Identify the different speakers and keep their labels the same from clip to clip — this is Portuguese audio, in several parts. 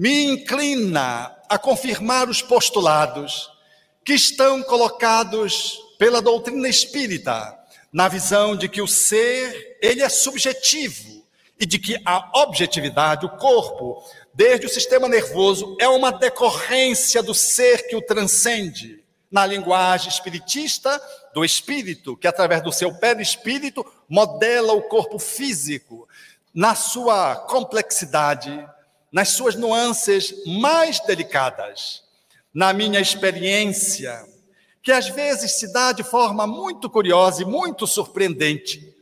Speaker 1: me inclina a confirmar os postulados que estão colocados pela doutrina espírita, na visão de que o ser, ele é subjetivo e de que a objetividade, o corpo, desde o sistema nervoso, é uma decorrência do ser que o transcende. Na linguagem espiritista, do espírito, que através do seu perispírito modela o corpo físico, na sua complexidade, nas suas nuances mais delicadas. Na minha experiência, que às vezes se dá de forma muito curiosa e muito surpreendente,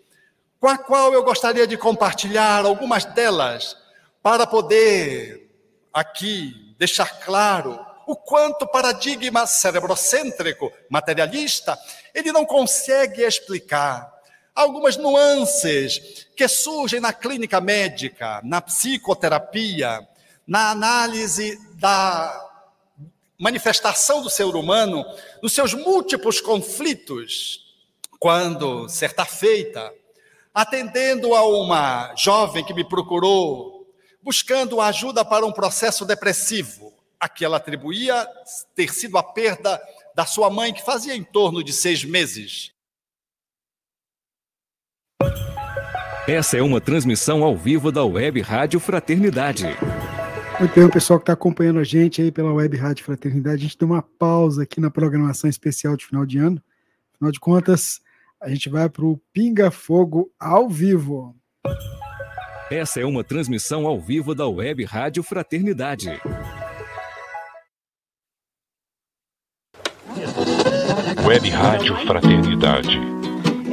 Speaker 1: com a qual eu gostaria de compartilhar algumas delas para poder aqui deixar claro o quanto o paradigma cerebrocêntrico, materialista, ele não consegue explicar algumas nuances que surgem na clínica médica, na psicoterapia, na análise da manifestação do ser humano, nos seus múltiplos conflitos, quando, certa feita, atendendo a uma jovem que me procurou, buscando ajuda para um processo depressivo, a que ela atribuía ter sido a perda da sua mãe, que fazia em torno de seis meses.
Speaker 2: Essa é uma transmissão ao vivo da Web Rádio Fraternidade.
Speaker 3: Muito bem, o pessoal que está acompanhando a gente aí pela Web Rádio Fraternidade, a gente deu uma pausa aqui na programação especial de final de ano. Afinal de contas, a gente vai para o Pinga Fogo ao vivo.
Speaker 2: Essa é uma transmissão ao vivo da Web Rádio Fraternidade.
Speaker 4: Web Rádio Fraternidade.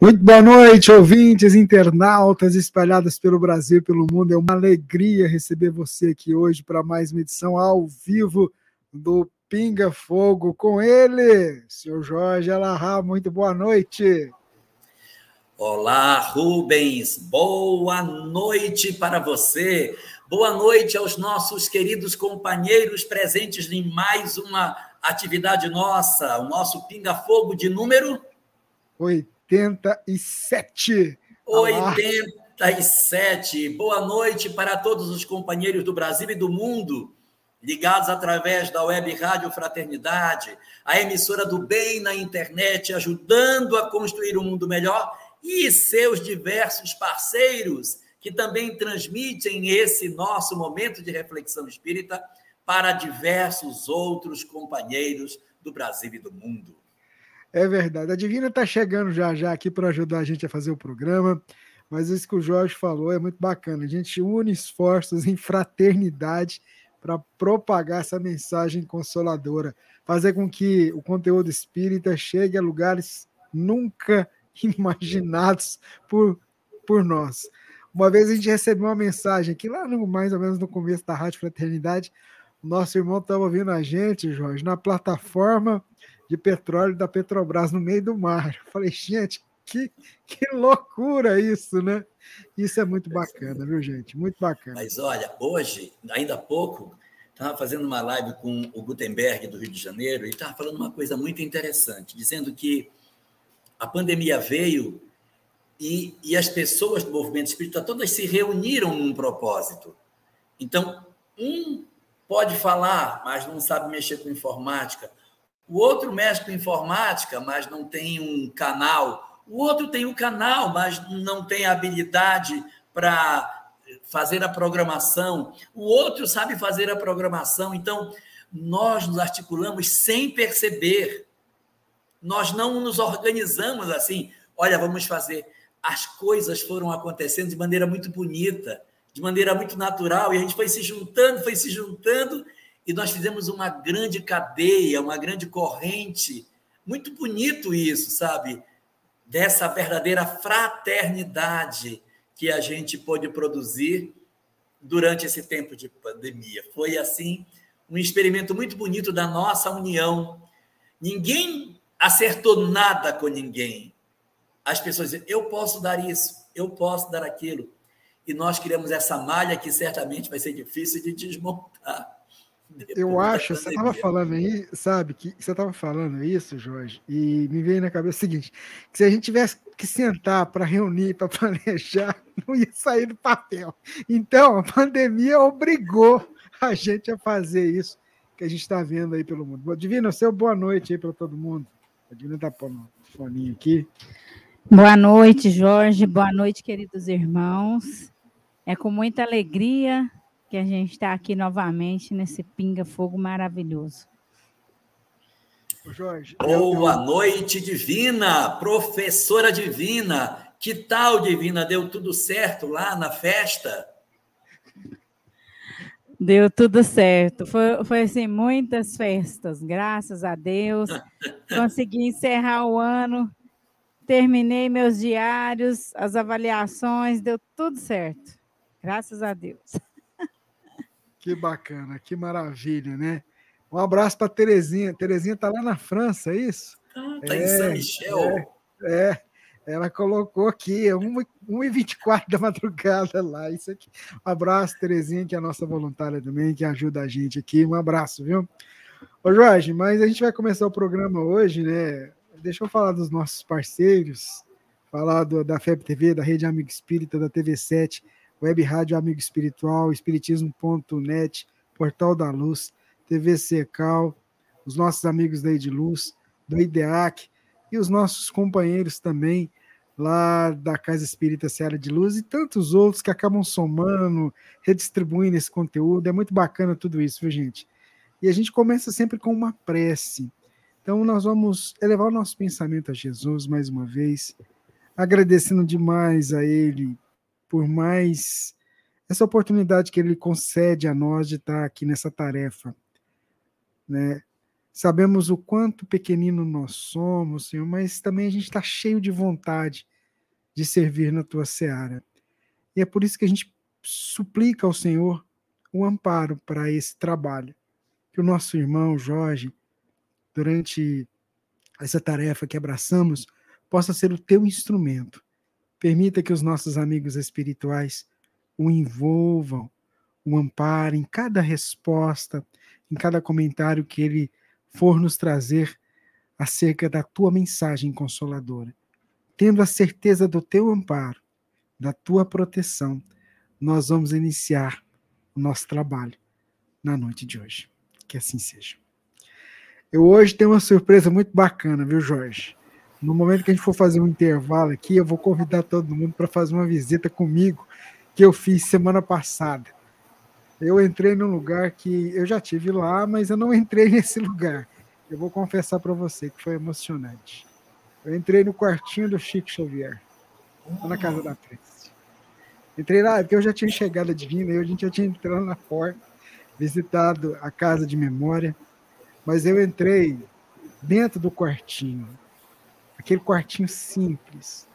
Speaker 3: Muito boa noite, ouvintes, internautas espalhados pelo Brasil e pelo mundo. É uma alegria receber você aqui hoje para mais uma edição ao vivo do Pinga Fogo com ele, senhor Jorge Alahá. Muito boa noite.
Speaker 5: Olá, Rubens. Boa noite para você. Boa noite aos nossos queridos companheiros presentes em mais uma atividade nossa, o nosso Pinga Fogo de número
Speaker 3: 8. 87.
Speaker 5: 87. Boa noite para todos os companheiros do Brasil e do mundo, ligados através da Web Rádio Fraternidade, a emissora do bem na internet, ajudando a construir um mundo melhor, e seus diversos parceiros que também transmitem esse nosso momento de reflexão espírita para diversos outros companheiros do Brasil e do mundo.
Speaker 3: É verdade. A Divina está chegando já já aqui para ajudar a gente a fazer o programa. Mas isso que o Jorge falou é muito bacana. A gente une esforços em fraternidade para propagar essa mensagem consoladora, fazer com que o conteúdo espírita chegue a lugares nunca imaginados por, por nós. Uma vez a gente recebeu uma mensagem aqui, lá no, mais ou menos no começo da Rádio Fraternidade, nosso irmão estava ouvindo a gente, Jorge, na plataforma de petróleo da Petrobras no meio do mar. Eu falei, gente, que, que loucura isso, né? Isso é muito bacana, viu, gente? Muito bacana.
Speaker 5: Mas olha, hoje, ainda há pouco, estava fazendo uma live com o Gutenberg do Rio de Janeiro e estava falando uma coisa muito interessante, dizendo que a pandemia veio e, e as pessoas do movimento espírita todas se reuniram num propósito. Então, um pode falar, mas não sabe mexer com informática. O outro mexe com informática, mas não tem um canal. O outro tem um canal, mas não tem habilidade para fazer a programação. O outro sabe fazer a programação. Então, nós nos articulamos sem perceber. Nós não nos organizamos assim. Olha, vamos fazer. As coisas foram acontecendo de maneira muito bonita, de maneira muito natural, e a gente foi se juntando, foi se juntando, e nós fizemos uma grande cadeia, uma grande corrente. Muito bonito isso, sabe? Dessa verdadeira fraternidade que a gente pôde produzir durante esse tempo de pandemia. Foi assim um experimento muito bonito da nossa união. Ninguém acertou nada com ninguém. As pessoas dizem, eu posso dar isso, eu posso dar aquilo. E nós criamos essa malha que certamente vai ser difícil de desmontar.
Speaker 3: Eu acho, você estava falando aí, sabe, que você estava falando isso, Jorge, e me veio na cabeça o seguinte: que se a gente tivesse que sentar para reunir, para planejar, não ia sair do papel. Então, a pandemia obrigou a gente a fazer isso que a gente está vendo aí pelo mundo. Divino, seu boa noite aí para todo mundo. A Divina está pondo o foninho aqui.
Speaker 6: Boa noite, Jorge. Boa noite, queridos irmãos. É com muita alegria que a gente está aqui novamente nesse pinga-fogo maravilhoso.
Speaker 5: Jorge. Boa noite, Divina, professora Divina. Que tal, Divina? Deu tudo certo lá na festa?
Speaker 6: Deu tudo certo. Foi, foi assim, muitas festas, graças a Deus. Consegui encerrar o ano, terminei meus diários, as avaliações, deu tudo certo. Graças a Deus.
Speaker 3: Que bacana, que maravilha, né? Um abraço para Terezinha. Terezinha está lá na França, é isso?
Speaker 5: Ah, tá é, em São Michel.
Speaker 3: É, é, ela colocou aqui, 1h24 da madrugada lá. Isso aqui. Um abraço, Terezinha, que é a nossa voluntária também, que ajuda a gente aqui. Um abraço, viu? Ô, Jorge, mas a gente vai começar o programa hoje, né? Deixa eu falar dos nossos parceiros, falar do, da FEB TV, da Rede Amigo Espírita, da TV7, Web Rádio Amigo Espiritual, Espiritismo.net, Portal da Luz, TV Secal, os nossos amigos da Ediluz, do IDEAC e os nossos companheiros também lá da Casa Espírita Seara de Luz e tantos outros que acabam somando, redistribuindo esse conteúdo. É muito bacana tudo isso, viu, gente? E a gente começa sempre com uma prece. Então, nós vamos elevar o nosso pensamento a Jesus mais uma vez, agradecendo demais a Ele por mais essa oportunidade que Ele concede a nós de estar aqui nessa tarefa. Né? Sabemos o quanto pequenino nós somos, Senhor, mas também a gente está cheio de vontade de servir na tua seara. E é por isso que a gente suplica ao Senhor o amparo para esse trabalho. Que o nosso irmão Jorge, durante essa tarefa que abraçamos, possa ser o teu instrumento. Permita que os nossos amigos espirituais o envolvam, o amparem em cada resposta, em cada comentário que ele for nos trazer acerca da tua mensagem consoladora. Tendo a certeza do teu amparo, da tua proteção, nós vamos iniciar o nosso trabalho na noite de hoje. Que assim seja. Eu hoje tenho uma surpresa muito bacana, viu, Jorge? No momento que a gente for fazer um intervalo aqui, eu vou convidar todo mundo para fazer uma visita comigo que eu fiz semana passada. Eu entrei num lugar que eu já tive lá, mas eu não entrei nesse lugar. Eu vou confessar para você que foi emocionante. Eu entrei no quartinho do Chico Xavier, na casa da prece. Entrei lá, porque eu já tinha chegado divina, eu, já tinha entrado na porta, visitado a casa de memória, mas eu entrei dentro do quartinho, aquele quartinho simples.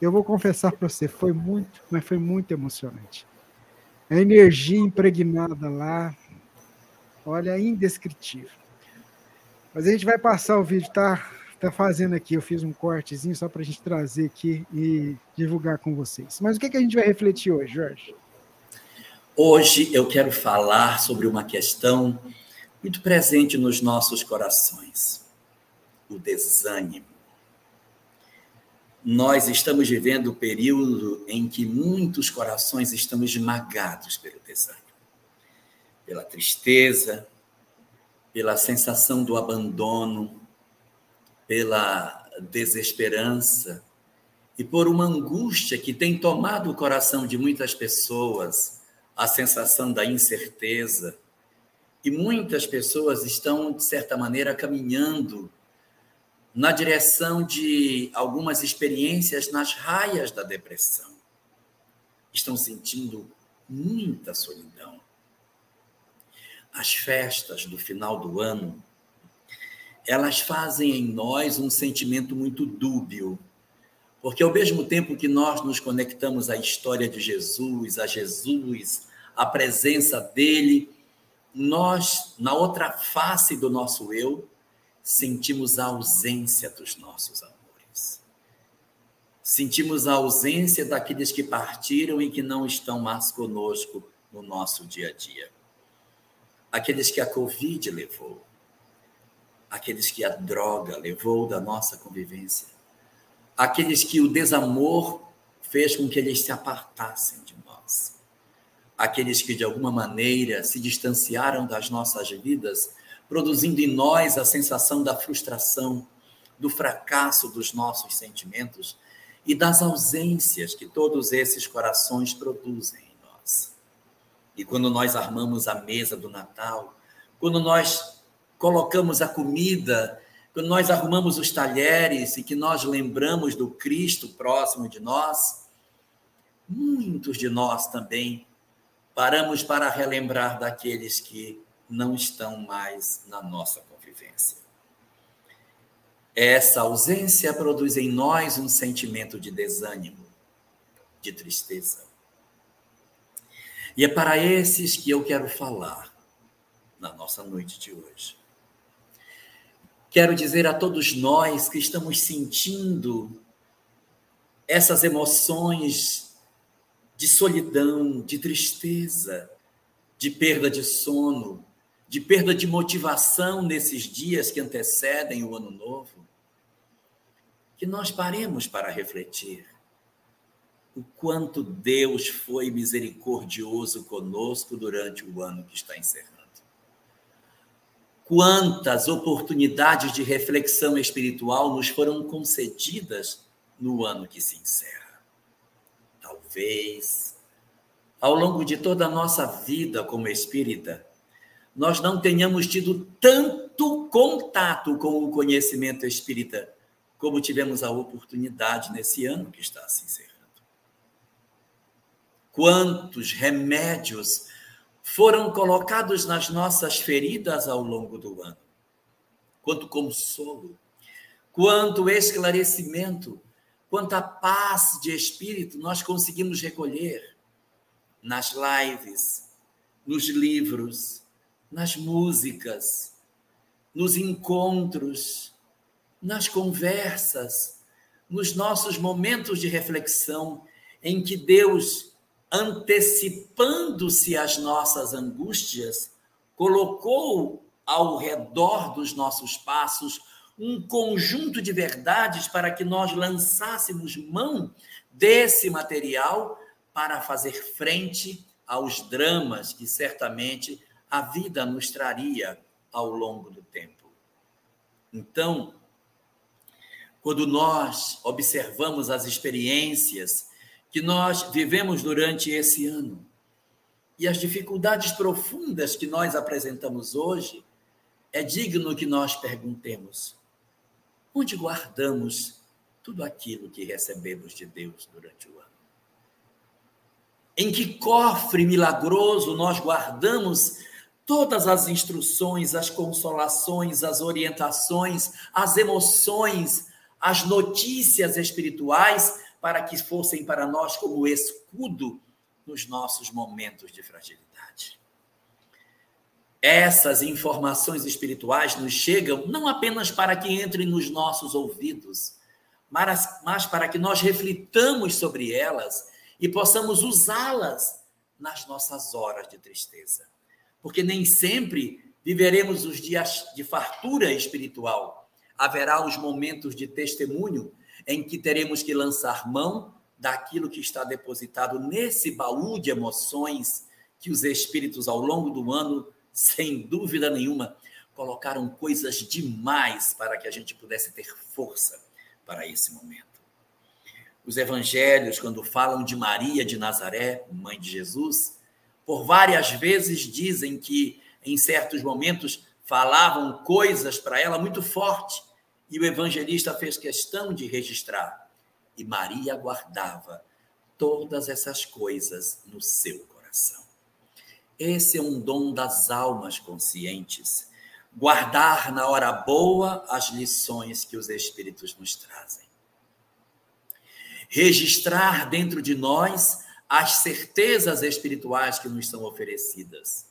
Speaker 3: Eu vou confessar para você, foi muito, mas foi muito emocionante. A energia impregnada lá, olha, indescritível. Mas a gente vai passar o vídeo, tá? Tá fazendo aqui, eu fiz um cortezinho só para a gente trazer aqui e divulgar com vocês. Mas o que, que a gente vai refletir hoje, Jorge?
Speaker 5: Hoje eu quero falar sobre uma questão muito presente nos nossos corações: o desânimo. Nós estamos vivendo o período em que muitos corações estão esmagados pelo desânimo, pela tristeza, pela sensação do abandono, pela desesperança e por uma angústia que tem tomado o coração de muitas pessoas, a sensação da incerteza. E muitas pessoas estão, de certa maneira, caminhando na direção de algumas experiências nas raias da depressão. Estão sentindo muita solidão. As festas do final do ano, elas fazem em nós um sentimento muito dúbio, porque ao mesmo tempo que nós nos conectamos à história de Jesus, a Jesus, a presença dele, nós, na outra face do nosso eu, sentimos a ausência dos nossos amores. Sentimos a ausência daqueles que partiram e que não estão mais conosco no nosso dia a dia. Aqueles que a Covid levou, aqueles que a droga levou da nossa convivência, aqueles que o desamor fez com que eles se apartassem de nós, aqueles que de alguma maneira se distanciaram das nossas vidas produzindo em nós a sensação da frustração, do fracasso dos nossos sentimentos e das ausências que todos esses corações produzem em nós. E quando nós armamos a mesa do Natal, quando nós colocamos a comida, quando nós arrumamos os talheres e que nós lembramos do Cristo próximo de nós, muitos de nós também paramos para relembrar daqueles que não estão mais na nossa convivência. Essa ausência produz em nós um sentimento de desânimo, de tristeza. E é para esses que eu quero falar na nossa noite de hoje. Quero dizer a todos nós que estamos sentindo essas emoções de solidão, de tristeza, de perda de sono, de perda de motivação nesses dias que antecedem o ano novo, que nós paremos para refletir o quanto Deus foi misericordioso conosco durante o ano que está encerrando. Quantas oportunidades de reflexão espiritual nos foram concedidas no ano que se encerra. Talvez, ao longo de toda a nossa vida como espírita, nós não tenhamos tido tanto contato com o conhecimento espírita como tivemos a oportunidade nesse ano que está se encerrando. Quantos remédios foram colocados nas nossas feridas ao longo do ano? Quanto consolo, quanto esclarecimento, quanta paz de espírito nós conseguimos recolher nas lives, nos livros, nas músicas, nos encontros, nas conversas, nos nossos momentos de reflexão, em que Deus, antecipando-se às nossas angústias, colocou ao redor dos nossos passos um conjunto de verdades para que nós lançássemos mão desse material para fazer frente aos dramas que certamente a vida nos traria ao longo do tempo. Então, quando nós observamos as experiências que nós vivemos durante esse ano e as dificuldades profundas que nós apresentamos hoje, é digno que nós perguntemos: onde guardamos tudo aquilo que recebemos de Deus durante o ano? Em que cofre milagroso nós guardamos todas as instruções, as consolações, as orientações, as emoções, as notícias espirituais, para que fossem para nós como escudo nos nossos momentos de fragilidade. Essas informações espirituais nos chegam não apenas para que entrem nos nossos ouvidos, mas, mas para que nós reflitamos sobre elas e possamos usá-las nas nossas horas de tristeza porque nem sempre viveremos os dias de fartura espiritual. Haverá os momentos de testemunho em que teremos que lançar mão daquilo que está depositado nesse baú de emoções que os espíritos, ao longo do ano, sem dúvida nenhuma, colocaram coisas demais para que a gente pudesse ter força para esse momento. Os evangelhos, quando falam de Maria de Nazaré, mãe de Jesus, por várias vezes dizem que, em certos momentos, falavam coisas para ela muito forte, e o evangelista fez questão de registrar. E Maria guardava todas essas coisas no seu coração. Esse é um dom das almas conscientes. Guardar na hora boa as lições que os Espíritos nos trazem. Registrar dentro de nós as certezas espirituais que nos são oferecidas.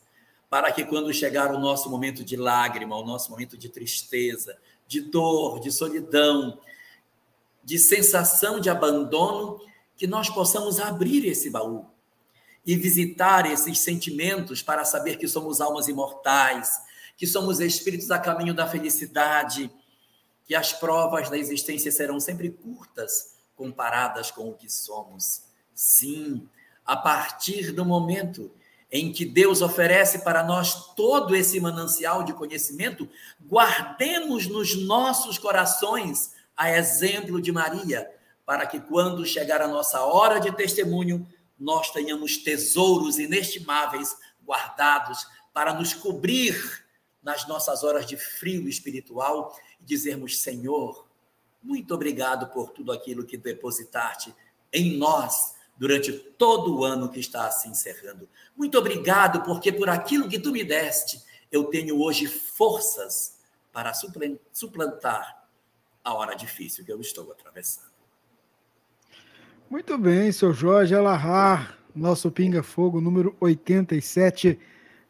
Speaker 5: Para que quando chegar o nosso momento de lágrima, o nosso momento de tristeza, de dor, de solidão, de sensação de abandono, que nós possamos abrir esse baú e visitar esses sentimentos para saber que somos almas imortais, que somos espíritos a caminho da felicidade, que as provas da existência serão sempre curtas comparadas com o que somos. Sim, a partir do momento em que Deus oferece para nós todo esse manancial de conhecimento, guardemos nos nossos corações a exemplo de Maria, para que quando chegar a nossa hora de testemunho, nós tenhamos tesouros inestimáveis guardados para nos cobrir nas nossas horas de frio espiritual e dizermos: Senhor, muito obrigado por tudo aquilo que depositaste em nós durante todo o ano que está se encerrando. Muito obrigado, porque por aquilo que tu me deste, eu tenho hoje forças para suplantar a hora difícil que eu estou atravessando.
Speaker 3: Muito bem, seu Jorge Alahar, nosso Pinga Fogo número 87.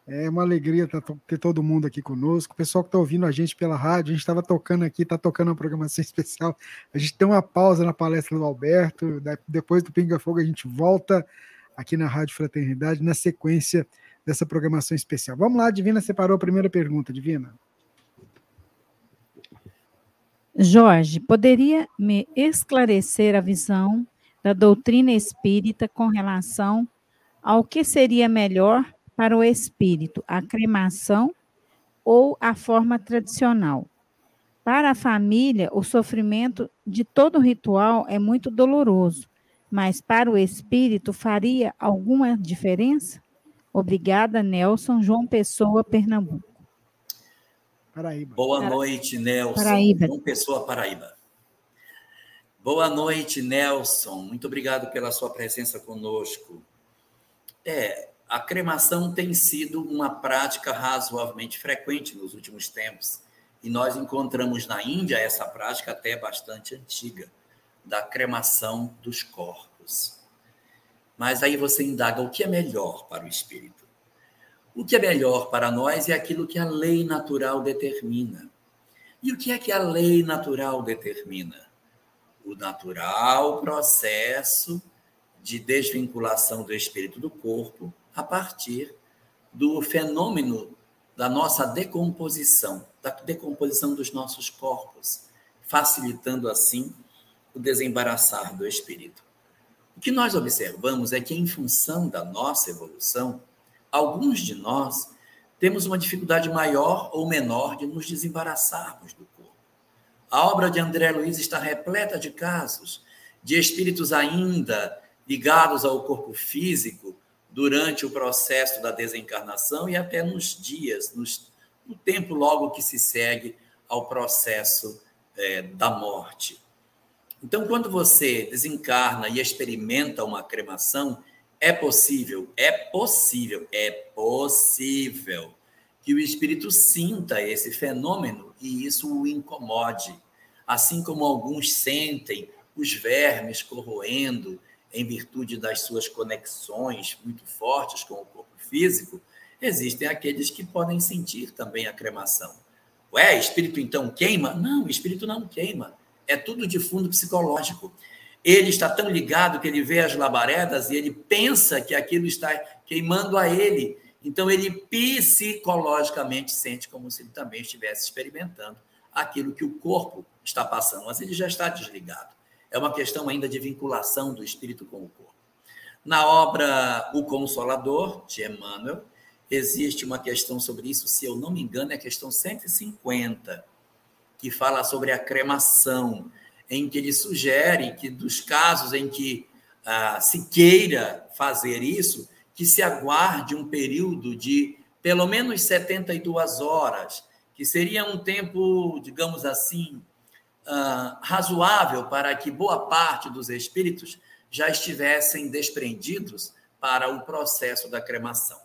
Speaker 3: É uma alegria tá ter todo mundo aqui conosco. O pessoal que está ouvindo a gente pela rádio, a gente estava tocando aqui, está tocando uma programação especial. A gente tem uma pausa na palestra do Alberto. Depois do Pinga Fogo, a gente volta aqui na Rádio Fraternidade, na sequência dessa programação especial. Vamos lá, Divina separou a primeira pergunta, Divina.
Speaker 6: Jorge, poderia me esclarecer a visão da doutrina espírita com relação ao que seria melhor para o espírito, a cremação ou a forma tradicional? Para a família, o sofrimento de todo ritual é muito doloroso, mas para o espírito faria alguma diferença? Obrigada, Nelson João Pessoa, Pernambuco.
Speaker 5: Paraíba. Boa noite, Nelson.
Speaker 6: Paraíba.
Speaker 5: João Pessoa, Paraíba. Boa noite, Nelson. Muito obrigado pela sua presença conosco. É, a cremação tem sido uma prática razoavelmente frequente nos últimos tempos. E nós encontramos na Índia essa prática até bastante antiga da cremação dos corpos. Mas aí você indaga o que é melhor para o espírito. O que é melhor para nós é aquilo que a lei natural determina. E o que é que a lei natural determina? O natural processo de desvinculação do espírito do corpo a partir do fenômeno da nossa decomposição, da decomposição dos nossos corpos, facilitando assim o desembaraçar do espírito. O que nós observamos é que, em função da nossa evolução, alguns de nós temos uma dificuldade maior ou menor de nos desembaraçarmos do corpo. A obra de André Luiz está repleta de casos de espíritos ainda ligados ao corpo físico durante o processo da desencarnação e até nos dias, nos, no tempo logo que se segue ao processo é, da morte. Então, quando você desencarna e experimenta uma cremação, é possível, é possível, é possível que o espírito sinta esse fenômeno e isso o incomode. Assim como alguns sentem os vermes corroendo em virtude das suas conexões muito fortes com o corpo físico, existem aqueles que podem sentir também a cremação. Ué, espírito então queima? Não, espírito não queima é tudo de fundo psicológico. Ele está tão ligado que ele vê as labaredas e ele pensa que aquilo está queimando a ele. Então, ele psicologicamente sente como se ele também estivesse experimentando aquilo que o corpo está passando, mas ele já está desligado. É uma questão ainda de vinculação do espírito com o corpo. Na obra O Consolador, de Emmanuel, existe uma questão sobre isso, se eu não me engano, é a questão 150, que fala sobre a cremação, em que ele sugere que dos casos em que ah, se queira fazer isso, que se aguarde um período de pelo menos 72 horas, que seria um tempo, digamos assim, ah, razoável para que boa parte dos espíritos já estivessem desprendidos para o processo da cremação.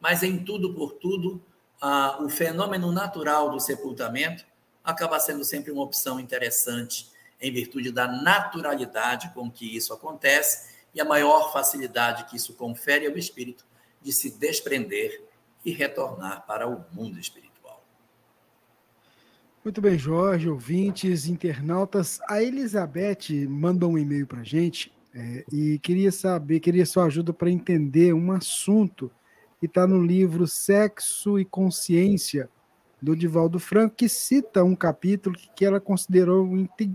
Speaker 5: Mas em tudo por tudo, ah, o fenômeno natural do sepultamento acaba sendo sempre uma opção interessante em virtude da naturalidade com que isso acontece e a maior facilidade que isso confere ao espírito de se desprender e retornar para o mundo espiritual.
Speaker 3: Muito bem, Jorge, ouvintes, internautas. A Elizabeth mandou um e-mail para a gente é, e queria saber, queria sua ajuda para entender um assunto que está no livro Sexo e Consciência, do Divaldo Franco, que cita um capítulo que ela considerou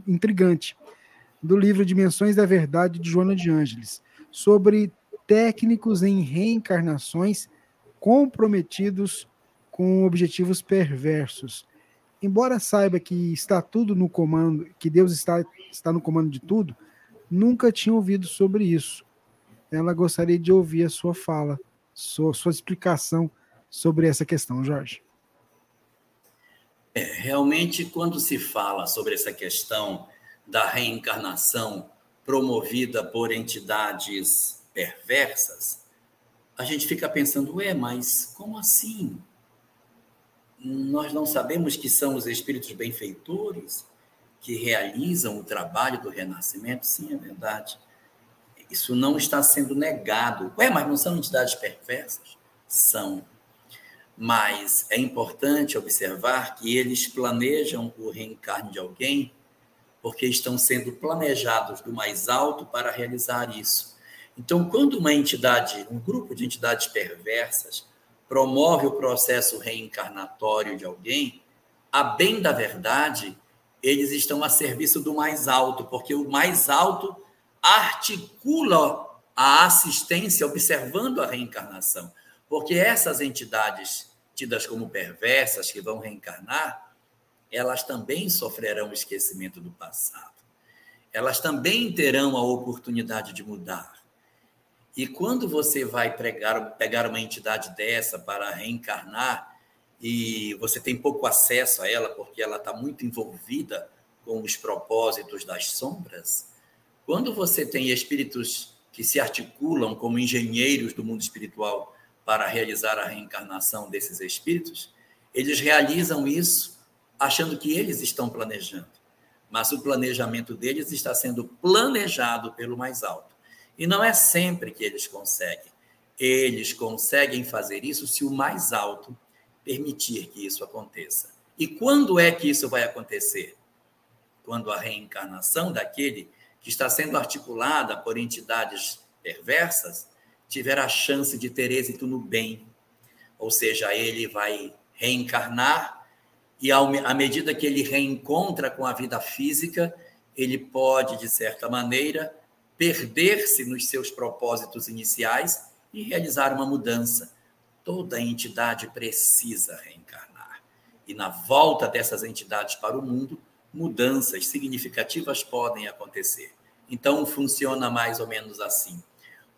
Speaker 3: intrigante, do livro Dimensões da Verdade, de Joana de Ângeles, sobre técnicos em reencarnações comprometidos com objetivos perversos. Embora saiba que está tudo no comando, que Deus está, está no comando de tudo, nunca tinha ouvido sobre isso. Ela gostaria de ouvir a sua fala, sua, sua explicação sobre essa questão, Jorge.
Speaker 5: É, realmente, quando se fala sobre essa questão da reencarnação promovida por entidades perversas, a gente fica pensando, ué, mas como assim? Nós não sabemos que são os espíritos benfeitores que realizam o trabalho do renascimento? Sim, é verdade. Isso não está sendo negado. Ué, mas não são entidades perversas? São. Mas é importante observar que eles planejam o reencarne de alguém porque estão sendo planejados do mais alto para realizar isso. Então, quando uma entidade, um grupo de entidades perversas, promove o processo reencarnatório de alguém, a bem da verdade, eles estão a serviço do mais alto, porque o mais alto articula a assistência observando a reencarnação. Porque essas entidades tidas como perversas que vão reencarnar, elas também sofrerão esquecimento do passado. Elas também terão a oportunidade de mudar. E quando você vai pregar, pegar uma entidade dessa para reencarnar, e você tem pouco acesso a ela, porque ela está muito envolvida com os propósitos das sombras, quando você tem espíritos que se articulam como engenheiros do mundo espiritual para realizar a reencarnação desses espíritos, eles realizam isso achando que eles estão planejando. Mas o planejamento deles está sendo planejado pelo mais alto. E não é sempre que eles conseguem. Eles conseguem fazer isso se o mais alto permitir que isso aconteça. E quando é que isso vai acontecer? Quando a reencarnação daquele que está sendo articulada por entidades perversas tiver a chance de ter êxito no bem. Ou seja, ele vai reencarnar e, à medida que ele reencontra com a vida física, ele pode, de certa maneira, perder-se nos seus propósitos iniciais e realizar uma mudança. Toda entidade precisa reencarnar. E na volta dessas entidades para o mundo, mudanças significativas podem acontecer. Então, funciona mais ou menos assim.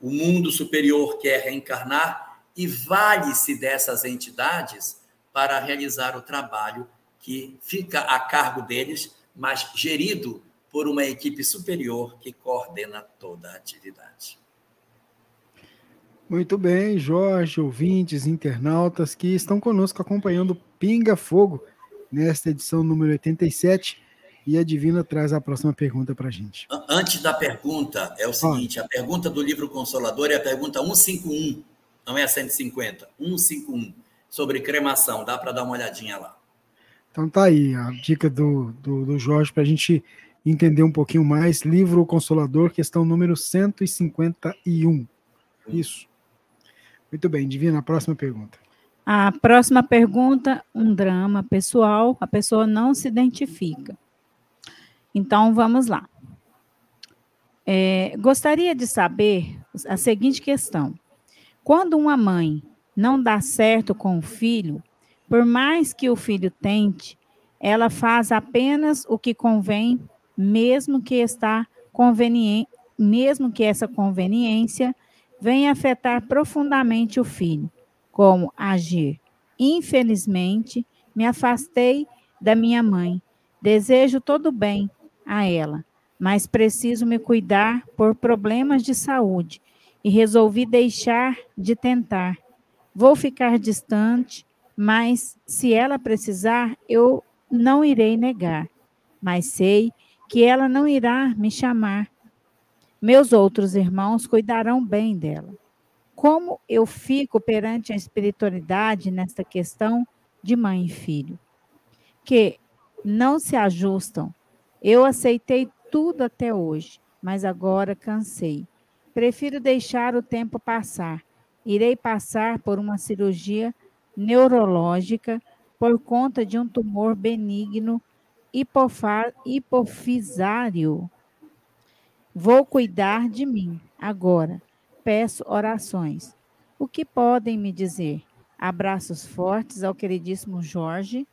Speaker 5: O mundo superior quer reencarnar e vale-se dessas entidades para realizar o trabalho que fica a cargo deles, mas gerido por uma equipe superior que coordena toda a atividade.
Speaker 3: Muito bem, Jorge, ouvintes, internautas que estão conosco acompanhando Pinga Fogo nesta edição número 87. E a Divina traz a próxima pergunta para a gente.
Speaker 5: Antes da pergunta, é o seguinte: ah. a pergunta do livro Consolador é a pergunta 151, não é a 150, 151, sobre cremação. Dá para dar uma olhadinha lá.
Speaker 3: Então tá aí a dica do, do, do Jorge para a gente entender um pouquinho mais. Livro Consolador, questão número 151. Isso. Muito bem, Divina, a próxima pergunta.
Speaker 6: A próxima pergunta, um drama pessoal, a pessoa não se identifica. Então vamos lá. É, gostaria de saber a seguinte questão: quando uma mãe não dá certo com o filho, por mais que o filho tente, ela faz apenas o que convém, mesmo que está conveniente, mesmo que essa conveniência venha afetar profundamente o filho. Como agir? Infelizmente, me afastei da minha mãe. Desejo todo bem a ela, mas preciso me cuidar por problemas de saúde e resolvi deixar de tentar. Vou ficar distante, mas se ela precisar, eu não irei negar. Mas sei que ela não irá me chamar. Meus outros irmãos cuidarão bem dela. Como eu fico perante a espiritualidade nesta questão de mãe e filho? Que não se ajustam. Eu aceitei tudo até hoje, mas agora cansei. Prefiro deixar o tempo passar. Irei passar por uma cirurgia neurológica por conta de um tumor benigno hipofisário. Vou cuidar de mim agora. Peço orações. O que podem me dizer? Abraços fortes ao queridíssimo Jorge.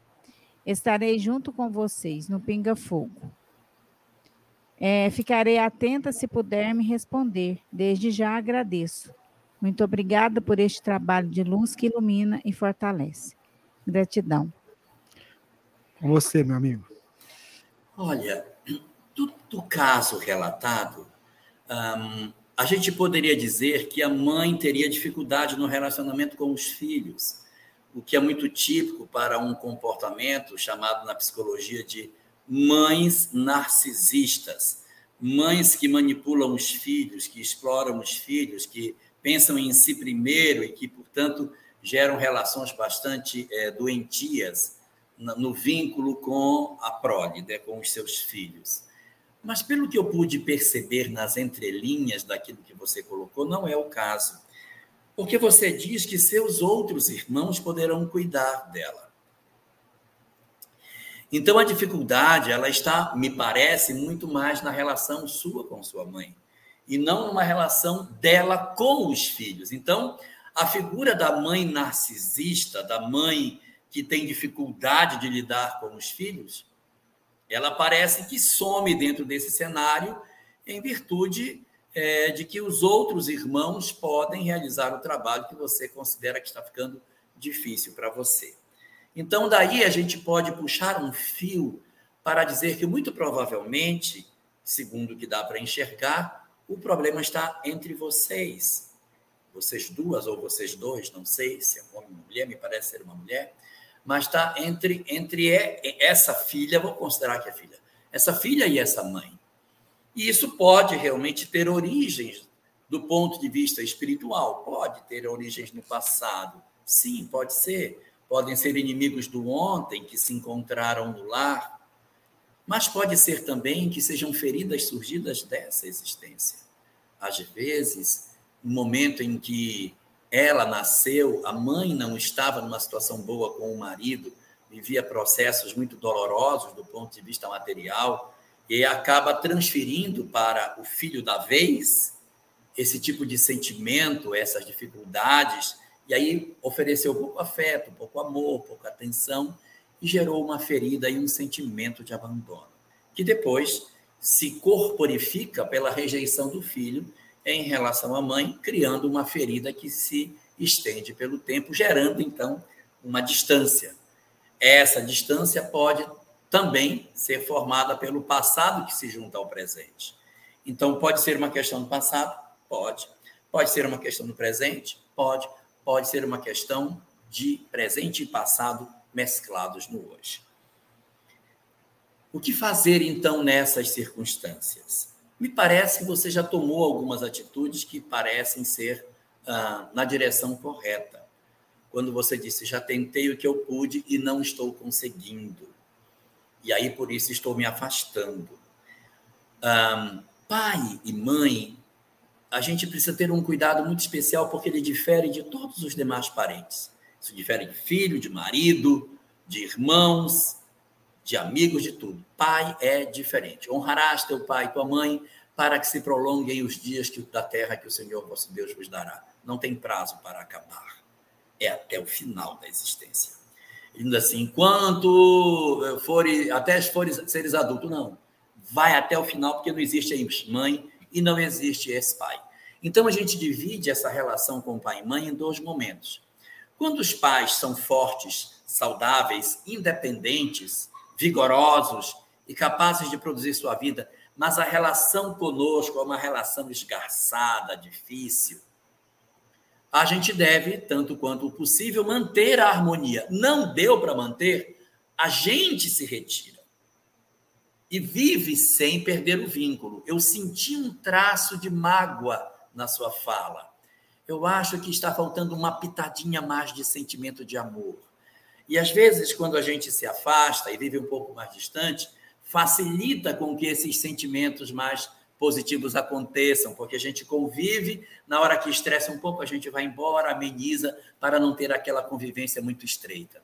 Speaker 6: Estarei junto com vocês no Pinga Fogo. É, ficarei atenta se puder me responder. Desde já agradeço. Muito obrigada por este trabalho de luz que ilumina e fortalece. Gratidão.
Speaker 3: Com você, meu amigo.
Speaker 5: Olha, do, do caso relatado, um, a gente poderia dizer que a mãe teria dificuldade no relacionamento com os filhos, o que é muito típico para um comportamento chamado na psicologia de mães narcisistas, mães que manipulam os filhos, que exploram os filhos, que pensam em si primeiro e que, portanto, geram relações bastante é, doentias no vínculo com a prole, né, com os seus filhos. Mas, pelo que eu pude perceber nas entrelinhas daquilo que você colocou, não é o caso. Porque você diz que seus outros irmãos poderão cuidar dela. Então, a dificuldade, ela está, me parece, muito mais na relação sua com sua mãe, e não numa relação dela com os filhos. Então, a figura da mãe narcisista, da mãe que tem dificuldade de lidar com os filhos, ela parece que some dentro desse cenário em virtude é, de que os outros irmãos podem realizar o trabalho que você considera que está ficando difícil para você. Então, daí a gente pode puxar um fio para dizer que, muito provavelmente, segundo o que dá para enxergar, o problema está entre vocês vocês duas ou vocês dois, não sei se é homem ou mulher, me parece ser uma mulher, mas está entre, entre essa filha, vou considerar que é filha, essa filha e essa mãe. E isso pode realmente ter origens do ponto de vista espiritual, pode ter origens no passado, sim, pode ser. Podem ser inimigos do ontem que se encontraram no lar, mas pode ser também que sejam feridas surgidas dessa existência. Às vezes, no momento em que ela nasceu, a mãe não estava numa situação boa com o marido, vivia processos muito dolorosos do ponto de vista material, e acaba transferindo para o filho da vez esse tipo de sentimento, essas dificuldades, e aí ofereceu pouco afeto, pouco amor, pouca atenção, e gerou uma ferida e um sentimento de abandono, que depois se corporifica pela rejeição do filho em relação à mãe, criando uma ferida que se estende pelo tempo, gerando então uma distância. Essa distância pode também ser formada pelo passado que se junta ao presente. Então, pode ser uma questão do passado? Pode. Pode ser uma questão do presente? Pode. Pode ser uma questão de presente e passado mesclados no hoje. O que fazer então nessas circunstâncias? Me parece que você já tomou algumas atitudes que parecem ser ah, na direção correta. Quando você disse, já tentei o que eu pude e não estou conseguindo. E aí, por isso, estou me afastando. Ah, pai e mãe, a gente precisa ter um cuidado muito especial porque ele difere de todos os demais parentes. Isso difere de filho, de marido, de irmãos, de amigos, de tudo. Pai é diferente. Honrarás teu pai e tua mãe para que se prolonguem os dias que, da terra que o Senhor vosso Deus vos dará. Não tem prazo para acabar. É até o final da existência. Ainda assim, enquanto fores, até fores seres adultos, não. Vai até o final, porque não existe mãe e não existe esse pai. Então a gente divide essa relação com pai e mãe em dois momentos. Quando os pais são fortes, saudáveis, independentes, vigorosos e capazes de produzir sua vida, mas a relação conosco é uma relação esgarçada, difícil, a gente deve, tanto quanto possível, manter a harmonia. Não deu para manter, a gente se retira. E vive sem perder o vínculo. Eu senti um traço de mágoa na sua fala. Eu acho que está faltando uma pitadinha mais de sentimento de amor. E às vezes, quando a gente se afasta e vive um pouco mais distante, facilita com que esses sentimentos mais positivos aconteçam, porque a gente convive, na hora que estressa um pouco, a gente vai embora, ameniza, para não ter aquela convivência muito estreita.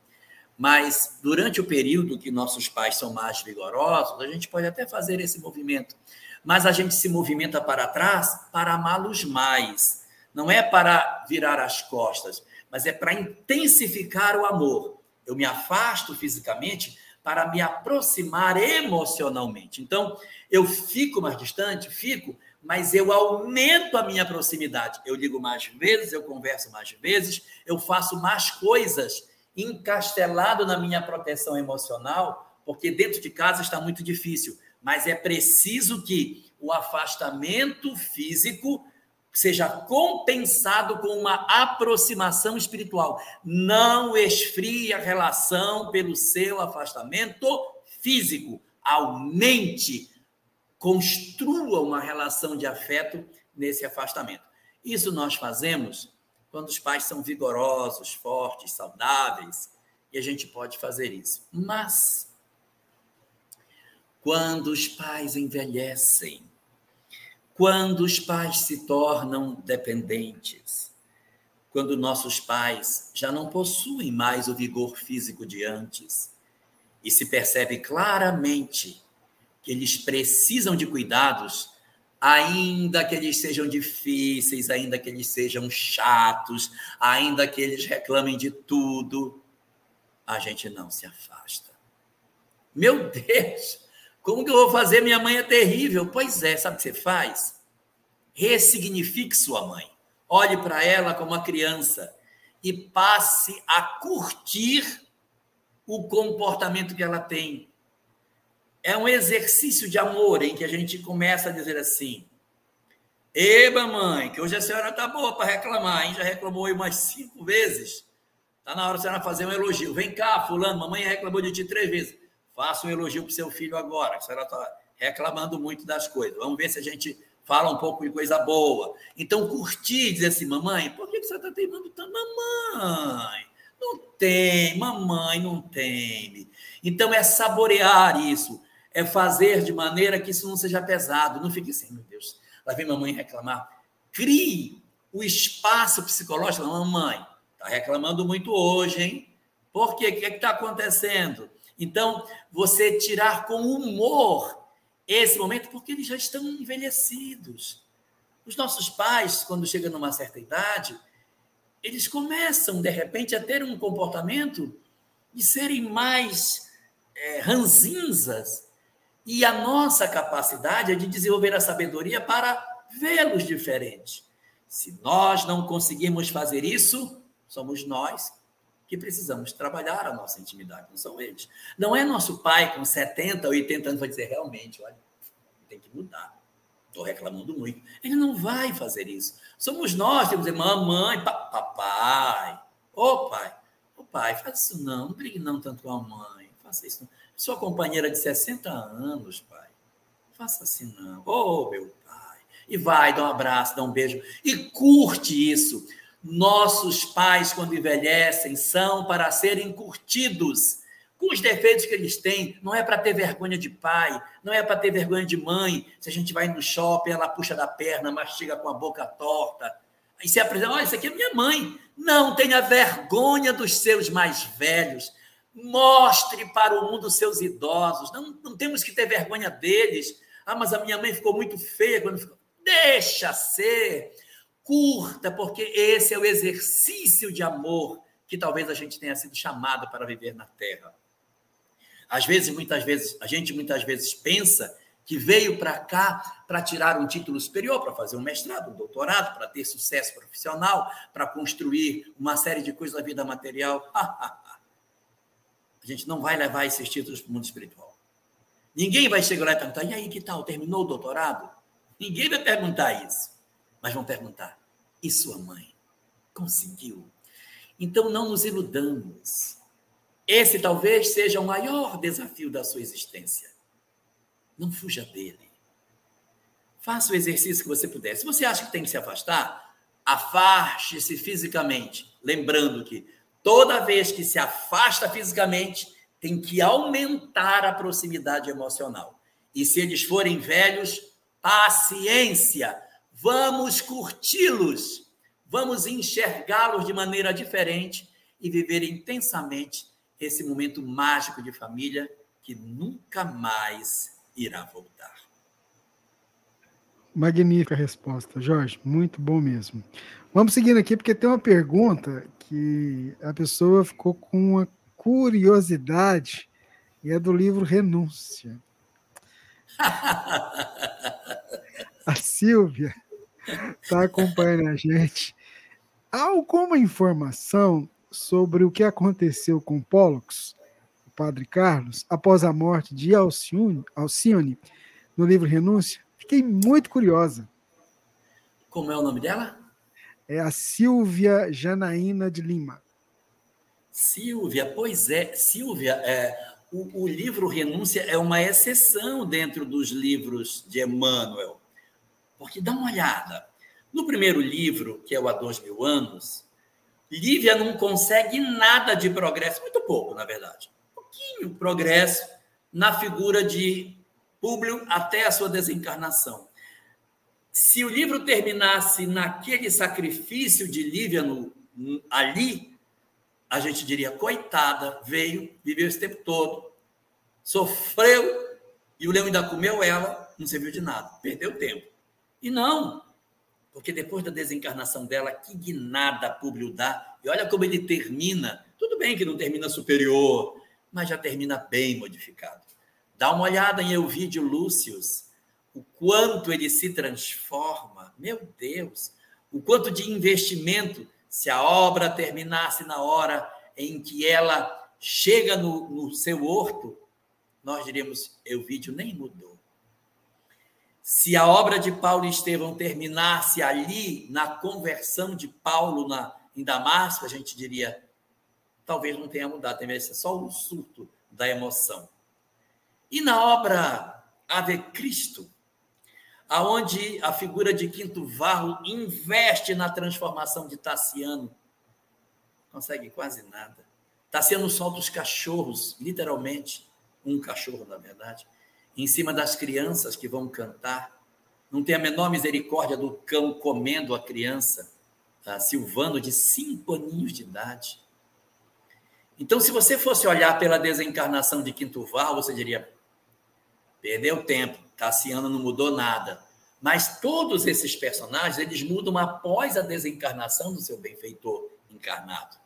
Speaker 5: Mas durante o período que nossos pais são mais vigorosos, a gente pode até fazer esse movimento. Mas a gente se movimenta para trás para amá-los mais. Não é para virar as costas, mas é para intensificar o amor. Eu me afasto fisicamente para me aproximar emocionalmente. Então, eu fico mais distante, fico, mas eu aumento a minha proximidade. Eu ligo mais vezes, eu converso mais vezes, eu faço mais coisas, encastelado na minha proteção emocional, porque dentro de casa está muito difícil. Mas é preciso que o afastamento físico seja compensado com uma aproximação espiritual. Não esfrie a relação pelo seu afastamento físico. Aumente, construa uma relação de afeto nesse afastamento. Isso nós fazemos quando os pais são vigorosos, fortes, saudáveis, e a gente pode fazer isso. Mas quando os pais envelhecem, quando os pais se tornam dependentes, quando nossos pais já não possuem mais o vigor físico de antes, e se percebe claramente que eles precisam de cuidados, ainda que eles sejam difíceis, ainda que eles sejam chatos, ainda que eles reclamem de tudo, a gente não se afasta. Meu Deus, como que eu vou fazer? Minha mãe é terrível. Pois é, sabe o que você faz? Ressignifique sua mãe. Olhe para ela como uma criança e passe a curtir o comportamento que ela tem. É um exercício de amor em que a gente começa a dizer assim: Eba, mãe, que hoje a senhora tá boa para reclamar, hein? Já reclamou aí umas cinco vezes. Tá na hora de a senhora fazer um elogio. Vem cá, fulano, mamãe reclamou de ti três vezes. Faça um elogio para seu filho agora, que a senhora está reclamando muito das coisas. Vamos ver se a gente fala um pouco de coisa boa. Então, curtir, dizer assim, mamãe, por que você está teimando tanto? Mamãe, não tem, mamãe, não tem. Então, é saborear isso, é fazer de maneira que isso não seja pesado. Não fique assim, meu Deus, lá vem mamãe reclamar. Crie o espaço psicológico. Mamãe, está reclamando muito hoje, hein? Por quê? O que é está acontecendo? Então, você tirar com humor esse momento, porque eles já estão envelhecidos. Os nossos pais, quando chegam numa certa idade, eles começam, de repente, a ter um comportamento de serem mais é, ranzinzas. E a nossa capacidade é de desenvolver a sabedoria para vê-los diferentes. Se nós não conseguirmos fazer isso, somos nós que precisamos trabalhar a nossa intimidade, não são eles. Não é nosso pai com 70, 80 anos vai dizer, realmente, olha, tem que mudar. Estou reclamando muito. Ele não vai fazer isso. Somos nós, temos que dizer, mamãe, papai, ô pai, ô pai, faz isso não, não brigue não tanto com a mãe, faça isso não. Sua companheira de 60 anos, pai, faça assim não. Ô, meu pai. E vai, dá um abraço, dá um beijo e curte isso. Nossos pais, quando envelhecem, são para serem curtidos com os defeitos que eles têm. Não é para ter vergonha de pai, não é para ter vergonha de mãe. Se a gente vai no shopping, ela puxa da perna, mastiga com a boca torta. Aí se apresenta, olha, isso aqui é minha mãe. Não tenha vergonha dos seus mais velhos. Mostre para o mundo seus idosos. Não, não temos que ter vergonha deles. Ah, mas a minha mãe ficou muito feia quando ficou. Deixa ser. Curta, porque esse é o exercício de amor que talvez a gente tenha sido chamado para viver na Terra. Às vezes, muitas vezes, a gente muitas vezes pensa que veio para cá para tirar um título superior, para fazer um mestrado, um doutorado, para ter sucesso profissional, para construir uma série de coisas da vida material. a gente não vai levar esses títulos para o mundo espiritual. Ninguém vai chegar lá e perguntar: e aí, que tal? Terminou o doutorado? Ninguém vai perguntar isso. Mas vão perguntar: e sua mãe? Conseguiu? Então não nos iludamos. Esse talvez seja o maior desafio da sua existência não fuja dele. Faça o exercício que você puder. Se você acha que tem que se afastar, afaste-se fisicamente. Lembrando que toda vez que se afasta fisicamente, tem que aumentar a proximidade emocional. E se eles forem velhos, paciência. Vamos curti-los. Vamos enxergá-los de maneira diferente e viver intensamente esse momento mágico de família que nunca mais irá voltar.
Speaker 3: Magnífica resposta, Jorge. Muito bom mesmo. Vamos seguindo aqui, porque tem uma pergunta que a pessoa ficou com uma curiosidade e é do livro Renúncia. a Silvia está acompanhando a gente. Há alguma informação sobre o que aconteceu com Pollux Padre Carlos, após a morte de Alcione, Alcione no livro Renúncia, fiquei muito curiosa.
Speaker 5: Como é o nome dela?
Speaker 3: É a Silvia Janaína de Lima.
Speaker 5: Silvia, pois é, Silvia, é, o, o, livro Renúncia é uma exceção dentro dos livros de Emmanuel. Porque dá uma olhada. No primeiro livro, que é o Há Dois Mil Anos, Lívia não consegue nada de progresso, muito pouco, na verdade pouquinho progresso na figura de Públio até a sua desencarnação. Se o livro terminasse naquele sacrifício de Lívia no, ali, a gente diria, coitada, veio, viveu esse tempo todo, sofreu, e o leão ainda comeu ela, não serviu de nada, perdeu tempo. E não, porque depois da desencarnação dela, que guinada Públio dá, e olha como ele termina, tudo bem que não termina superior, mas já termina bem modificado. Dá uma olhada em Elvídio Lúcius, o quanto ele se transforma, meu Deus, o quanto de investimento, se a obra terminasse na hora em que ela chega no, no seu horto, nós diríamos, Elvídio nem mudou. Se a obra de Paulo e Estevão terminasse ali, na conversão de Paulo na, em Damasco, a gente diria, talvez não tenha mudado, tem ser só um surto da emoção. E na obra Ave Cristo, aonde a figura de Quinto Varro investe na transformação de Tassiano, consegue quase nada. Tassiano solta os cachorros, literalmente, um cachorro, na verdade, em cima das crianças que vão cantar. Não tem a menor misericórdia do cão comendo a criança, a Silvano, de cinco aninhos de idade. Então, se você fosse olhar pela desencarnação de Quinto Val, você diria: perdeu tempo, Cassiano não mudou nada. Mas todos esses personagens, eles mudam após a desencarnação do seu benfeitor encarnado.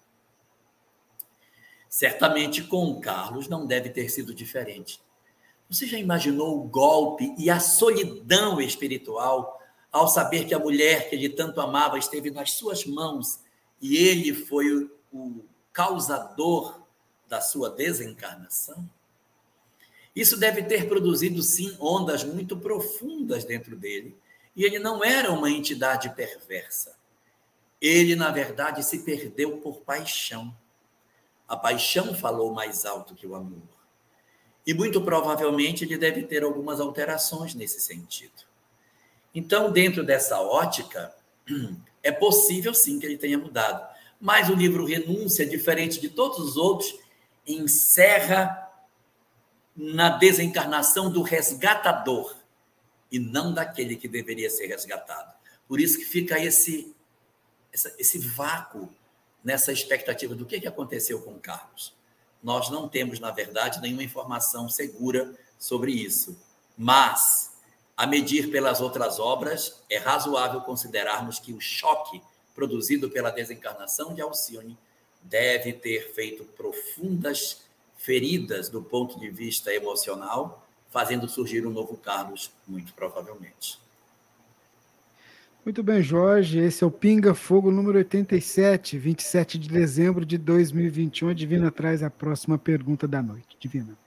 Speaker 5: Certamente com Carlos não deve ter sido diferente. Você já imaginou o golpe e a solidão espiritual ao saber que a mulher que ele tanto amava esteve nas suas mãos e ele foi o causador da sua desencarnação? Isso deve ter produzido, sim, ondas muito profundas dentro dele. E ele não era uma entidade perversa. Ele, na verdade, se perdeu por paixão. A paixão falou mais alto que o amor. E muito provavelmente ele deve ter algumas alterações nesse sentido. Então, dentro dessa ótica, é possível sim que ele tenha mudado. Mas o livro Renúncia, diferente de todos os outros, encerra na desencarnação do resgatador e não daquele que deveria ser resgatado. Por isso que fica esse, esse vácuo nessa expectativa do que, que aconteceu com Carlos. Nós não temos, na verdade, nenhuma informação segura sobre isso. Mas A medir pelas outras obras, é razoável considerarmos que o choque produzido pela desencarnação de Alcione deve ter feito profundas feridas do ponto de vista emocional, fazendo surgir um novo Carlos, muito provavelmente.
Speaker 3: Muito bem, Jorge. Esse é o Pinga Fogo número 87, 27 de dezembro de 2021. A Divina traz a próxima pergunta da noite. Divina.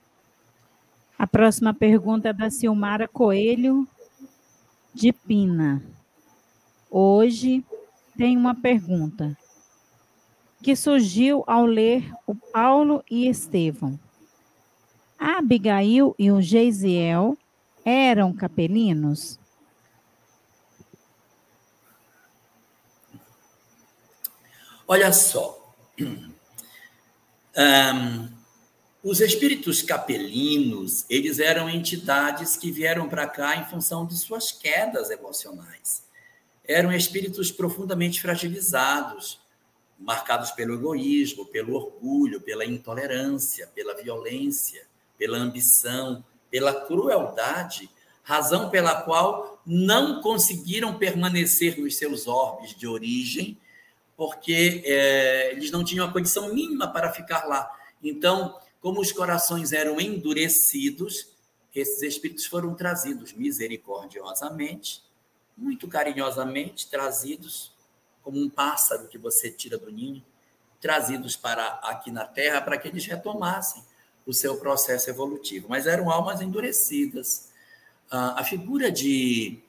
Speaker 6: A próxima pergunta é da Silmara Coelho, de Pina. Hoje tem uma pergunta que surgiu ao ler o Paulo e Estevão. A Abigail e o Geisiel eram capelinos?
Speaker 5: Olha só. Um, os espíritos capelinos, eles eram entidades que vieram para cá em função de suas quedas emocionais. Eram espíritos profundamente fragilizados, marcados pelo egoísmo, pelo orgulho, pela intolerância, pela violência, pela ambição, pela crueldade, razão pela qual não conseguiram permanecer nos seus orbes de origem porque é, eles não tinham a condição mínima para ficar lá. Então, como os corações eram endurecidos, esses espíritos foram trazidos misericordiosamente, muito carinhosamente, trazidos como um pássaro que você tira do ninho, trazidos para aqui na Terra para que eles retomassem o seu processo evolutivo. Mas eram almas endurecidas. A figura de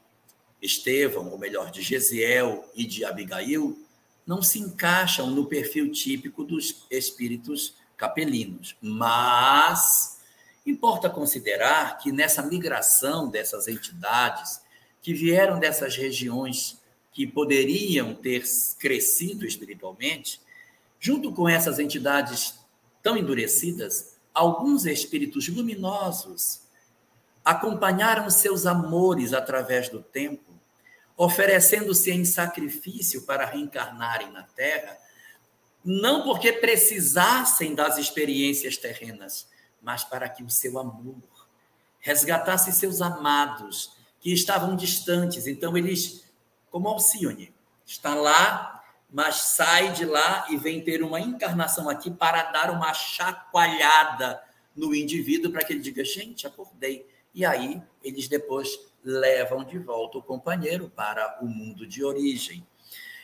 Speaker 5: Estevão, ou melhor, de Gesiel e de Abigail, não se encaixam no perfil típico dos espíritos capelinos. Mas importa considerar que nessa migração dessas entidades que vieram dessas regiões que poderiam ter crescido espiritualmente, junto com essas entidades tão endurecidas, alguns espíritos luminosos acompanharam seus amores através do tempo oferecendo-se em sacrifício para reencarnarem na Terra, não porque precisassem das experiências terrenas, mas para que o seu amor resgatasse seus amados que estavam distantes. Então, eles, como Alcione, está lá, mas sai de lá e vem ter uma encarnação aqui para dar uma chacoalhada no indivíduo para que ele diga: gente, acordei. E aí, eles depois levam de volta o companheiro para o mundo de origem.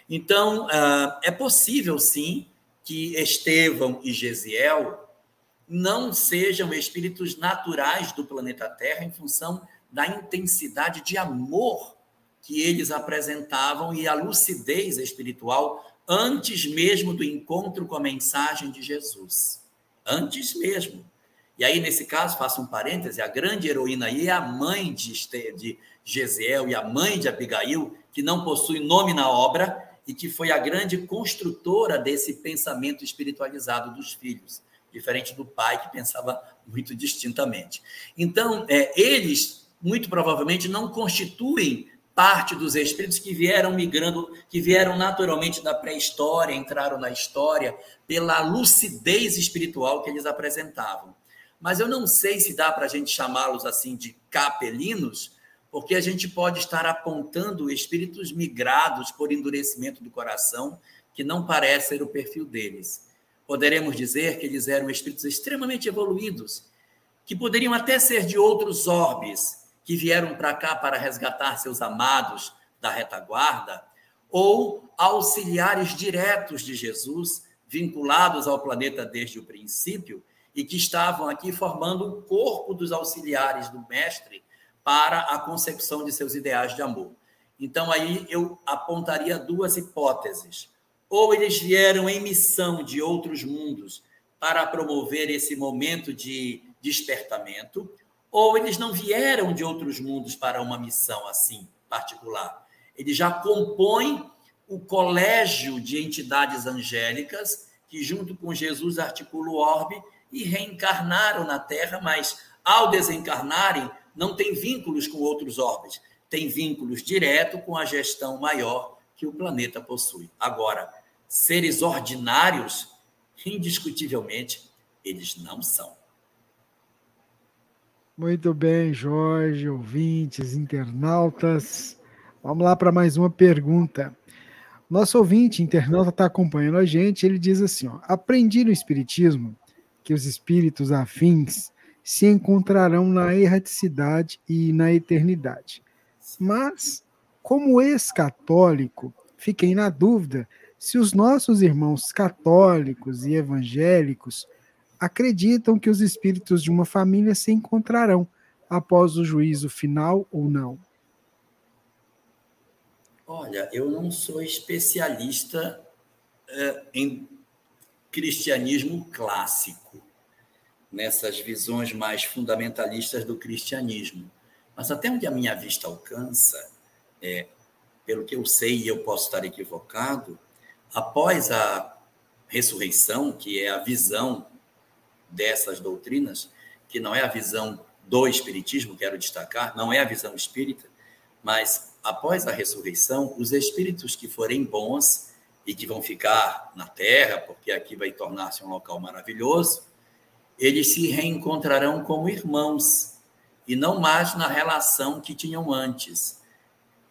Speaker 5: Então, ah, é possível, sim, que Estevão e Gesiel não sejam espíritos naturais do planeta Terra em função da intensidade de amor que eles apresentavam e a lucidez espiritual antes mesmo do encontro com a mensagem de Jesus. Antes mesmo. E aí, nesse caso, faço um parêntese, a grande heroína aí é a mãe de, de Gesiel e a mãe de Abigail, que não possui nome na obra e que foi a grande construtora desse pensamento espiritualizado dos filhos, diferente do pai que pensava muito distintamente. Então, é, eles, muito provavelmente, não constituem parte dos espíritos que vieram migrando, que vieram naturalmente da pré-história, entraram na história pela lucidez espiritual que eles apresentavam mas eu não sei se dá para a gente chamá-los assim de capelinos, porque a gente pode estar apontando espíritos migrados por endurecimento do coração, que não parece ser o perfil deles. Poderemos dizer que eles eram espíritos extremamente evoluídos, que poderiam até ser de outros orbes, que vieram para cá para resgatar seus amados da retaguarda, ou auxiliares diretos de Jesus, vinculados ao planeta desde o princípio, e que estavam aqui formando o corpo dos auxiliares do mestre para a concepção de seus ideais de amor. Então, aí eu apontaria duas hipóteses. Ou eles vieram em missão de outros mundos para promover esse momento de despertamento, ou eles não vieram de outros mundos para uma missão assim particular. Eles já compõem o colégio de entidades angélicas que, junto com Jesus, articula o orbe e reencarnaram na Terra, mas ao desencarnarem, não tem vínculos com outros orbes, tem vínculos direto com a gestão maior que o planeta possui. Agora, seres ordinários, indiscutivelmente, eles não são.
Speaker 3: Muito bem, Jorge, ouvintes, internautas. Vamos lá para mais uma pergunta. Nosso ouvinte, internauta, está acompanhando a gente. Ele diz assim: ó, aprendi no Espiritismo que os espíritos afins se encontrarão na erraticidade e na eternidade. Mas, como ex-católico, fiquei na dúvida se os nossos irmãos católicos e evangélicos acreditam que os espíritos de uma família se encontrarão após o juízo final ou não?
Speaker 5: Olha, eu não sou especialista é, em cristianismo clássico, nessas visões mais fundamentalistas do cristianismo. Mas até onde a minha vista alcança, é, pelo que eu sei e eu posso estar equivocado, após a ressurreição, que é a visão dessas doutrinas, que não é a visão do Espiritismo, quero destacar, não é a visão espírita, mas após a ressurreição, os espíritos que forem bons e que vão ficar na terra, porque aqui vai tornar-se um local maravilhoso, eles se reencontrarão como irmãos e não mais na relação que tinham antes.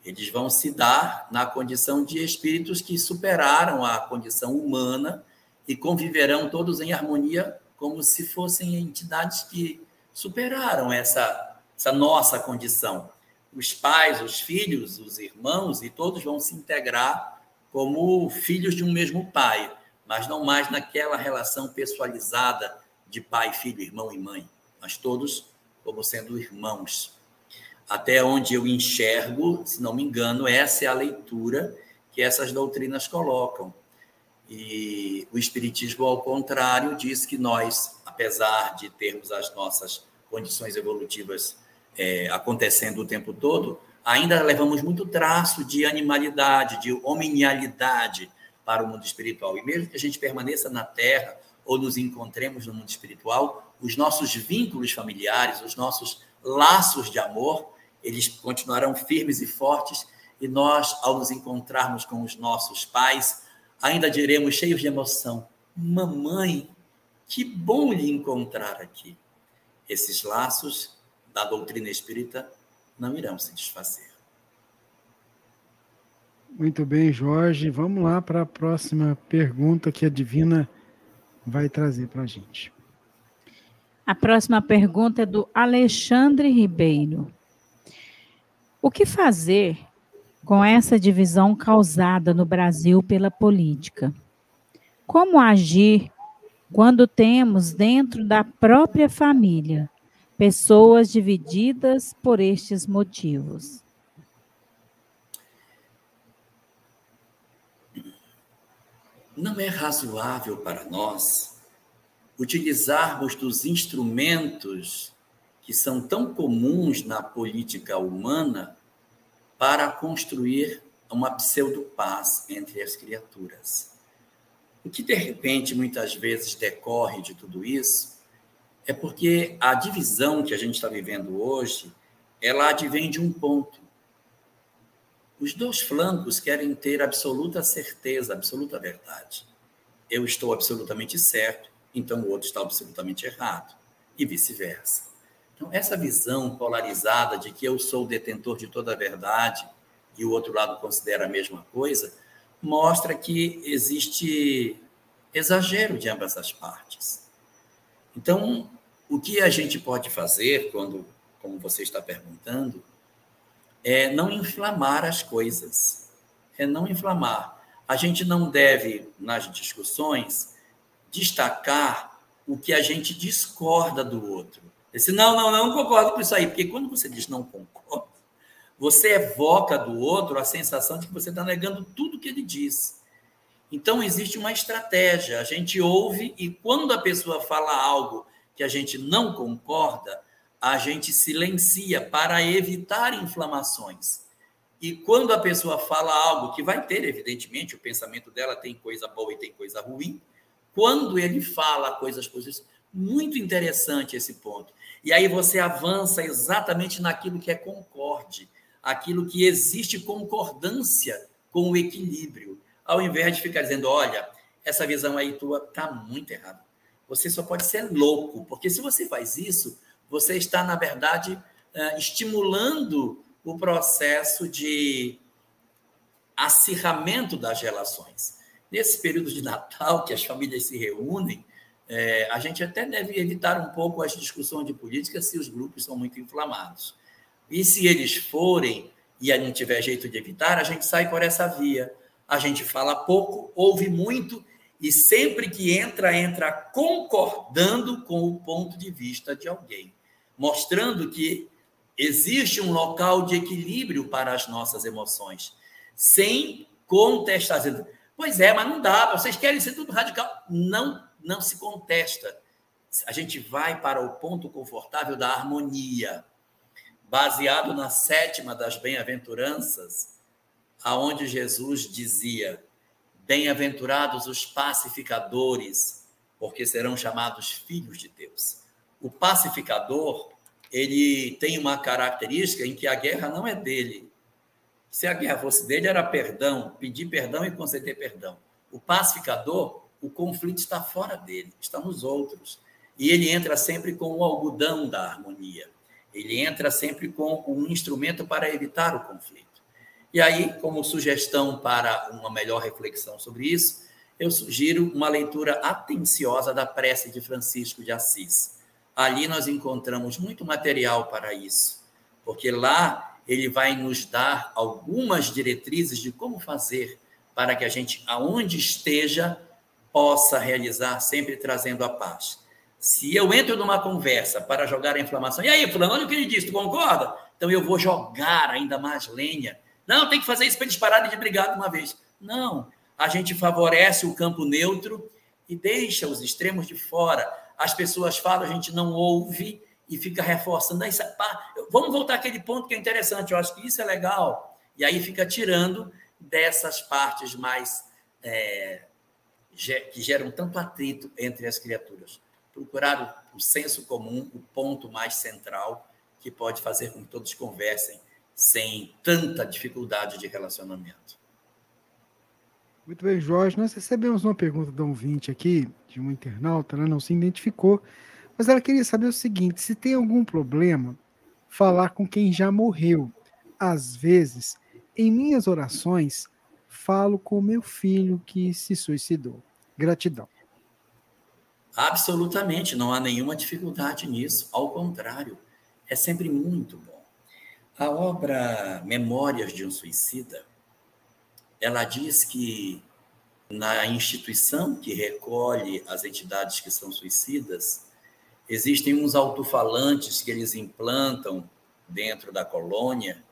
Speaker 5: Eles vão se dar na condição de espíritos que superaram a condição humana e conviverão todos em harmonia como se fossem entidades que superaram essa, essa nossa condição. Os pais, os filhos, os irmãos, e todos vão se integrar como filhos de um mesmo pai, mas não mais naquela relação pessoalizada de pai, filho, irmão e mãe, mas todos como sendo irmãos. Até onde eu enxergo, se não me engano, essa é a leitura que essas doutrinas colocam. E o Espiritismo, ao contrário, diz que nós, apesar de termos as nossas condições evolutivas é, acontecendo o tempo todo, ainda levamos muito traço de animalidade, de hominialidade para o mundo espiritual. E mesmo que a gente permaneça na Terra ou nos encontremos no mundo espiritual, os nossos vínculos familiares, os nossos laços de amor, eles continuarão firmes e fortes. E nós, ao nos encontrarmos com os nossos pais, ainda diremos cheios de emoção: Mamãe, que bom lhe encontrar aqui. Esses laços da doutrina espírita não irão se desfazer.
Speaker 3: Muito bem, Jorge. Vamos lá para a próxima pergunta que a Divina vai trazer para a gente.
Speaker 6: A próxima pergunta é do Alexandre Ribeiro. O que fazer com essa divisão causada no Brasil pela política? Como agir quando temos dentro da própria família pessoas divididas por estes motivos?
Speaker 5: Não é razoável para nós utilizarmos dos instrumentos que são tão comuns na política humana para construir uma pseudo-paz entre as criaturas. O que, de repente, muitas vezes decorre de tudo isso é porque a divisão que a gente está vivendo hoje, ela advém de um ponto. Os dois flancos querem ter absoluta certeza, absoluta verdade. Eu estou absolutamente certo, então o outro está absolutamente errado, e vice-versa. Então, essa visão polarizada de que eu sou o detentor de toda a verdade e o outro lado considera a mesma coisa, mostra que existe exagero de ambas as partes. Então, o que a gente pode fazer quando, como você está perguntando, é não inflamar as coisas. É não inflamar. A gente não deve, nas discussões, destacar o que a gente discorda do outro. Disse, não, não, não concordo com isso aí, porque quando você diz não concordo, você evoca do outro a sensação de que você está negando tudo que ele diz. Então, existe uma estratégia. A gente ouve e quando a pessoa fala algo que a gente não concorda, a gente silencia para evitar inflamações. E quando a pessoa fala algo que vai ter, evidentemente, o pensamento dela tem coisa boa e tem coisa ruim, quando ele fala coisas positivas, muito interessante esse ponto. E aí você avança exatamente naquilo que é concorde, aquilo que existe concordância com o equilíbrio, ao invés de ficar dizendo, olha, essa visão aí tua tá muito errada. Você só pode ser louco, porque se você faz isso, você está, na verdade, eh, estimulando o processo de acirramento das relações. Nesse período de Natal, que as famílias se reúnem, é, a gente até deve evitar um pouco as discussões de política se os grupos são muito inflamados. E se eles forem e a não tiver jeito de evitar, a gente sai por essa via. A gente fala pouco, ouve muito e sempre que entra, entra concordando com o ponto de vista de alguém, mostrando que existe um local de equilíbrio para as nossas emoções, sem contestar. Pois é, mas não dá, vocês querem ser tudo radical. Não, não se contesta. A gente vai para o ponto confortável da harmonia, baseado na sétima das bem-aventuranças, aonde Jesus dizia: Bem-aventurados os pacificadores, porque serão chamados filhos de Deus. O pacificador, ele tem uma característica em que a guerra não é dele, se a guerra fosse dele, era perdão, pedir perdão e conceder perdão. O pacificador, o conflito está fora dele, está nos outros. E ele entra sempre com o algodão da harmonia. Ele entra sempre com um instrumento para evitar o conflito. E aí, como sugestão para uma melhor reflexão sobre isso, eu sugiro uma leitura atenciosa da prece de Francisco de Assis. Ali nós encontramos muito material para isso, porque lá ele vai nos dar algumas diretrizes de como fazer para que a gente, aonde esteja, possa realizar, sempre trazendo a paz. Se eu entro numa conversa para jogar a inflamação, e aí, fulano, olha o que ele disse, tu concorda? Então eu vou jogar ainda mais lenha. Não, tem que fazer isso para eles pararem de brigar de uma vez. Não, a gente favorece o campo neutro e deixa os extremos de fora. As pessoas falam, a gente não ouve, e fica reforçando. Aí, pá, vamos voltar àquele ponto que é interessante, eu acho que isso é legal. E aí fica tirando dessas partes mais é, que geram tanto atrito entre as criaturas. Procurar o, o senso comum, o ponto mais central, que pode fazer com que todos conversem sem tanta dificuldade de relacionamento.
Speaker 3: Muito bem, Jorge. Nós recebemos uma pergunta de um ouvinte aqui, de um internauta, ela não se identificou, mas ela queria saber o seguinte: se tem algum problema falar com quem já morreu. Às vezes, em minhas orações, falo com meu filho que se suicidou. Gratidão.
Speaker 5: Absolutamente, não há nenhuma dificuldade nisso. Ao contrário, é sempre muito bom. A obra Memórias de um Suicida, ela diz que na instituição que recolhe as entidades que são suicidas, Existem uns alto-falantes que eles implantam dentro da colônia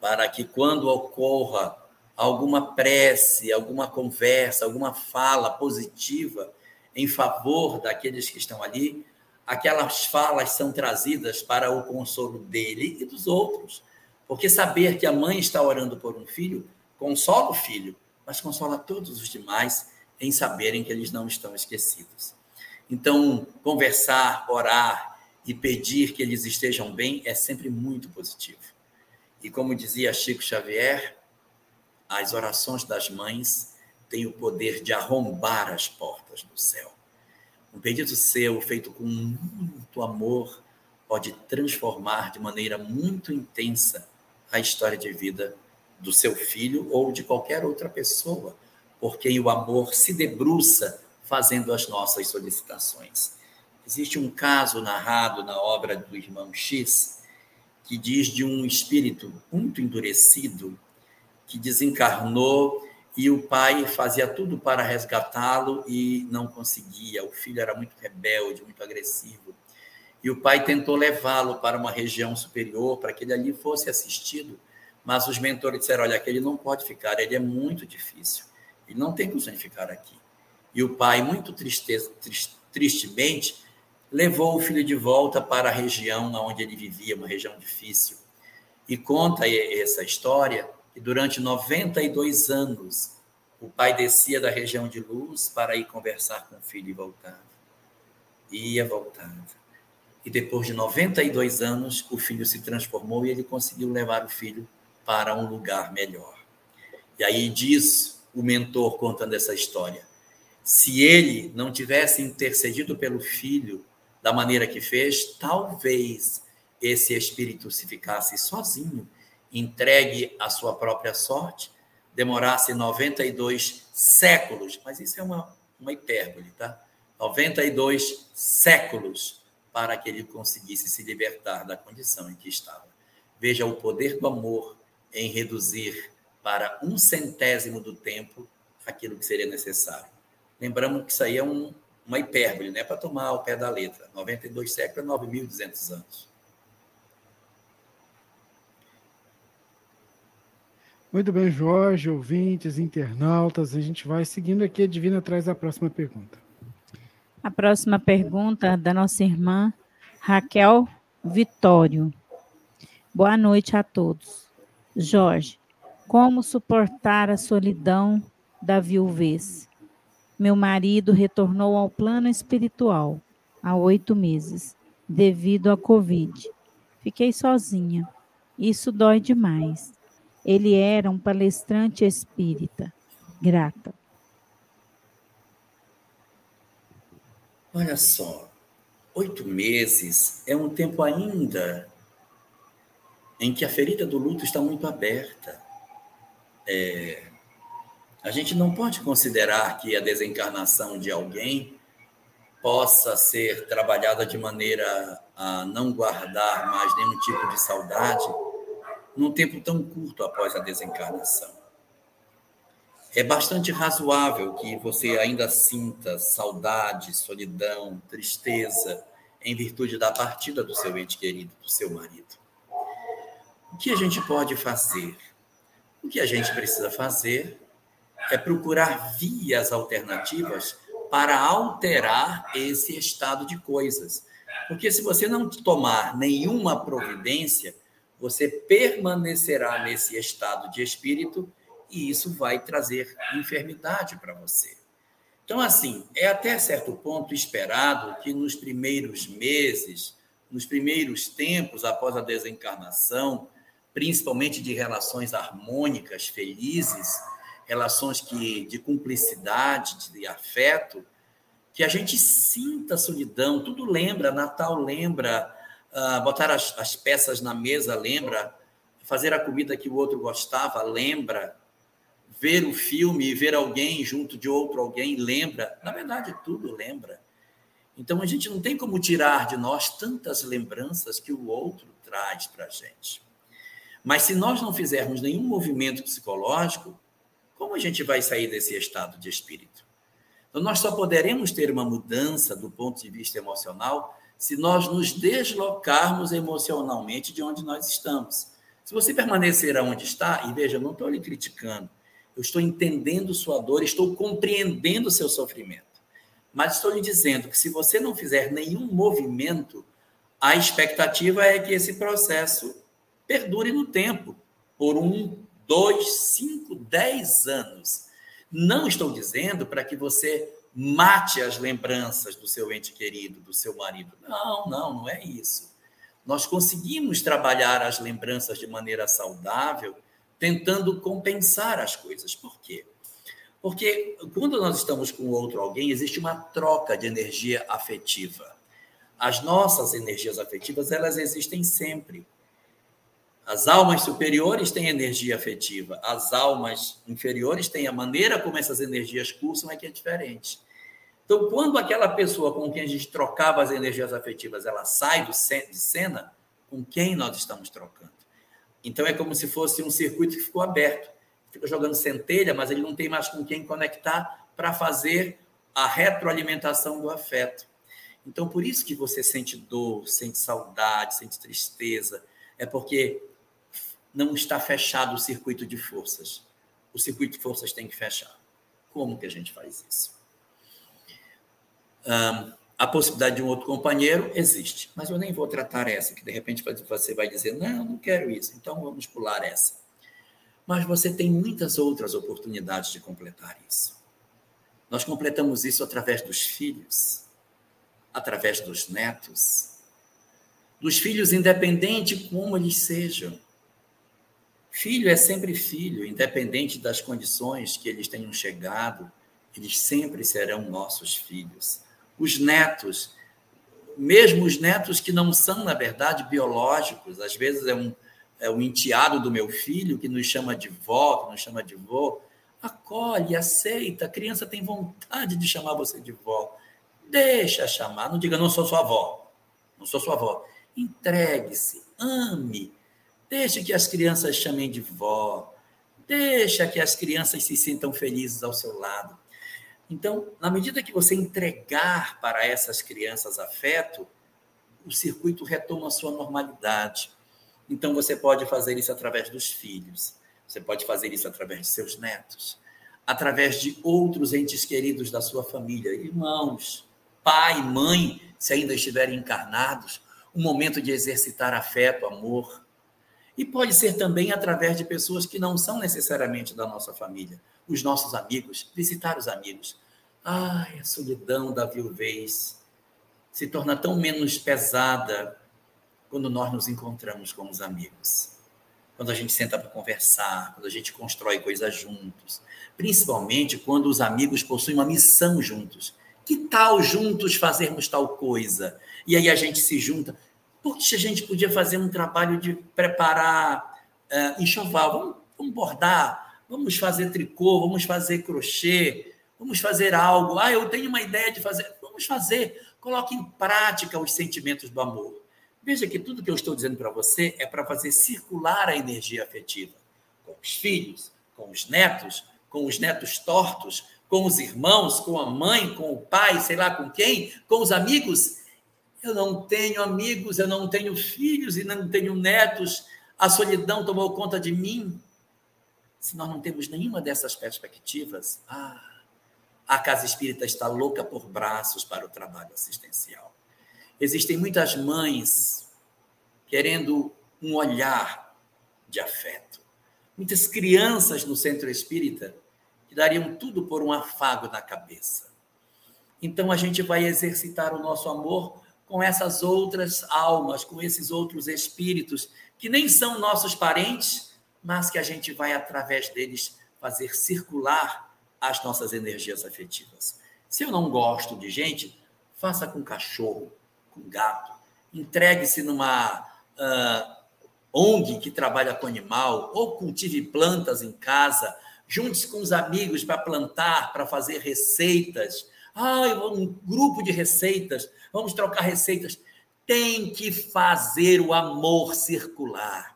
Speaker 5: para que quando ocorra alguma prece, alguma conversa, alguma fala positiva em favor daqueles que estão ali, aquelas falas são trazidas para o consolo dele e dos outros. Porque saber que a mãe está orando por um filho consola o filho, mas consola todos os demais em saberem que eles não estão esquecidos. Então, conversar, orar e pedir que eles estejam bem é sempre muito positivo. E como dizia Chico Xavier, as orações das mães têm o poder de arrombar as portas do céu. Um pedido seu, feito com muito amor, pode transformar de maneira muito intensa a história de vida do seu filho ou de qualquer outra pessoa, por quem o amor se debruça fazendo as nossas solicitações. Existe um caso narrado na obra do irmão X que diz de um espírito muito endurecido que desencarnou e o pai fazia tudo para resgatá-lo e não conseguia. O filho era muito rebelde, muito agressivo. E o pai tentou levá-lo para uma região superior para que ele ali fosse assistido, mas os mentores disseram: olha, aquele não pode ficar, ele é muito difícil, ele não tem condições de ficar aqui. E o pai, muito tristeza, tristemente, levou o filho de volta para a região onde ele vivia, uma região difícil. E conta essa história que durante 92 anos o pai descia da região de luz para ir conversar com o filho e voltava. Ia, voltava. E depois de 92 anos, o filho se transformou e ele conseguiu levar o filho para um lugar melhor. E aí diz o mentor contando essa história: se ele não tivesse intercedido pelo filho, da maneira que fez, talvez esse espírito se ficasse sozinho, entregue à sua própria sorte, demorasse 92 séculos, mas isso é uma, uma hipérbole, tá? 92 séculos para que ele conseguisse se libertar da condição em que estava. Veja o poder do amor em reduzir para um centésimo do tempo aquilo que seria necessário. Lembramos que isso aí é um, uma hipérbole, né? Para tomar ao pé da letra. 92 séculos é 9.200 anos.
Speaker 3: Muito bem, Jorge, ouvintes, internautas. A gente vai seguindo aqui. A Divina traz a próxima pergunta.
Speaker 6: A próxima pergunta da nossa irmã Raquel Vitório. Boa noite a todos. Jorge, como suportar a solidão da viuvez? Meu marido retornou ao plano espiritual há oito meses, devido à Covid. Fiquei sozinha. Isso dói demais. Ele era um palestrante espírita. Grata.
Speaker 5: Olha só, oito meses é um tempo ainda em que a ferida do luto está muito aberta. É, a gente não pode considerar que a desencarnação de alguém possa ser trabalhada de maneira a não guardar mais nenhum tipo de saudade num tempo tão curto após a desencarnação. É bastante razoável que você ainda sinta saudade, solidão, tristeza, em virtude da partida do seu ente querido, do seu marido. O que a gente pode fazer? O que a gente precisa fazer é procurar vias alternativas para alterar esse estado de coisas. Porque se você não tomar nenhuma providência, você permanecerá nesse estado de espírito e isso vai trazer enfermidade para você. Então, assim, é até certo ponto esperado que nos primeiros meses, nos primeiros tempos após a desencarnação, principalmente de relações harmônicas, felizes, relações que de cumplicidade, de afeto, que a gente sinta solidão. Tudo lembra, Natal lembra, uh, botar as, as peças na mesa, lembra? Fazer a comida que o outro gostava, lembra? Ver o filme e ver alguém junto de outro alguém, lembra? Na verdade, tudo lembra. Então, a gente não tem como tirar de nós tantas lembranças que o outro traz para a gente. Mas se nós não fizermos nenhum movimento psicológico, como a gente vai sair desse estado de espírito? Então, nós só poderemos ter uma mudança do ponto de vista emocional se nós nos deslocarmos emocionalmente de onde nós estamos. Se você permanecer onde está, e veja, não estou lhe criticando, eu estou entendendo sua dor, estou compreendendo seu sofrimento. Mas estou lhe dizendo que se você não fizer nenhum movimento, a expectativa é que esse processo perdure no tempo, por um, dois, cinco, dez anos. Não estou dizendo para que você mate as lembranças do seu ente querido, do seu marido. Não, não, não é isso. Nós conseguimos trabalhar as lembranças de maneira saudável, tentando compensar as coisas. Por quê? Porque quando nós estamos com outro alguém, existe uma troca de energia afetiva. As nossas energias afetivas, elas existem sempre. As almas superiores têm energia afetiva, as almas inferiores têm a maneira como essas energias cursam é que é diferente. Então, quando aquela pessoa com quem a gente trocava as energias afetivas, ela sai do de cena, com quem nós estamos trocando? Então, é como se fosse um circuito que ficou aberto. Fica jogando centelha, mas ele não tem mais com quem conectar para fazer a retroalimentação do afeto. Então, por isso que você sente dor, sente saudade, sente tristeza, é porque não está fechado o circuito de forças. O circuito de forças tem que fechar. Como que a gente faz isso? A possibilidade de um outro companheiro existe, mas eu nem vou tratar essa, que de repente você vai dizer, não, não quero isso, então vamos pular essa. Mas você tem muitas outras oportunidades de completar isso. Nós completamos isso através dos filhos, através dos netos, dos filhos, independente como eles sejam. Filho é sempre filho, independente das condições que eles tenham chegado, eles sempre serão nossos filhos os netos. mesmo os netos que não são, na verdade, biológicos, às vezes é um, é um enteado do meu filho que nos chama de vó, que nos chama de vô, acolhe, aceita, a criança tem vontade de chamar você de vó, deixa chamar, não diga, não sou sua avó, não sou sua avó, entregue-se, ame, deixe que as crianças chamem de vó, deixa que as crianças se sintam felizes ao seu lado, então, na medida que você entregar para essas crianças afeto, o circuito retoma a sua normalidade. Então, você pode fazer isso através dos filhos, você pode fazer isso através de seus netos, através de outros entes queridos da sua família, irmãos, pai, mãe, se ainda estiverem encarnados, um momento de exercitar afeto, amor. E pode ser também através de pessoas que não são necessariamente da nossa família, os nossos amigos, visitar os amigos. Ai, a solidão da viuvez se torna tão menos pesada quando nós nos encontramos com os amigos. Quando a gente senta para conversar, quando a gente constrói coisas juntos. Principalmente quando os amigos possuem uma missão juntos. Que tal juntos fazermos tal coisa? E aí a gente se junta. Porque a gente podia fazer um trabalho de preparar uh, enxoval. Vamos, vamos bordar Vamos fazer tricô, vamos fazer crochê, vamos fazer algo. Ah, eu tenho uma ideia de fazer. Vamos fazer. Coloque em prática os sentimentos do amor. Veja que tudo que eu estou dizendo para você é para fazer circular a energia afetiva com os filhos, com os netos, com os netos tortos, com os irmãos, com a mãe, com o pai, sei lá com quem, com os amigos. Eu não tenho amigos, eu não tenho filhos e não tenho netos. A solidão tomou conta de mim se nós não temos nenhuma dessas perspectivas, ah, a casa espírita está louca por braços para o trabalho assistencial. Existem muitas mães querendo um olhar de afeto. Muitas crianças no centro espírita que dariam tudo por um afago na cabeça. Então a gente vai exercitar o nosso amor com essas outras almas, com esses outros espíritos que nem são nossos parentes, mas que a gente vai, através deles, fazer circular as nossas energias afetivas. Se eu não gosto de gente, faça com cachorro, com gato, entregue-se numa uh, ONG que trabalha com animal, ou cultive plantas em casa, junte-se com os amigos para plantar, para fazer receitas. Ah, um grupo de receitas, vamos trocar receitas. Tem que fazer o amor circular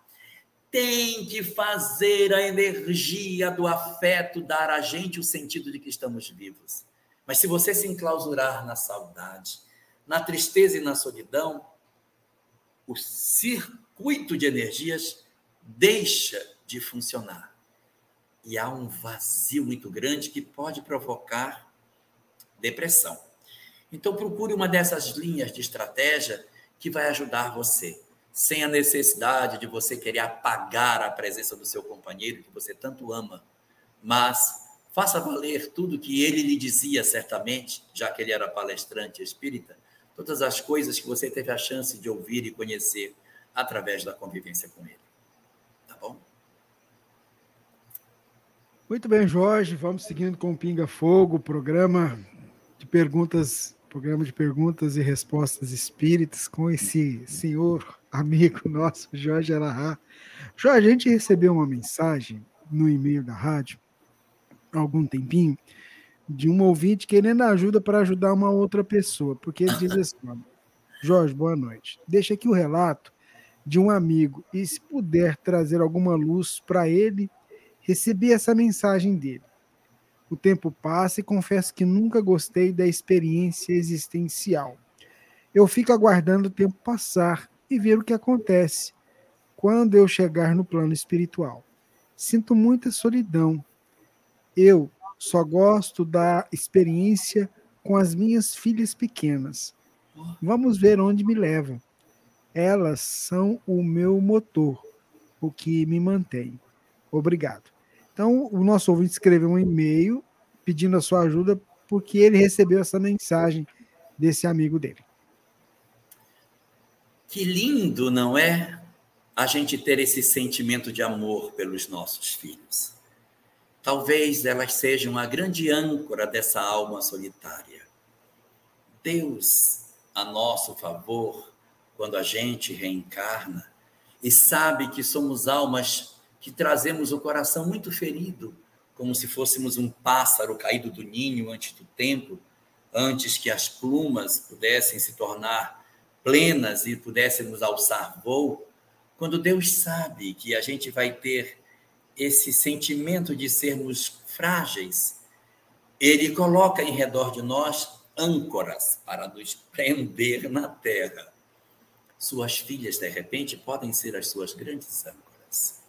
Speaker 5: tem que fazer a energia do afeto dar a gente o sentido de que estamos vivos. Mas se você se enclausurar na saudade, na tristeza e na solidão, o circuito de energias deixa de funcionar. E há um vazio muito grande que pode provocar depressão. Então, procure uma dessas linhas de estratégia que vai ajudar você sem a necessidade de você querer apagar a presença do seu companheiro que você tanto ama, mas faça valer tudo que ele lhe dizia certamente, já que ele era palestrante espírita, todas as coisas que você teve a chance de ouvir e conhecer através da convivência com ele. Tá bom?
Speaker 3: Muito bem, Jorge. Vamos seguindo com o Pinga Fogo, programa de perguntas, programa de perguntas e respostas espíritas com esse senhor amigo nosso, Jorge Alahá. Jorge, a gente recebeu uma mensagem no e-mail da rádio, há algum tempinho, de um ouvinte querendo ajuda para ajudar uma outra pessoa, porque ele diz assim: Jorge, boa noite. Deixa aqui o relato de um amigo e se puder trazer alguma luz para ele, recebi essa mensagem dele. O tempo passa e confesso que nunca gostei da experiência existencial. Eu fico aguardando o tempo passar e ver o que acontece quando eu chegar no plano espiritual. Sinto muita solidão. Eu só gosto da experiência com as minhas filhas pequenas. Vamos ver onde me levam. Elas são o meu motor, o que me mantém. Obrigado. Então, o nosso ouvinte escreveu um e-mail pedindo a sua ajuda porque ele recebeu essa mensagem desse amigo dele.
Speaker 5: Que lindo, não é? A gente ter esse sentimento de amor pelos nossos filhos. Talvez elas sejam a grande âncora dessa alma solitária. Deus a nosso favor quando a gente reencarna e sabe que somos almas que trazemos o coração muito ferido, como se fôssemos um pássaro caído do ninho antes do tempo, antes que as plumas pudessem se tornar plenas e pudéssemos alçar voo, quando Deus sabe que a gente vai ter esse sentimento de sermos frágeis, Ele coloca em redor de nós âncoras para nos prender na terra. Suas filhas, de repente, podem ser as suas grandes âncoras,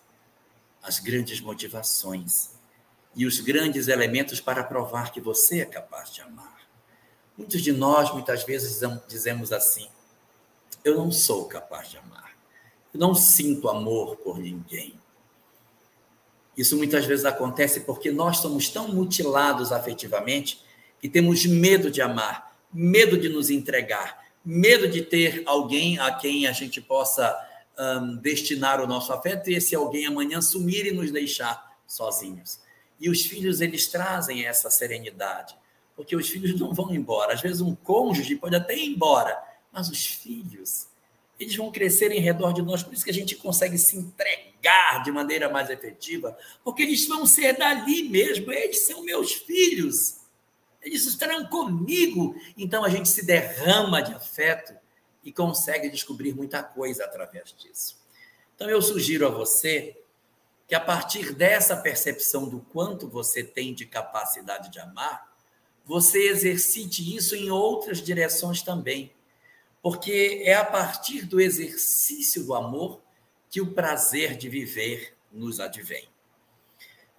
Speaker 5: as grandes motivações e os grandes elementos para provar que você é capaz de amar. Muitos de nós, muitas vezes, dizemos assim: eu não sou capaz de amar, eu não sinto amor por ninguém. Isso muitas vezes acontece porque nós somos tão mutilados afetivamente que temos medo de amar, medo de nos entregar, medo de ter alguém a quem a gente possa um, destinar o nosso afeto e esse alguém amanhã sumir e nos deixar sozinhos. E os filhos, eles trazem essa serenidade, porque os filhos não vão embora. Às vezes, um cônjuge pode até ir embora, mas os filhos, eles vão crescer em redor de nós, por isso que a gente consegue se entregar de maneira mais efetiva, porque eles vão ser dali mesmo, eles são meus filhos. Eles estarão comigo. Então a gente se derrama de afeto e consegue descobrir muita coisa através disso. Então eu sugiro a você que a partir dessa percepção do quanto você tem de capacidade de amar, você exercite isso em outras direções também. Porque é a partir do exercício do amor que o prazer de viver nos advém.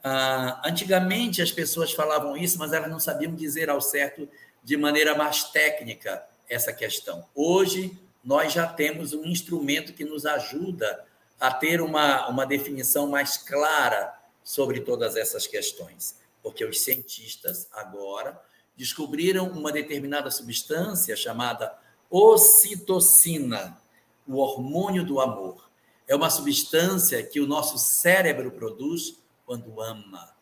Speaker 5: Ah, antigamente as pessoas falavam isso, mas elas não sabiam dizer ao certo de maneira mais técnica essa questão. Hoje nós já temos um instrumento que nos ajuda a ter uma, uma definição mais clara sobre todas essas questões, porque os cientistas agora descobriram uma determinada substância chamada ocitocina, o hormônio do amor. É uma substância que o nosso cérebro produz quando ama.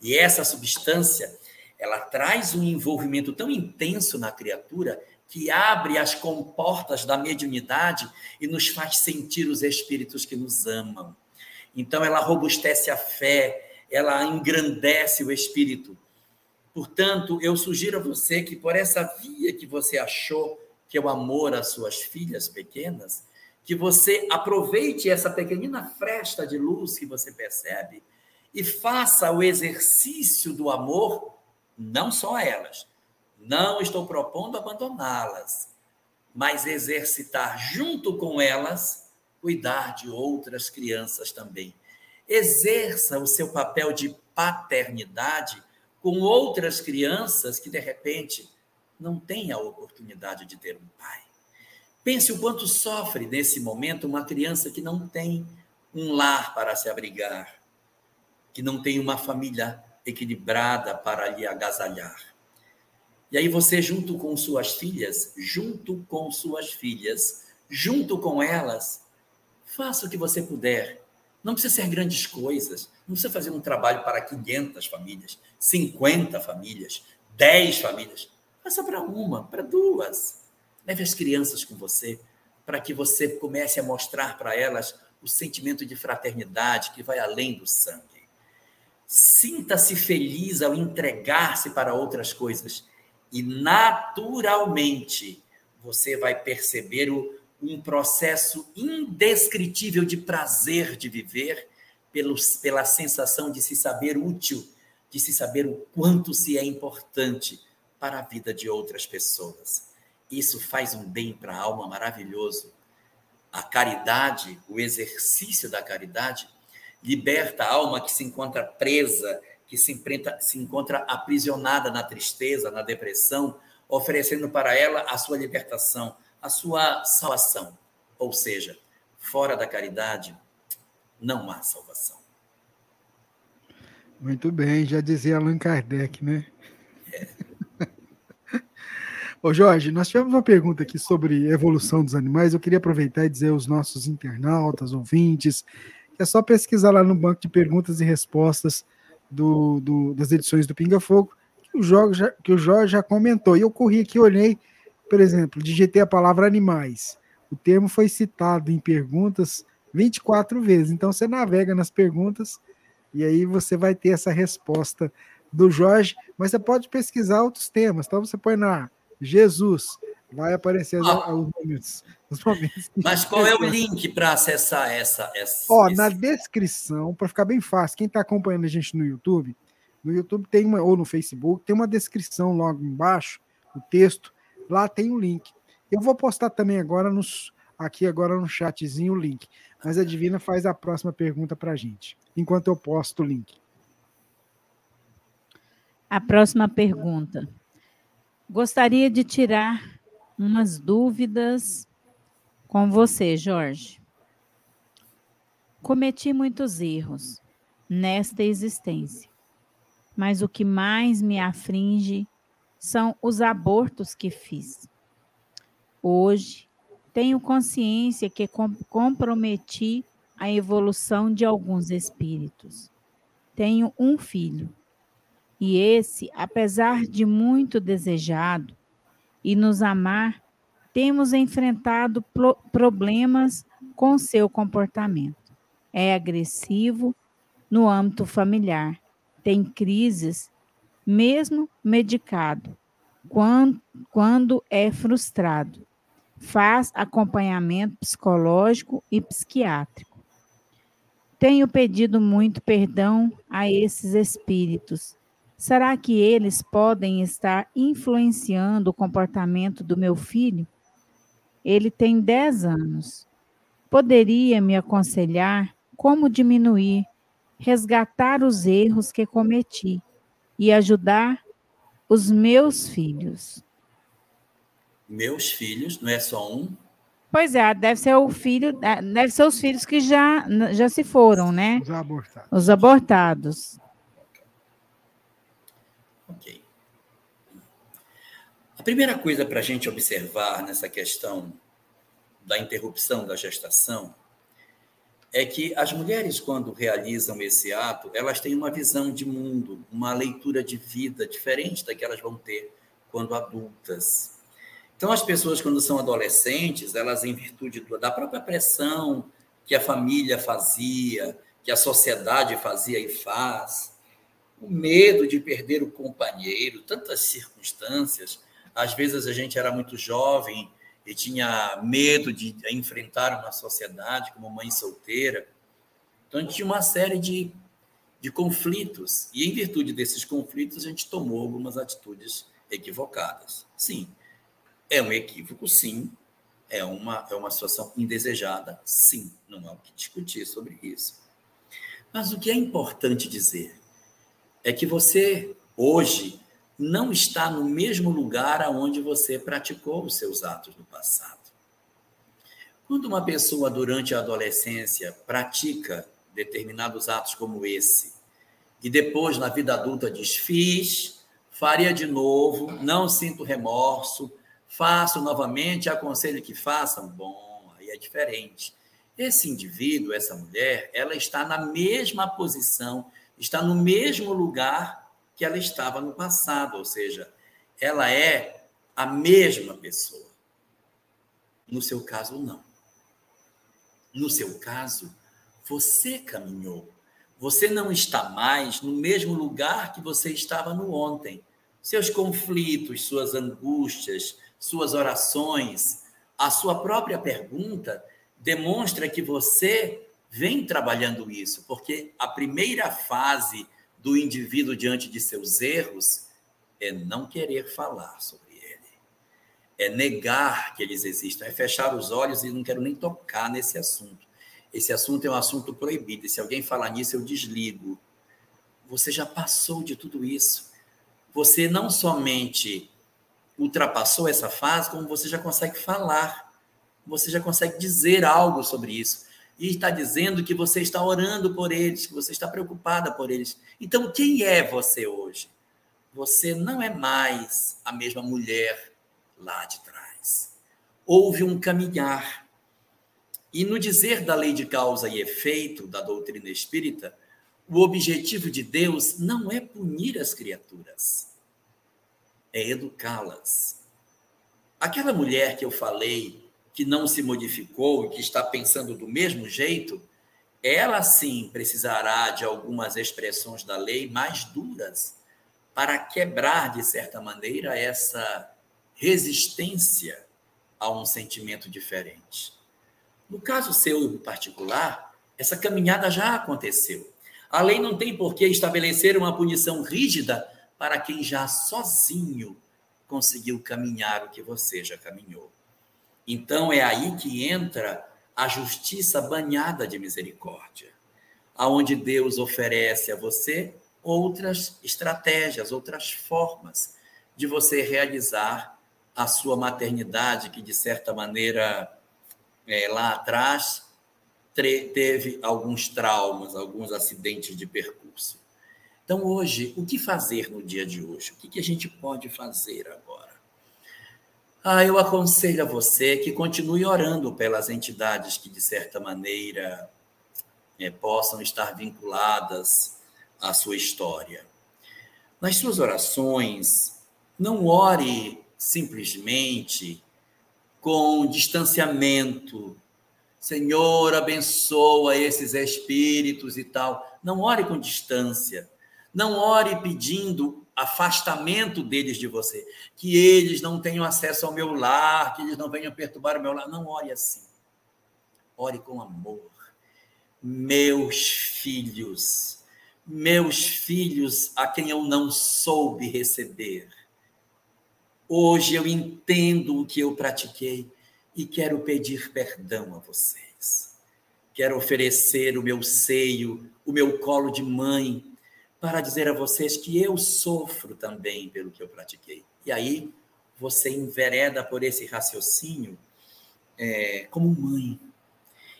Speaker 5: E essa substância, ela traz um envolvimento tão intenso na criatura que abre as comportas da mediunidade e nos faz sentir os espíritos que nos amam. Então, ela robustece a fé, ela engrandece o espírito. Portanto, eu sugiro a você que, por essa via que você achou, que é o amor às suas filhas pequenas, que você aproveite essa pequenina fresta de luz que você percebe e faça o exercício do amor, não só a elas. Não estou propondo abandoná-las, mas exercitar junto com elas, cuidar de outras crianças também. Exerça o seu papel de paternidade com outras crianças que, de repente, não têm a oportunidade de ter um pai. Pense o quanto sofre nesse momento uma criança que não tem um lar para se abrigar, que não tem uma família equilibrada para lhe agasalhar. E aí você, junto com suas filhas, junto com suas filhas, junto com elas, faça o que você puder. Não precisa ser grandes coisas, não precisa fazer um trabalho para 500 famílias, 50 famílias, 10 famílias. Faça para uma, para duas. Leve as crianças com você, para que você comece a mostrar para elas o sentimento de fraternidade que vai além do sangue. Sinta-se feliz ao entregar-se para outras coisas e naturalmente você vai perceber o, um processo indescritível de prazer de viver pelos, pela sensação de se saber útil, de se saber o quanto se é importante para a vida de outras pessoas. Isso faz um bem para a alma maravilhoso. A caridade, o exercício da caridade, liberta a alma que se encontra presa, que se, enfrenta, se encontra aprisionada na tristeza, na depressão, oferecendo para ela a sua libertação, a sua salvação. Ou seja, fora da caridade não há salvação.
Speaker 3: Muito bem, já dizia Allan Kardec, né? Ô Jorge, nós tivemos uma pergunta aqui sobre evolução dos animais. Eu queria aproveitar e dizer aos nossos internautas, ouvintes, é só pesquisar lá no banco de perguntas e respostas do, do, das edições do Pinga Fogo, que o, Jorge já, que o Jorge já comentou. E eu corri aqui, olhei, por exemplo, digitei a palavra animais. O termo foi citado em perguntas 24 vezes. Então você navega nas perguntas e aí você vai ter essa resposta do Jorge, mas você pode pesquisar outros temas. Então você põe na Jesus, vai aparecer ah. os, momentos, os momentos.
Speaker 5: Mas qual é o link para acessar essa, essa
Speaker 3: Ó, esse... na descrição, para ficar bem fácil, quem está acompanhando a gente no YouTube, no YouTube tem uma, ou no Facebook, tem uma descrição logo embaixo, o texto, lá tem o um link. Eu vou postar também agora nos, aqui agora no chatzinho o link. Mas a Divina faz a próxima pergunta para a gente, enquanto eu posto o link.
Speaker 6: A próxima pergunta. Gostaria de tirar umas dúvidas com você, Jorge. Cometi muitos erros nesta existência, mas o que mais me aflige são os abortos que fiz. Hoje, tenho consciência que comprometi a evolução de alguns espíritos. Tenho um filho, e esse, apesar de muito desejado e nos amar, temos enfrentado problemas com seu comportamento. É agressivo no âmbito familiar, tem crises, mesmo medicado, quando, quando é frustrado faz acompanhamento psicológico e psiquiátrico. Tenho pedido muito perdão a esses espíritos. Será que eles podem estar influenciando o comportamento do meu filho? Ele tem 10 anos. Poderia me aconselhar como diminuir, resgatar os erros que cometi e ajudar os meus filhos?
Speaker 5: meus filhos, não é só um.
Speaker 6: Pois é, deve ser o filho, é, deve ser os filhos que já, já se foram, né?
Speaker 3: Os abortados.
Speaker 6: Os abortados.
Speaker 5: Ok. A primeira coisa para a gente observar nessa questão da interrupção da gestação é que as mulheres, quando realizam esse ato, elas têm uma visão de mundo, uma leitura de vida diferente da que elas vão ter quando adultas. Então, as pessoas, quando são adolescentes, elas, em virtude da própria pressão que a família fazia, que a sociedade fazia e faz, o medo de perder o companheiro, tantas circunstâncias. Às vezes a gente era muito jovem e tinha medo de enfrentar uma sociedade como mãe solteira. Então, tinha uma série de, de conflitos. E, em virtude desses conflitos, a gente tomou algumas atitudes equivocadas. Sim, é um equívoco, sim. É uma, é uma situação indesejada, sim. Não há o que discutir sobre isso. Mas o que é importante dizer é que você, hoje, não está no mesmo lugar aonde você praticou os seus atos no passado. Quando uma pessoa, durante a adolescência, pratica determinados atos como esse, e depois, na vida adulta, diz: fiz, faria de novo, não sinto remorso, Faço novamente, aconselho que façam. Bom, aí é diferente. Esse indivíduo, essa mulher, ela está na mesma posição, está no mesmo lugar que ela estava no passado, ou seja, ela é a mesma pessoa. No seu caso, não. No seu caso, você caminhou. Você não está mais no mesmo lugar que você estava no ontem. Seus conflitos, suas angústias, suas orações, a sua própria pergunta demonstra que você vem trabalhando isso, porque a primeira fase do indivíduo diante de seus erros é não querer falar sobre ele, é negar que eles existam, é fechar os olhos e não quero nem tocar nesse assunto. Esse assunto é um assunto proibido, e se alguém falar nisso, eu desligo. Você já passou de tudo isso. Você não somente ultrapassou essa fase, como você já consegue falar, você já consegue dizer algo sobre isso. E está dizendo que você está orando por eles, que você está preocupada por eles. Então, quem é você hoje? Você não é mais a mesma mulher lá de trás. Houve um caminhar. E no dizer da lei de causa e efeito da doutrina espírita, o objetivo de Deus não é punir as criaturas é educá-las. Aquela mulher que eu falei que não se modificou e que está pensando do mesmo jeito, ela sim precisará de algumas expressões da lei mais duras para quebrar, de certa maneira, essa resistência a um sentimento diferente. No caso seu particular, essa caminhada já aconteceu. A lei não tem por que estabelecer uma punição rígida para quem já sozinho conseguiu caminhar o que você já caminhou. Então é aí que entra a justiça banhada de misericórdia, aonde Deus oferece a você outras estratégias, outras formas de você realizar a sua maternidade, que de certa maneira é, lá atrás teve alguns traumas, alguns acidentes de percurso. Então, hoje, o que fazer no dia de hoje? O que, que a gente pode fazer agora? Ah, eu aconselho a você que continue orando pelas entidades que, de certa maneira, é, possam estar vinculadas à sua história. Nas suas orações, não ore simplesmente com distanciamento. Senhor, abençoa esses espíritos e tal. Não ore com distância. Não ore pedindo afastamento deles de você, que eles não tenham acesso ao meu lar, que eles não venham perturbar o meu lar. Não ore assim. Ore com amor. Meus filhos, meus filhos a quem eu não soube receber. Hoje eu entendo o que eu pratiquei e quero pedir perdão a vocês. Quero oferecer o meu seio, o meu colo de mãe, para dizer a vocês que eu sofro também pelo que eu pratiquei. E aí você envereda por esse raciocínio é, como mãe,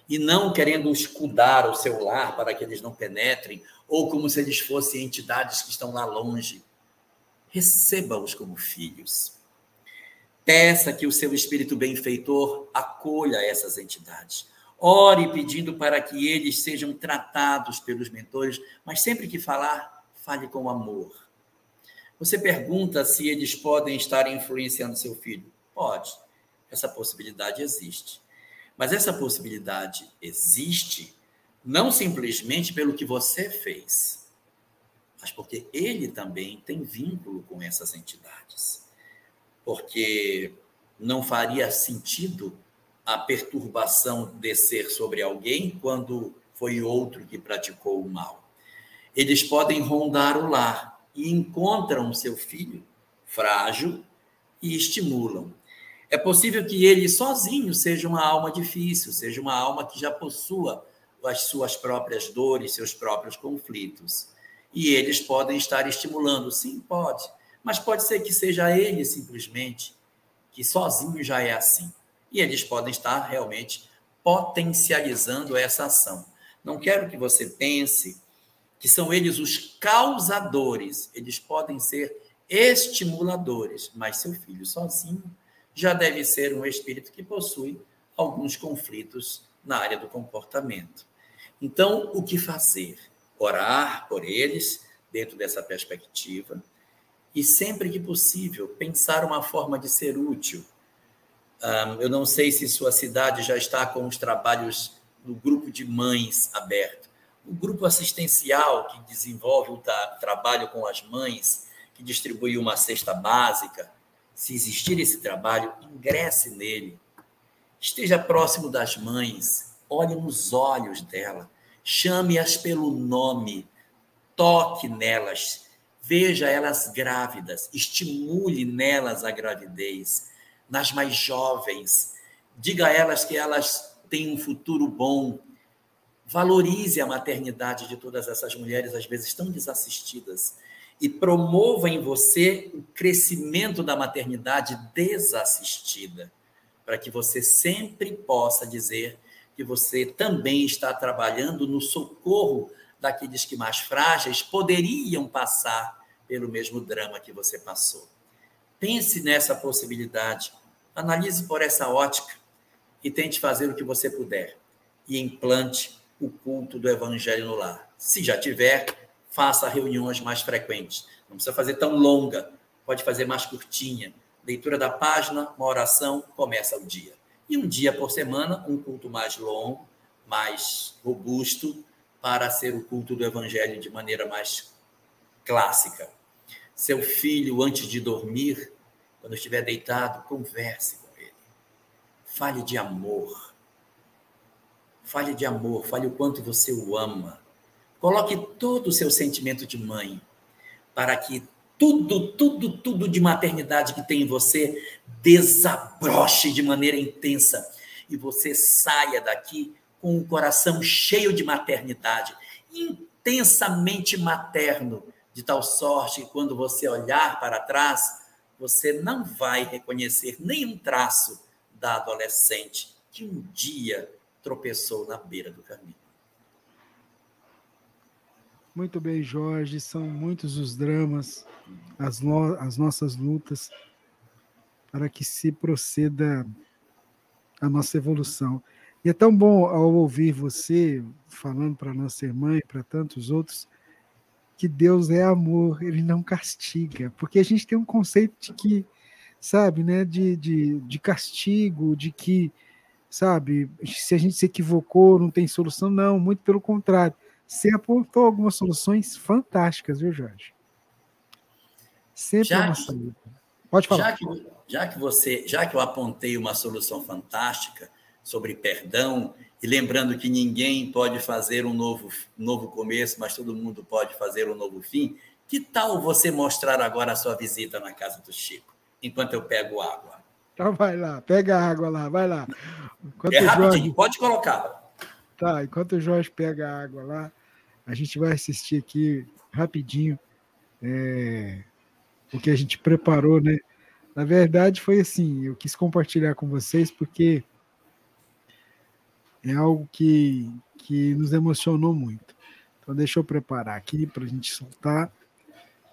Speaker 5: e não querendo escudar o seu lar para que eles não penetrem, ou como se eles fossem entidades que estão lá longe. Receba-os como filhos. Peça que o seu espírito benfeitor acolha essas entidades. Ore pedindo para que eles sejam tratados pelos mentores, mas sempre que falar, fale com amor. Você pergunta se eles podem estar influenciando seu filho? Pode. Essa possibilidade existe. Mas essa possibilidade existe não simplesmente pelo que você fez, mas porque ele também tem vínculo com essas entidades. Porque não faria sentido a perturbação descer sobre alguém quando foi outro que praticou o mal. Eles podem rondar o lar e encontram seu filho frágil e estimulam. É possível que ele sozinho seja uma alma difícil, seja uma alma que já possua as suas próprias dores, seus próprios conflitos. E eles podem estar estimulando, sim, pode. Mas pode ser que seja ele simplesmente, que sozinho já é assim e eles podem estar realmente potencializando essa ação. Não quero que você pense que são eles os causadores, eles podem ser estimuladores, mas seu filho sozinho já deve ser um espírito que possui alguns conflitos na área do comportamento. Então, o que fazer? Orar por eles dentro dessa perspectiva e sempre que possível pensar uma forma de ser útil eu não sei se sua cidade já está com os trabalhos do grupo de mães aberto. O grupo assistencial que desenvolve o trabalho com as mães, que distribui uma cesta básica, se existir esse trabalho, ingresse nele. Esteja próximo das mães, olhe nos olhos dela, chame-as pelo nome, toque nelas, veja elas grávidas, estimule nelas a gravidez nas mais jovens. Diga a elas que elas têm um futuro bom. Valorize a maternidade de todas essas mulheres, às vezes tão desassistidas, e promova em você o crescimento da maternidade desassistida, para que você sempre possa dizer que você também está trabalhando no socorro daqueles que mais frágeis poderiam passar pelo mesmo drama que você passou. Pense nessa possibilidade Analise por essa ótica e tente fazer o que você puder e implante o culto do evangelho no lar. Se já tiver, faça reuniões mais frequentes. Não precisa fazer tão longa, pode fazer mais curtinha, leitura da página, uma oração, começa o dia. E um dia por semana, um culto mais longo, mais robusto, para ser o culto do Evangelho de maneira mais clássica. Seu filho, antes de dormir, quando estiver deitado, converse com ele. Fale de amor. Fale de amor, fale o quanto você o ama. Coloque todo o seu sentimento de mãe para que tudo, tudo, tudo de maternidade que tem em você desabroche de maneira intensa e você saia daqui com um coração cheio de maternidade, intensamente materno, de tal sorte que quando você olhar para trás, você não vai reconhecer nenhum traço da adolescente que um dia tropeçou na beira do caminho.
Speaker 3: Muito bem, Jorge. São muitos os dramas, as, no, as nossas lutas para que se proceda a nossa evolução. E é tão bom ao ouvir você falando para nossa irmã e para tantos outros que Deus é amor, ele não castiga, porque a gente tem um conceito de que, sabe, né, de, de, de castigo, de que, sabe, se a gente se equivocou, não tem solução, não, muito pelo contrário. Você apontou algumas soluções fantásticas, viu, Jorge? Sempre já uma saída. Pode falar.
Speaker 5: Já que, já que você, já que eu apontei uma solução fantástica sobre perdão e lembrando que ninguém pode fazer um novo, novo começo, mas todo mundo pode fazer um novo fim, que tal você mostrar agora a sua visita na casa do Chico, enquanto eu pego água?
Speaker 3: Então vai lá, pega a água lá, vai lá.
Speaker 5: Enquanto é rapidinho, Jorge... pode colocar.
Speaker 3: Tá, enquanto o Jorge pega a água lá, a gente vai assistir aqui rapidinho é, o que a gente preparou, né? Na verdade, foi assim, eu quis compartilhar com vocês porque é algo que, que nos emocionou muito. Então, deixa eu preparar aqui para a gente soltar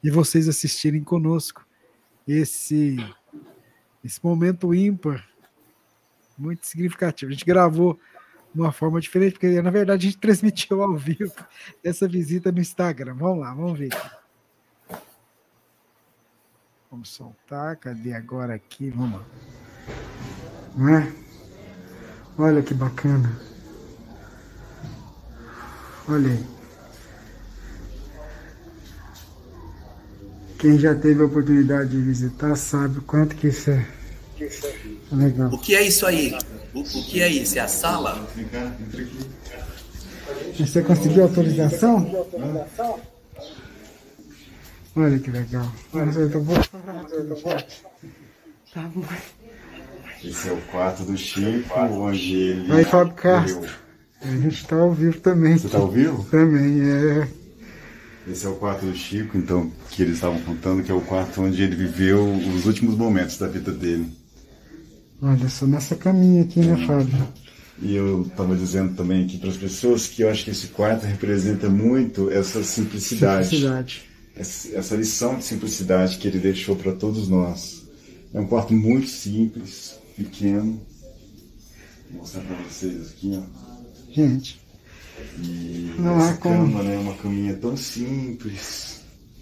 Speaker 3: e vocês assistirem conosco esse, esse momento ímpar, muito significativo. A gente gravou de uma forma diferente, porque na verdade a gente transmitiu ao vivo essa visita no Instagram. Vamos lá, vamos ver. Vamos soltar, cadê agora aqui? Vamos lá. Não é? Olha que bacana. Olha aí. Quem já teve a oportunidade de visitar sabe o quanto que isso é, legal.
Speaker 5: O que é isso aí? O, o que é isso? É a sala?
Speaker 3: Você conseguiu autorização? Olha que legal.
Speaker 7: Tá Esse é o quarto do Chico, onde ele.
Speaker 3: Aí, Fábio Castro. A gente está ao vivo também.
Speaker 7: Você está ao vivo?
Speaker 3: Também, é.
Speaker 7: Esse é o quarto do Chico, então, que eles estavam contando, que é o quarto onde ele viveu os últimos momentos da vida dele.
Speaker 3: Olha só nessa caminha aqui, né, Fábio?
Speaker 7: E eu estava dizendo também aqui para as pessoas que eu acho que esse quarto representa muito essa simplicidade.
Speaker 3: Simplicidade.
Speaker 7: Essa lição de simplicidade que ele deixou para todos nós. É um quarto muito simples, pequeno. Vou mostrar para vocês aqui, ó.
Speaker 3: Gente.
Speaker 7: E não essa cama, como... né? Uma caminha tão simples.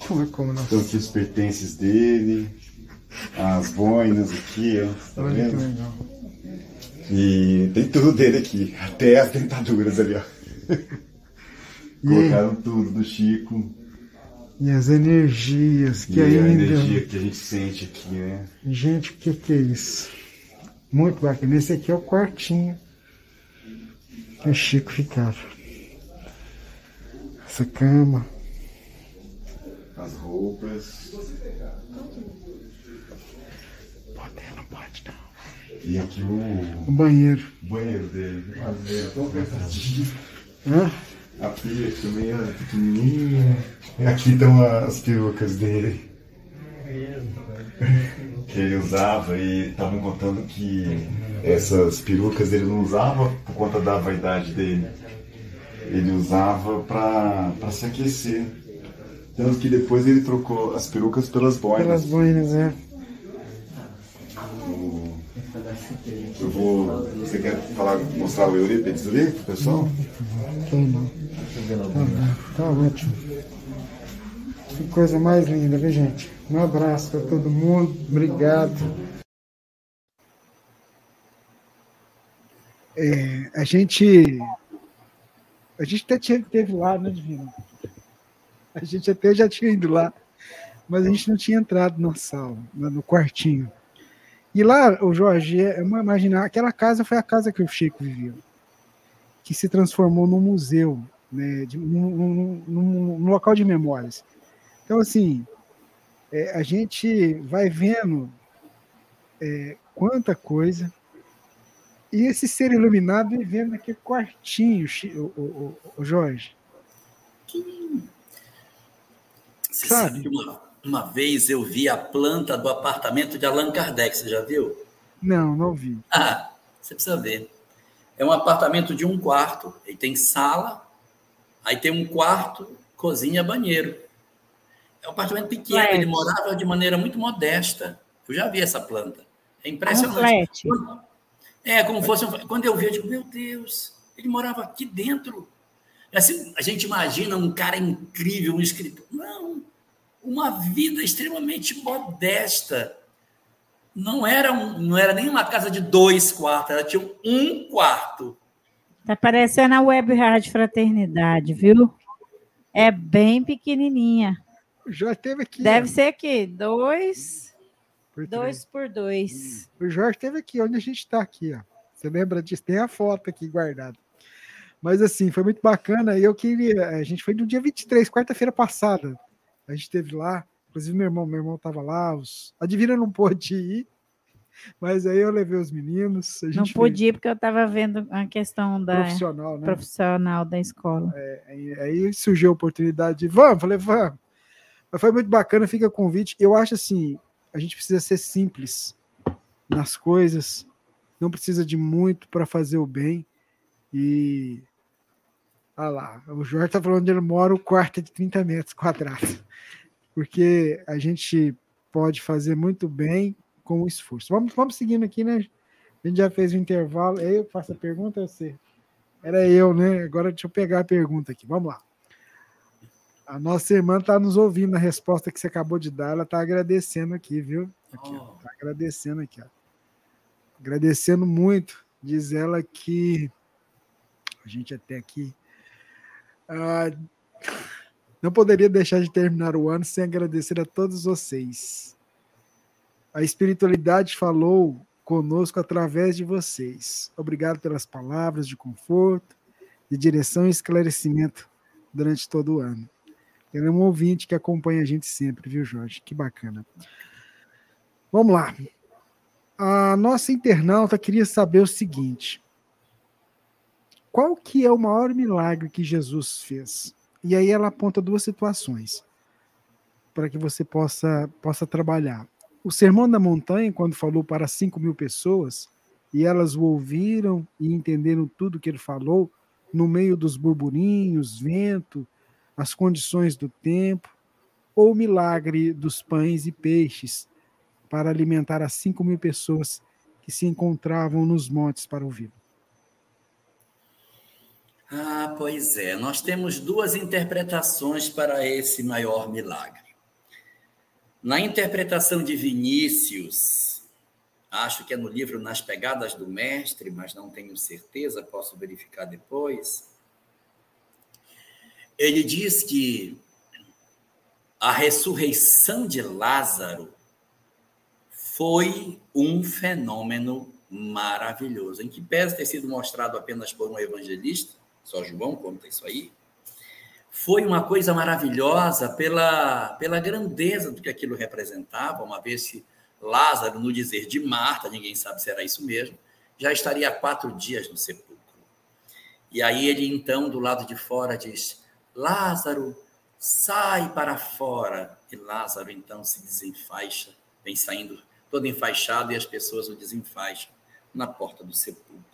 Speaker 3: Não é como nós.
Speaker 7: Estão aqui os pertences dele as boinas aqui, ó. Tá Olha vendo? Que legal. E tem tudo dele aqui, até as dentaduras ali, ó. Colocaram tudo do Chico.
Speaker 3: E as energias que
Speaker 7: e
Speaker 3: ainda.
Speaker 7: a energia que a gente sente aqui, né?
Speaker 3: Gente, o que, que é isso? Muito bacana. Esse aqui é o quartinho que o Chico ficava. Essa cama.
Speaker 7: As roupas. E aqui o.
Speaker 3: O banheiro.
Speaker 7: O banheiro dele. Tão apertadinho. Hã? A pia também é pequenininha. Aqui estão as perucas dele. Que ele usava e estavam contando que essas perucas ele não usava por conta da vaidade dele. Ele usava para se aquecer. Tanto que depois ele trocou as perucas pelas boinas.
Speaker 3: Pelas boinas, é.
Speaker 7: Eu vou. Você quer falar, mostrar o Eurípides ali pessoal?
Speaker 3: Tem não. Tá, tá ótimo. Que coisa mais linda, viu, gente? Um abraço para todo mundo. Obrigado. É, a gente. A gente até tinha, teve lá, né, Divino? A gente até já tinha ido lá, mas a gente não tinha entrado na sala, no quartinho. E lá, o Jorge, é imaginar, aquela casa foi a casa que o Chico viveu, que se transformou num museu, né, de, num, num, num local de memórias. Então, assim, é, a gente vai vendo é, quanta coisa. E esse ser iluminado vivendo naquele quartinho, o, o, o Jorge.
Speaker 5: Você sabe? sabe uma, uma vez eu vi a planta do apartamento de Allan Kardec, você já viu?
Speaker 3: Não, não vi.
Speaker 5: Ah, você precisa ver. É um apartamento de um quarto, e tem sala, aí tem um quarto, cozinha, banheiro. É um apartamento pequeno, ele morava de maneira muito modesta. Eu já vi essa planta. É impressionante. Um é, como fosse um... Quando eu vi, eu digo, meu Deus, ele morava aqui dentro. Assim, a gente imagina um cara incrível, um escritor. Não, uma vida extremamente modesta. Não era, um, não era nem uma casa de dois quartos, ela tinha um quarto.
Speaker 6: Tá parecendo a Web Rádio Fraternidade, viu? É bem pequenininha.
Speaker 3: Já teve aqui.
Speaker 6: Deve ser aqui, dois dois por dois.
Speaker 3: O Jorge esteve aqui, onde a gente está aqui, ó. Você lembra disso? Tem a foto aqui guardada. Mas assim, foi muito bacana. E eu queria. A gente foi no dia 23, quarta-feira passada. A gente esteve lá. Inclusive, meu irmão, meu irmão estava lá. Os... A Divina não pôde ir. Mas aí eu levei os meninos.
Speaker 6: não podia, porque eu estava vendo a questão da
Speaker 3: profissional, né?
Speaker 6: profissional da escola.
Speaker 3: É, aí surgiu a oportunidade de vamos, falei, vamos. Mas foi muito bacana, fica o convite. Eu acho assim, a gente precisa ser simples nas coisas, não precisa de muito para fazer o bem. E. Olha lá, o Jorge está falando onde ele mora, o quarto é de 30 metros quadrados. Porque a gente pode fazer muito bem com o esforço. Vamos, vamos seguindo aqui, né? A gente já fez o intervalo. Eu faço a pergunta, você. Era eu, né? Agora deixa eu pegar a pergunta aqui. Vamos lá. A nossa irmã está nos ouvindo a resposta que você acabou de dar. Ela está agradecendo aqui, viu? Aqui, oh. Tá agradecendo aqui, ó. Agradecendo muito. Diz ela que a gente até aqui ah, não poderia deixar de terminar o ano sem agradecer a todos vocês. A espiritualidade falou conosco através de vocês. Obrigado pelas palavras de conforto, de direção e esclarecimento durante todo o ano. Ele é um ouvinte que acompanha a gente sempre, viu, Jorge? Que bacana. Vamos lá. A nossa internauta queria saber o seguinte: qual que é o maior milagre que Jesus fez? E aí ela aponta duas situações para que você possa, possa trabalhar. O Sermão da Montanha, quando falou para 5 mil pessoas, e elas o ouviram e entenderam tudo que ele falou, no meio dos burburinhos, vento, as condições do tempo, ou o milagre dos pães e peixes para alimentar as cinco mil pessoas que se encontravam nos montes para ouvir.
Speaker 5: Ah, pois é. Nós temos duas interpretações para esse maior milagre. Na interpretação de Vinícius, acho que é no livro Nas Pegadas do Mestre, mas não tenho certeza, posso verificar depois ele diz que a ressurreição de Lázaro foi um fenômeno maravilhoso, em que pese ter sido mostrado apenas por um evangelista, só João conta isso aí, foi uma coisa maravilhosa pela, pela grandeza do que aquilo representava, uma vez que Lázaro, no dizer de Marta, ninguém sabe se era isso mesmo, já estaria há quatro dias no sepulcro. E aí ele, então, do lado de fora, diz: Lázaro, sai para fora. E Lázaro então se desenfaixa, vem saindo todo enfaixado e as pessoas o desenfaixam na porta do sepulcro.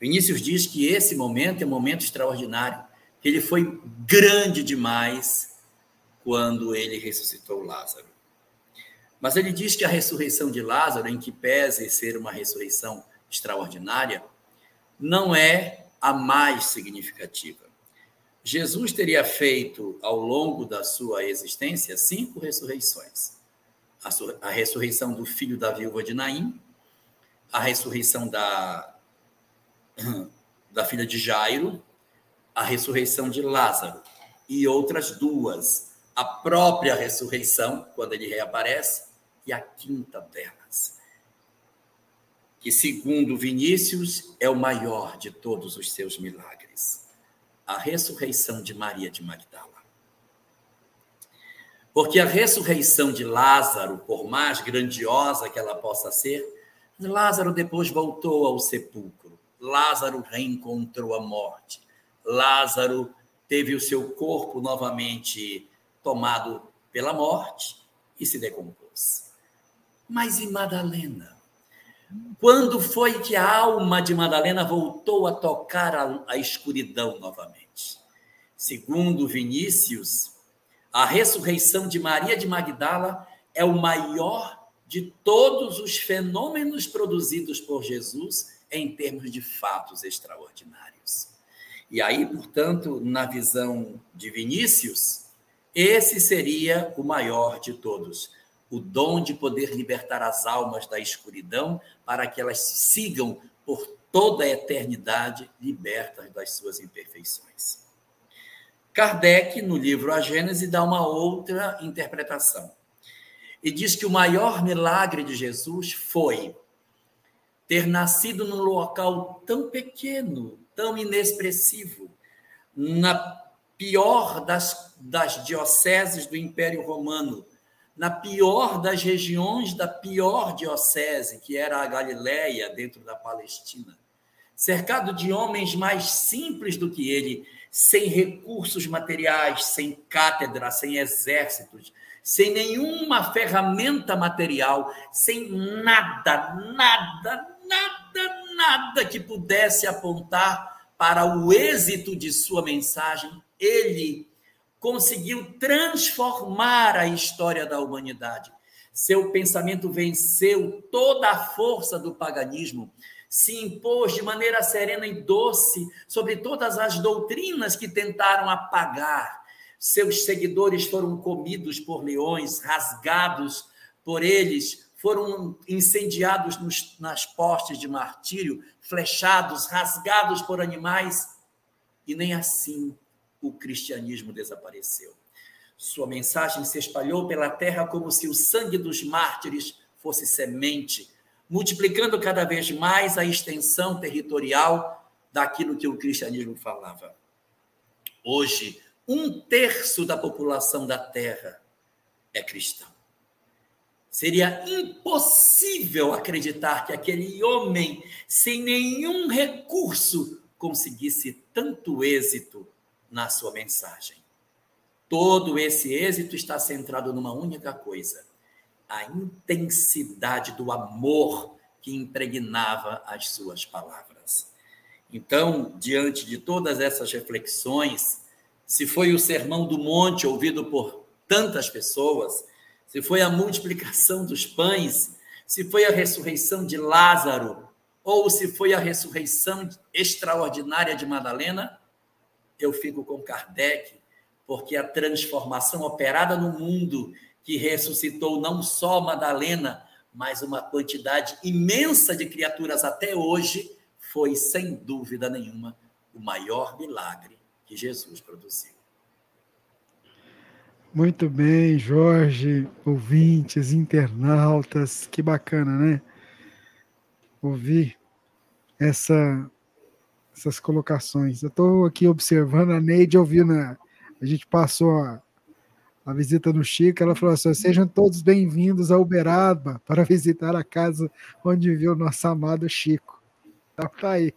Speaker 5: Vinícius diz que esse momento é um momento extraordinário, que ele foi grande demais quando ele ressuscitou Lázaro. Mas ele diz que a ressurreição de Lázaro, em que pese ser uma ressurreição extraordinária, não é a mais significativa. Jesus teria feito, ao longo da sua existência, cinco ressurreições: a, a ressurreição do filho da viúva de Naim, a ressurreição da, da filha de Jairo, a ressurreição de Lázaro e outras duas, a própria ressurreição, quando ele reaparece, e a quinta delas, que, segundo Vinícius, é o maior de todos os seus milagres a ressurreição de Maria de Magdala. Porque a ressurreição de Lázaro, por mais grandiosa que ela possa ser, Lázaro depois voltou ao sepulcro. Lázaro reencontrou a morte. Lázaro teve o seu corpo novamente tomado pela morte e se decompôs. Mas e Madalena? Quando foi que a alma de Madalena voltou a tocar a, a escuridão novamente? Segundo Vinícius, a ressurreição de Maria de Magdala é o maior de todos os fenômenos produzidos por Jesus em termos de fatos extraordinários. E aí, portanto, na visão de Vinícius, esse seria o maior de todos o dom de poder libertar as almas da escuridão para que elas sigam por toda a eternidade libertas das suas imperfeições. Kardec, no livro A Gênese, dá uma outra interpretação. E diz que o maior milagre de Jesus foi ter nascido num local tão pequeno, tão inexpressivo, na pior das, das dioceses do Império Romano, na pior das regiões da pior diocese, que era a Galileia, dentro da Palestina, cercado de homens mais simples do que ele, sem recursos materiais, sem cátedra, sem exércitos, sem nenhuma ferramenta material, sem nada, nada, nada, nada que pudesse apontar para o êxito de sua mensagem, ele conseguiu transformar a história da humanidade. Seu pensamento venceu toda a força do paganismo, se impôs de maneira serena e doce sobre todas as doutrinas que tentaram apagar. Seus seguidores foram comidos por leões, rasgados por eles, foram incendiados nos, nas postes de martírio, flechados, rasgados por animais, e nem assim o cristianismo desapareceu. Sua mensagem se espalhou pela terra como se o sangue dos mártires fosse semente, multiplicando cada vez mais a extensão territorial daquilo que o cristianismo falava. Hoje, um terço da população da terra é cristão. Seria impossível acreditar que aquele homem, sem nenhum recurso, conseguisse tanto êxito na sua mensagem. Todo esse êxito está centrado numa única coisa: a intensidade do amor que impregnava as suas palavras. Então, diante de todas essas reflexões, se foi o sermão do monte ouvido por tantas pessoas, se foi a multiplicação dos pães, se foi a ressurreição de Lázaro, ou se foi a ressurreição extraordinária de Madalena, eu fico com Kardec, porque a transformação operada no mundo que ressuscitou não só Madalena, mas uma quantidade imensa de criaturas até hoje, foi, sem dúvida nenhuma, o maior milagre que Jesus produziu.
Speaker 3: Muito bem, Jorge, ouvintes, internautas, que bacana, né? Ouvir essa essas colocações. Eu estou aqui observando a Neide ouvindo, a, a gente passou a, a, visita no Chico, ela falou assim: sejam todos bem-vindos a Uberaba para visitar a casa onde viveu nosso amado Chico. Então tá aí.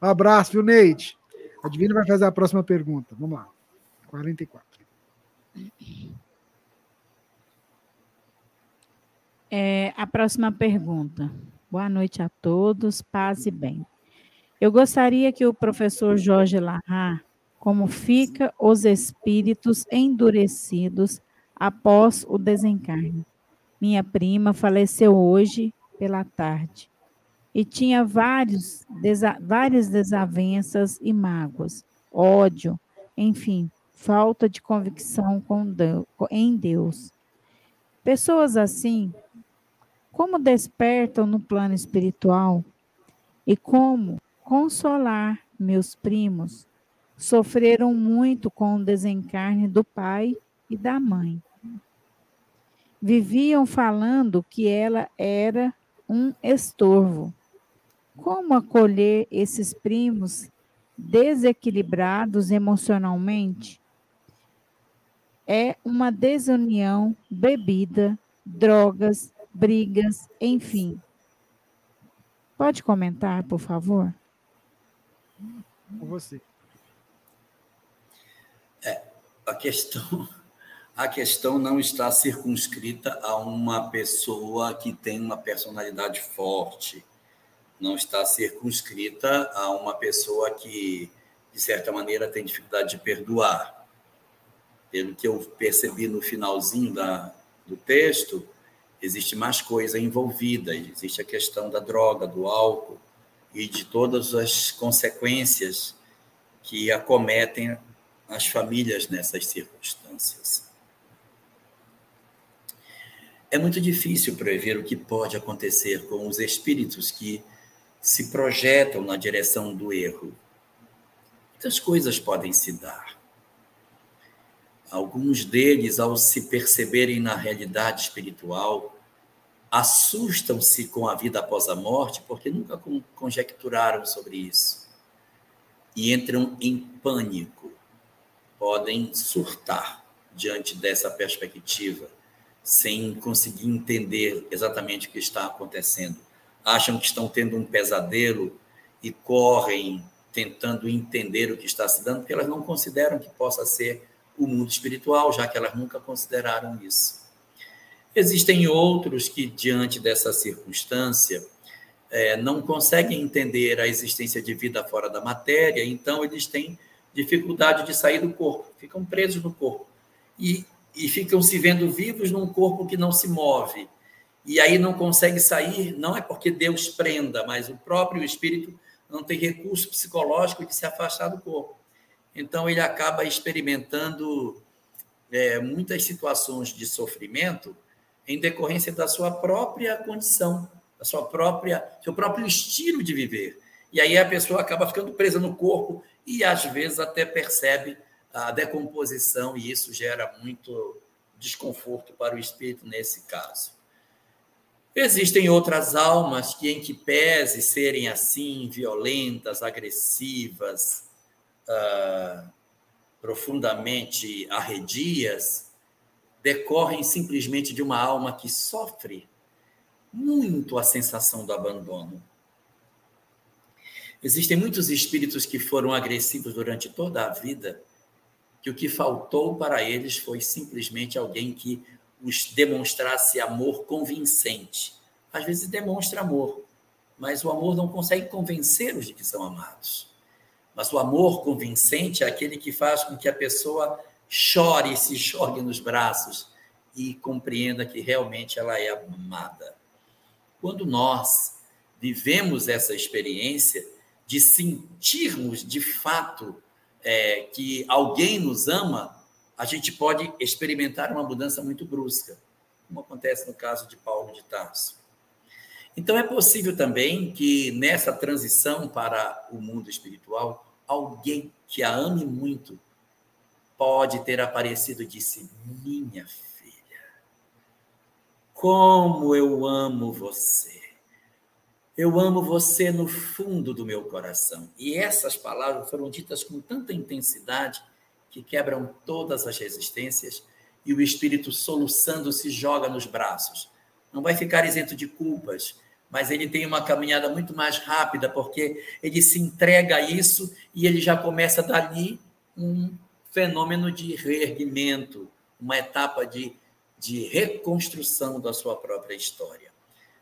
Speaker 3: Um abraço, viu, Neide? A Divina vai fazer a próxima pergunta. Vamos lá. 44.
Speaker 6: É, a próxima pergunta. Boa noite a todos, paz e bem. Eu gostaria que o professor Jorge Larra, como fica os espíritos endurecidos após o desencarne. Minha prima faleceu hoje pela tarde e tinha vários, desa, várias desavenças e mágoas, ódio, enfim, falta de convicção com Deus, em Deus. Pessoas assim, como despertam no plano espiritual e como consolar meus primos sofreram muito com o desencarne do pai e da mãe. Viviam falando que ela era um estorvo. Como acolher esses primos desequilibrados emocionalmente? É uma desunião, bebida, drogas, brigas, enfim. Pode comentar, por favor?
Speaker 3: Com você.
Speaker 5: É, a questão, a questão não está circunscrita a uma pessoa que tem uma personalidade forte, não está circunscrita a uma pessoa que, de certa maneira, tem dificuldade de perdoar. Pelo que eu percebi no finalzinho da, do texto, existe mais coisa envolvida, existe a questão da droga, do álcool e de todas as consequências que acometem as famílias nessas circunstâncias. É muito difícil prever o que pode acontecer com os espíritos que se projetam na direção do erro. Muitas coisas podem se dar. Alguns deles, ao se perceberem na realidade espiritual, assustam-se com a vida após a morte, porque nunca conjecturaram sobre isso. E entram em pânico podem surtar diante dessa perspectiva, sem conseguir entender exatamente o que está acontecendo. Acham que estão tendo um pesadelo e correm tentando entender o que está se dando, porque elas não consideram que possa ser o mundo espiritual, já que elas nunca consideraram isso. Existem outros que, diante dessa circunstância, é, não conseguem entender a existência de vida fora da matéria, então eles têm dificuldade de sair do corpo, ficam presos no corpo. E, e ficam se vendo vivos num corpo que não se move. E aí não consegue sair, não é porque Deus prenda, mas o próprio espírito não tem recurso psicológico de se afastar do corpo. Então ele acaba experimentando é, muitas situações de sofrimento em decorrência da sua própria condição, da sua própria, seu próprio estilo de viver. E aí a pessoa acaba ficando presa no corpo e às vezes até percebe a decomposição e isso gera muito desconforto para o espírito nesse caso. Existem outras almas que, em que pese serem assim, violentas, agressivas, uh, profundamente arredias, decorrem simplesmente de uma alma que sofre muito a sensação do abandono. Existem muitos espíritos que foram agressivos durante toda a vida, que o que faltou para eles foi simplesmente alguém que os demonstrasse amor convincente. Às vezes demonstra amor, mas o amor não consegue convencê-los de que são amados. Mas o amor convincente é aquele que faz com que a pessoa chore e se jogue nos braços e compreenda que realmente ela é amada. Quando nós vivemos essa experiência, de sentirmos de fato é, que alguém nos ama, a gente pode experimentar uma mudança muito brusca, como acontece no caso de Paulo de Tarso. Então, é possível também que nessa transição para o mundo espiritual, alguém que a ame muito pode ter aparecido e disse: Minha filha, como eu amo você. Eu amo você no fundo do meu coração. E essas palavras foram ditas com tanta intensidade que quebram todas as resistências e o espírito soluçando se joga nos braços. Não vai ficar isento de culpas, mas ele tem uma caminhada muito mais rápida porque ele se entrega a isso e ele já começa dali um fenômeno de reerguimento, uma etapa de, de reconstrução da sua própria história.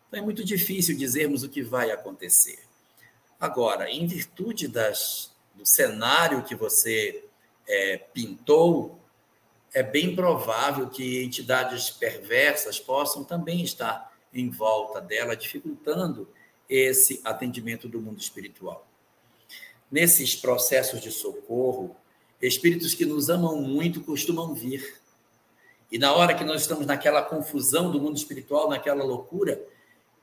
Speaker 5: Então é muito difícil dizermos o que vai acontecer. Agora, em virtude das, do cenário que você é, pintou, é bem provável que entidades perversas possam também estar em volta dela, dificultando esse atendimento do mundo espiritual. Nesses processos de socorro, Espíritos que nos amam muito costumam vir. E na hora que nós estamos naquela confusão do mundo espiritual, naquela loucura,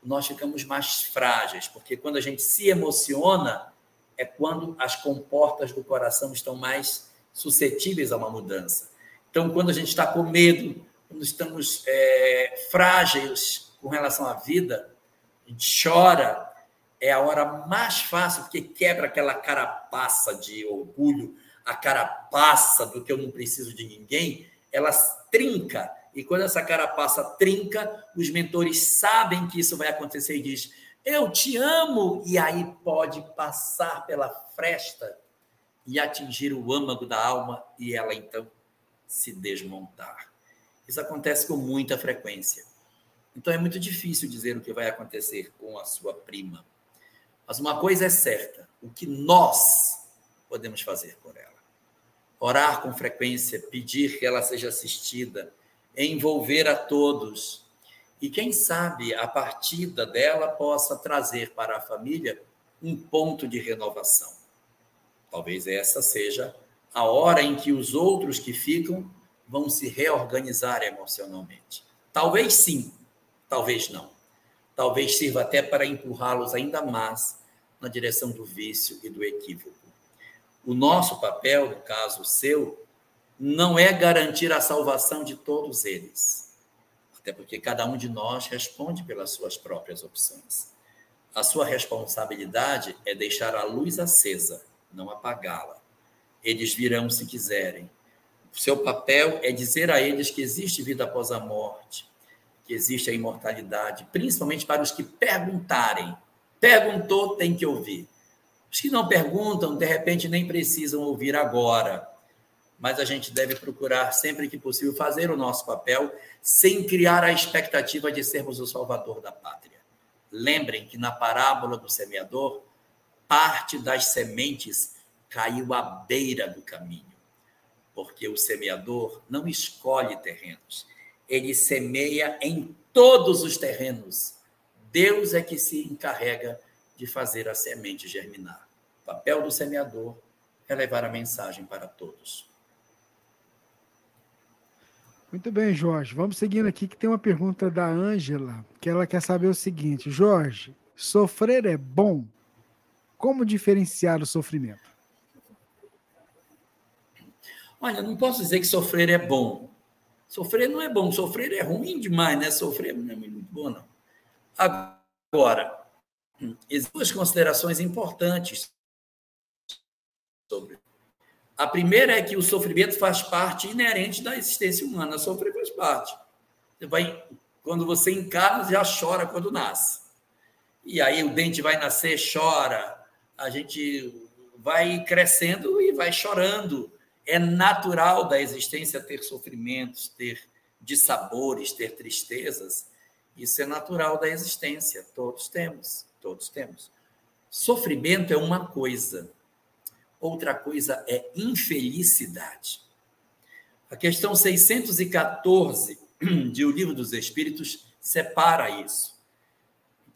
Speaker 5: nós ficamos mais frágeis, porque quando a gente se emociona, é quando as comportas do coração estão mais suscetíveis a uma mudança. Então, quando a gente está com medo, quando estamos é, frágeis com relação à vida, a gente chora, é a hora mais fácil, porque quebra aquela carapaça de orgulho, a carapaça do que eu não preciso de ninguém, ela trinca. E quando essa carapaça trinca, os mentores sabem que isso vai acontecer e diz: "Eu te amo", e aí pode passar pela fresta e atingir o âmago da alma e ela então se desmontar. Isso acontece com muita frequência. Então é muito difícil dizer o que vai acontecer com a sua prima. Mas uma coisa é certa: o que nós podemos fazer por ela. Orar com frequência, pedir que ela seja assistida, envolver a todos. E quem sabe a partida dela possa trazer para a família um ponto de renovação. Talvez essa seja a hora em que os outros que ficam vão se reorganizar emocionalmente. Talvez sim, talvez não. Talvez sirva até para empurrá-los ainda mais na direção do vício e do equívoco. O nosso papel, no caso seu, não é garantir a salvação de todos eles. Até porque cada um de nós responde pelas suas próprias opções. A sua responsabilidade é deixar a luz acesa, não apagá-la. Eles virão se quiserem. O seu papel é dizer a eles que existe vida após a morte, que existe a imortalidade, principalmente para os que perguntarem. Perguntou, tem que ouvir. Os que não perguntam, de repente, nem precisam ouvir agora. Mas a gente deve procurar, sempre que possível, fazer o nosso papel sem criar a expectativa de sermos o salvador da pátria. Lembrem que na parábola do semeador, parte das sementes caiu à beira do caminho, porque o semeador não escolhe terrenos, ele semeia em todos os terrenos. Deus é que se encarrega de fazer a semente germinar. O papel do semeador é levar a mensagem para todos.
Speaker 3: Muito bem, Jorge. Vamos seguindo aqui que tem uma pergunta da Ângela, que ela quer saber o seguinte: Jorge, sofrer é bom? Como diferenciar o sofrimento?
Speaker 5: Olha, não posso dizer que sofrer é bom. Sofrer não é bom, sofrer é ruim demais, né? Sofrer não é muito bom, não. Agora, duas considerações importantes sobre. A primeira é que o sofrimento faz parte inerente da existência humana. Sofrer faz parte. Você vai, quando você encarna, já chora quando nasce. E aí o dente vai nascer, chora a gente vai crescendo e vai chorando. É natural da existência ter sofrimentos, ter dissabores, ter tristezas. Isso é natural da existência. Todos temos, todos temos. Sofrimento é uma coisa, outra coisa é infelicidade. A questão 614 de O Livro dos Espíritos separa isso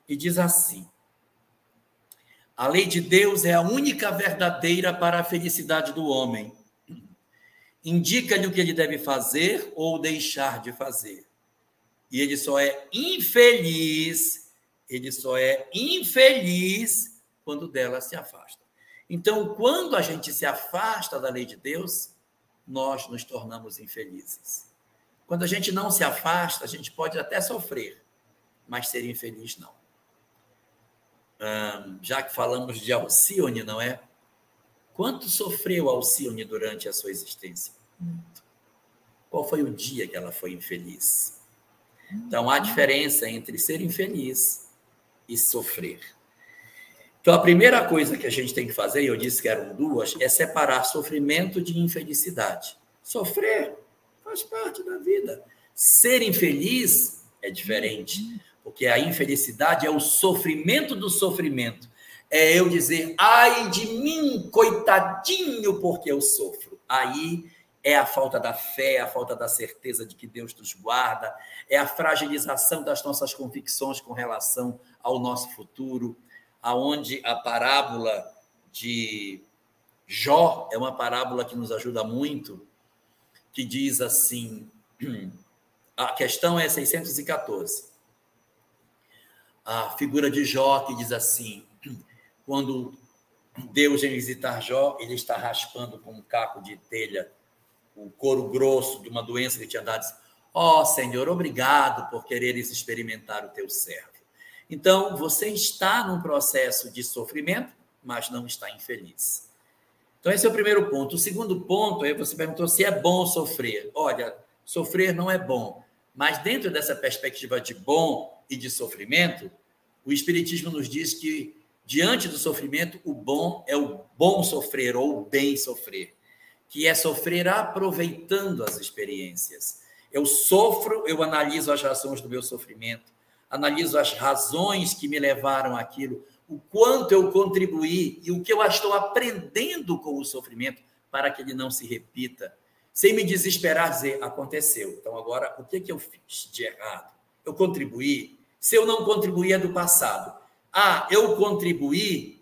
Speaker 5: e diz assim: a lei de Deus é a única verdadeira para a felicidade do homem. Indica-lhe o que ele deve fazer ou deixar de fazer. E ele só é infeliz, ele só é infeliz quando dela se afasta. Então, quando a gente se afasta da lei de Deus, nós nos tornamos infelizes. Quando a gente não se afasta, a gente pode até sofrer, mas ser infeliz não já que falamos de Alcione, não é? Quanto sofreu Alcione durante a sua existência? Qual foi o dia que ela foi infeliz? Então, há diferença entre ser infeliz e sofrer. Então, a primeira coisa que a gente tem que fazer, e eu disse que eram duas, é separar sofrimento de infelicidade. Sofrer faz parte da vida. Ser infeliz é diferente porque a infelicidade é o sofrimento do sofrimento. É eu dizer, ai de mim, coitadinho, porque eu sofro. Aí é a falta da fé, a falta da certeza de que Deus nos guarda, é a fragilização das nossas convicções com relação ao nosso futuro, aonde a parábola de Jó é uma parábola que nos ajuda muito, que diz assim: a questão é 614. A figura de Jó que diz assim: quando Deus vem visitar Jó, ele está raspando com um caco de telha o couro grosso de uma doença que tinha dado. Ó oh, Senhor, obrigado por quereres experimentar o teu servo. Então, você está num processo de sofrimento, mas não está infeliz. Então, esse é o primeiro ponto. O segundo ponto é você perguntou se é bom sofrer. Olha, sofrer não é bom, mas dentro dessa perspectiva de bom e de sofrimento, o Espiritismo nos diz que diante do sofrimento, o bom é o bom sofrer ou o bem sofrer, que é sofrer aproveitando as experiências. Eu sofro, eu analiso as razões do meu sofrimento, analiso as razões que me levaram àquilo, o quanto eu contribuí e o que eu estou aprendendo com o sofrimento para que ele não se repita, sem me desesperar, dizer, aconteceu. Então, agora, o que, que eu fiz de errado? Eu contribuí? Se eu não contribuí, é do passado. Ah, eu contribuí,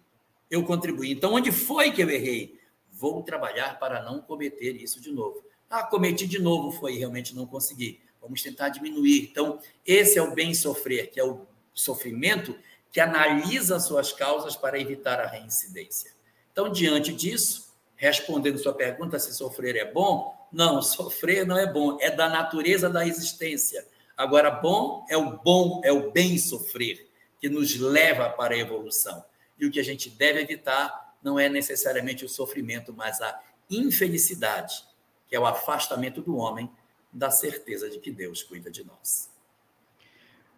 Speaker 5: eu contribuí. Então, onde foi que eu errei? Vou trabalhar para não cometer isso de novo. Ah, cometi de novo, foi, realmente não consegui. Vamos tentar diminuir. Então, esse é o bem sofrer, que é o sofrimento que analisa suas causas para evitar a reincidência. Então, diante disso, respondendo sua pergunta se sofrer é bom, não, sofrer não é bom, é da natureza da existência. Agora, bom é o bom, é o bem sofrer que nos leva para a evolução. E o que a gente deve evitar não é necessariamente o sofrimento, mas a infelicidade, que é o afastamento do homem da certeza de que Deus cuida de nós.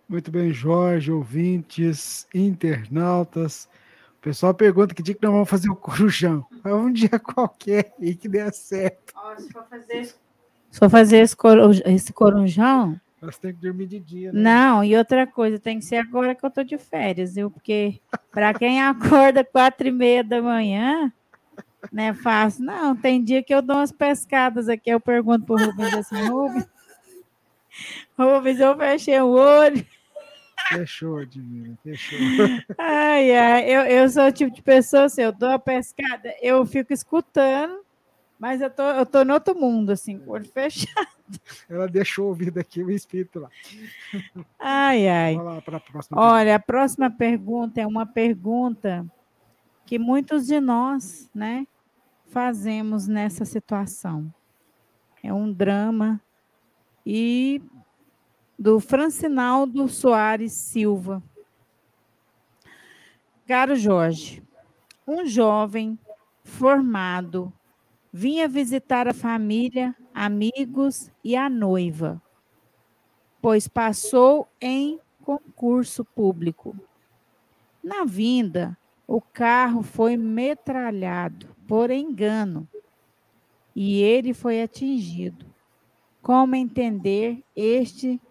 Speaker 3: Muito bem, Jorge, ouvintes, internautas. O pessoal pergunta que dia que nós vamos fazer o corujão. É um dia qualquer e que dê certo.
Speaker 6: se for fazer, se for fazer esse, esse corujão,
Speaker 3: elas têm que dormir de dia, né?
Speaker 6: Não, e outra coisa, tem que ser agora que eu tô de férias, viu? Porque para quem acorda quatro e meia da manhã, não é fácil. Não, tem dia que eu dou umas pescadas aqui, eu pergunto pro Rubens assim, Rubens, Rubens, eu fechei o olho.
Speaker 3: Fechou, Divina, fechou.
Speaker 6: Ai, ai, eu, eu sou o tipo de pessoa, assim, eu dou a pescada, eu fico escutando, mas eu tô, eu tô no outro mundo, assim, com o olho fechado.
Speaker 3: Ela deixou ouvir aqui o espírito lá.
Speaker 6: Ai, ai. Lá a Olha, a próxima pergunta é uma pergunta que muitos de nós, né, fazemos nessa situação. É um drama e do Francinaldo Soares Silva. Caro Jorge, um jovem formado vinha visitar a família, amigos e a noiva, pois passou em concurso público. Na vinda, o carro foi metralhado por engano e ele foi atingido. Como entender este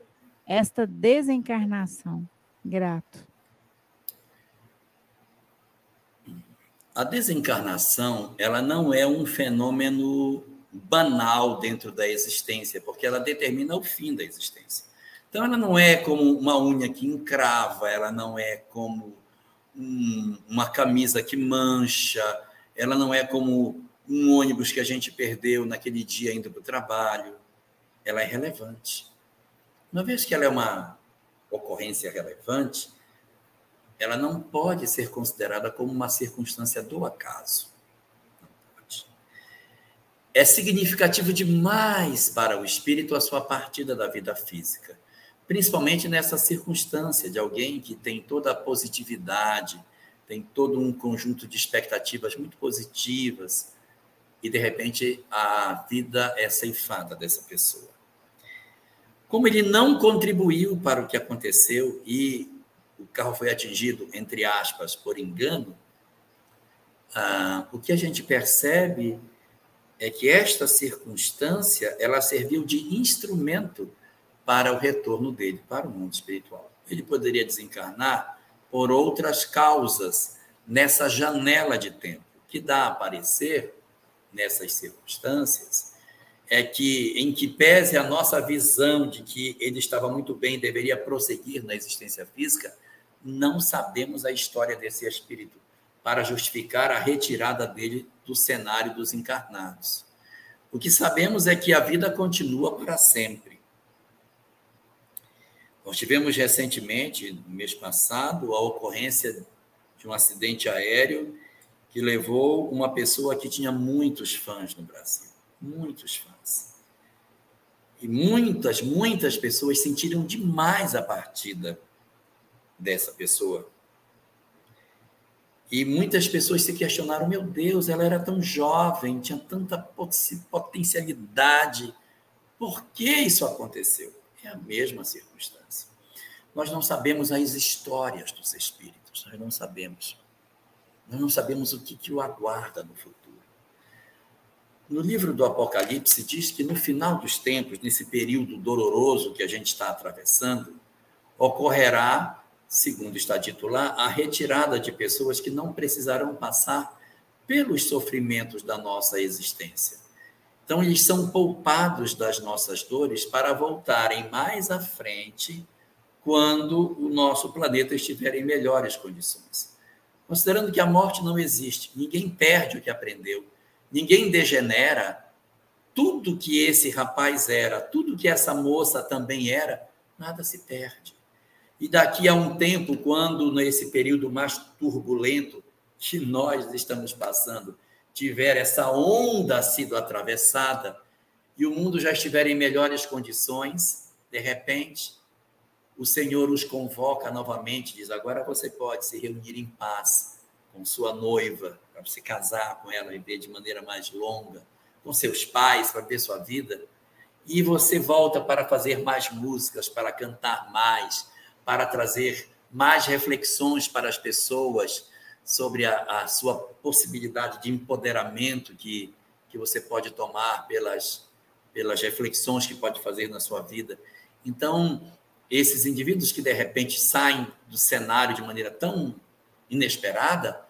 Speaker 6: esta desencarnação? Grato.
Speaker 5: A desencarnação ela não é um fenômeno banal dentro da existência, porque ela determina o fim da existência. Então, ela não é como uma unha que encrava, ela não é como um, uma camisa que mancha, ela não é como um ônibus que a gente perdeu naquele dia indo para o trabalho. Ela é relevante. Uma vez que ela é uma ocorrência relevante, ela não pode ser considerada como uma circunstância do acaso. Não pode. É significativo demais para o espírito a sua partida da vida física, principalmente nessa circunstância de alguém que tem toda a positividade, tem todo um conjunto de expectativas muito positivas e de repente a vida é ceifada dessa pessoa. Como ele não contribuiu para o que aconteceu e o carro foi atingido, entre aspas, por engano, ah, o que a gente percebe é que esta circunstância ela serviu de instrumento para o retorno dele para o mundo espiritual. Ele poderia desencarnar por outras causas nessa janela de tempo que dá a aparecer nessas circunstâncias é que em que pese a nossa visão de que ele estava muito bem, deveria prosseguir na existência física, não sabemos a história desse espírito. para justificar a retirada dele do cenário dos encarnados. O que sabemos é que a vida continua para sempre. Nós tivemos recentemente, no mês passado, a ocorrência de um acidente aéreo que levou uma pessoa que tinha muitos fãs no Brasil, muitos fãs. E muitas, muitas pessoas sentiram demais a partida dessa pessoa. E muitas pessoas se questionaram: meu Deus, ela era tão jovem, tinha tanta potencialidade, por que isso aconteceu? É a mesma circunstância. Nós não sabemos as histórias dos espíritos, nós não sabemos. Nós não sabemos o que, que o aguarda no futuro. No livro do Apocalipse diz que no final dos tempos, nesse período doloroso que a gente está atravessando, ocorrerá, segundo está dito lá, a retirada de pessoas que não precisarão passar pelos sofrimentos da nossa existência. Então, eles são poupados das nossas dores para voltarem mais à frente quando o nosso planeta estiver em melhores condições. Considerando que a morte não existe, ninguém perde o que aprendeu, ninguém degenera, tudo que esse rapaz era, tudo que essa moça também era, nada se perde. E daqui a um tempo, quando nesse período mais turbulento que nós estamos passando, tiver essa onda sido atravessada e o mundo já estiver em melhores condições, de repente, o Senhor os convoca novamente, diz: agora você pode se reunir em paz com sua noiva, para se casar com ela, viver de maneira mais longa, com seus pais, para ver sua vida. E você volta para fazer mais músicas, para cantar mais, para trazer mais reflexões para as pessoas sobre a, a sua possibilidade de empoderamento que, que você pode tomar pelas, pelas reflexões que pode fazer na sua vida. Então, esses indivíduos que de repente saem do cenário de maneira tão inesperada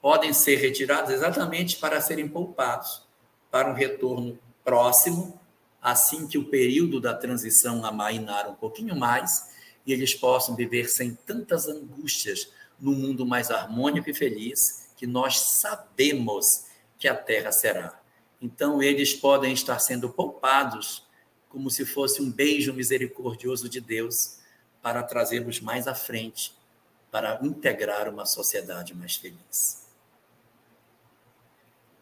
Speaker 5: podem ser retirados exatamente para serem poupados para um retorno próximo, assim que o período da transição amainar um pouquinho mais e eles possam viver sem tantas angústias num mundo mais harmônico e feliz que nós sabemos que a Terra será. Então, eles podem estar sendo poupados como se fosse um beijo misericordioso de Deus para trazê-los mais à frente, para integrar uma sociedade mais feliz.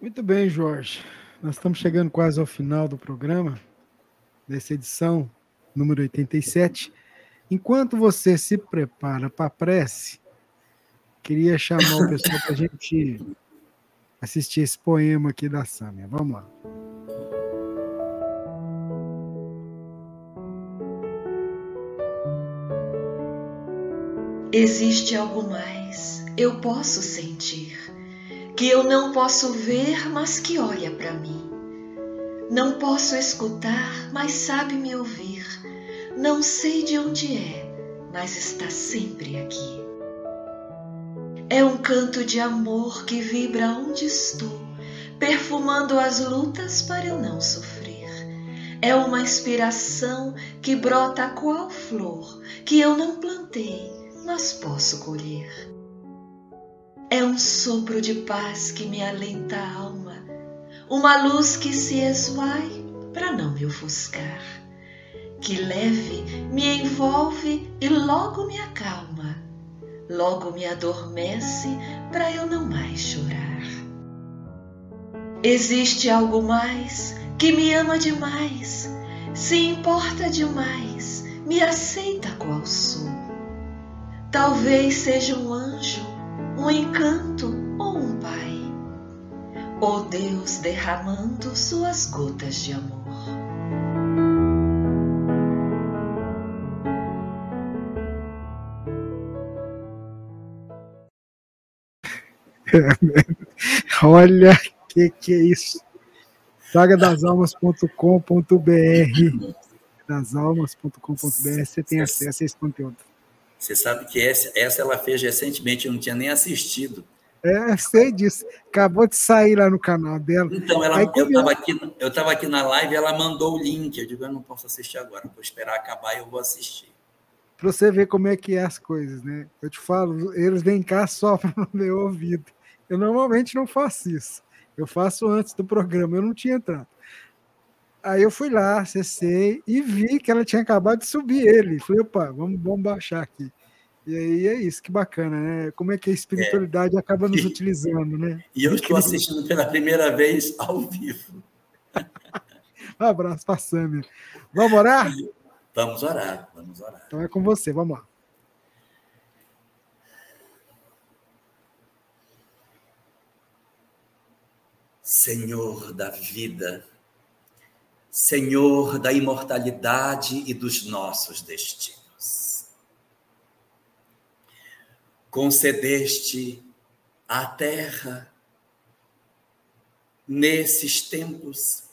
Speaker 3: Muito bem, Jorge. Nós estamos chegando quase ao final do programa, dessa edição número 87. Enquanto você se prepara para a prece, queria chamar o pessoal para a gente assistir esse poema aqui da Sâmia. Vamos lá.
Speaker 8: Existe algo mais, eu posso sentir, que eu não posso ver, mas que olha para mim. Não posso escutar, mas sabe me ouvir. Não sei de onde é, mas está sempre aqui. É um canto de amor que vibra onde estou, perfumando as lutas para eu não sofrer. É uma inspiração que brota qual flor que eu não plantei mas posso colher. É um sopro de paz que me alenta a alma, uma luz que se esvai para não me ofuscar, que leve me envolve e logo me acalma, logo me adormece para eu não mais chorar. Existe algo mais que me ama demais, se importa demais, me aceita qual sou Talvez seja um anjo, um encanto ou um pai, ou Deus derramando suas gotas de amor.
Speaker 3: Olha que que é isso. Sagaдаsalmas.com.br dasalmas.com.br você tem acesso a esse conteúdo.
Speaker 5: Você sabe que essa, essa ela fez recentemente, eu não tinha nem assistido.
Speaker 3: É, sei disso. Acabou de sair lá no canal dela.
Speaker 5: Então, ela, Aí, eu estava aqui, eu tava aqui na live ela mandou o link. Eu digo, eu não posso assistir agora, vou esperar acabar e eu vou assistir.
Speaker 3: Para você ver como é que é as coisas, né? Eu te falo, eles vêm cá só para o meu ouvido. Eu normalmente não faço isso. Eu faço antes do programa, eu não tinha entrado. Aí eu fui lá, acessei e vi que ela tinha acabado de subir ele. Falei, opa, vamos, vamos baixar aqui. E aí é isso, que bacana, né? Como é que a espiritualidade é. acaba nos utilizando, né?
Speaker 5: E eu estou assistindo pela primeira vez ao vivo.
Speaker 3: um abraço para. Vamos orar?
Speaker 5: Vamos orar, vamos orar.
Speaker 3: Então é com você, vamos lá.
Speaker 5: Senhor da vida, Senhor da imortalidade e dos nossos destinos. Concedeste à terra, nesses tempos,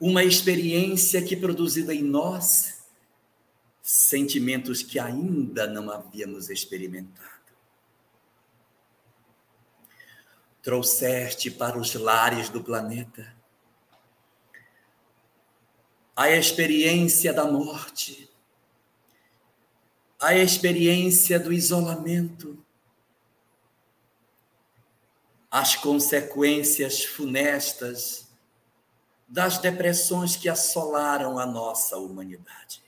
Speaker 5: uma experiência que produzida em nós sentimentos que ainda não havíamos experimentado. Trouxeste para os lares do planeta. A experiência da morte, a experiência do isolamento, as consequências funestas das depressões que assolaram a nossa humanidade.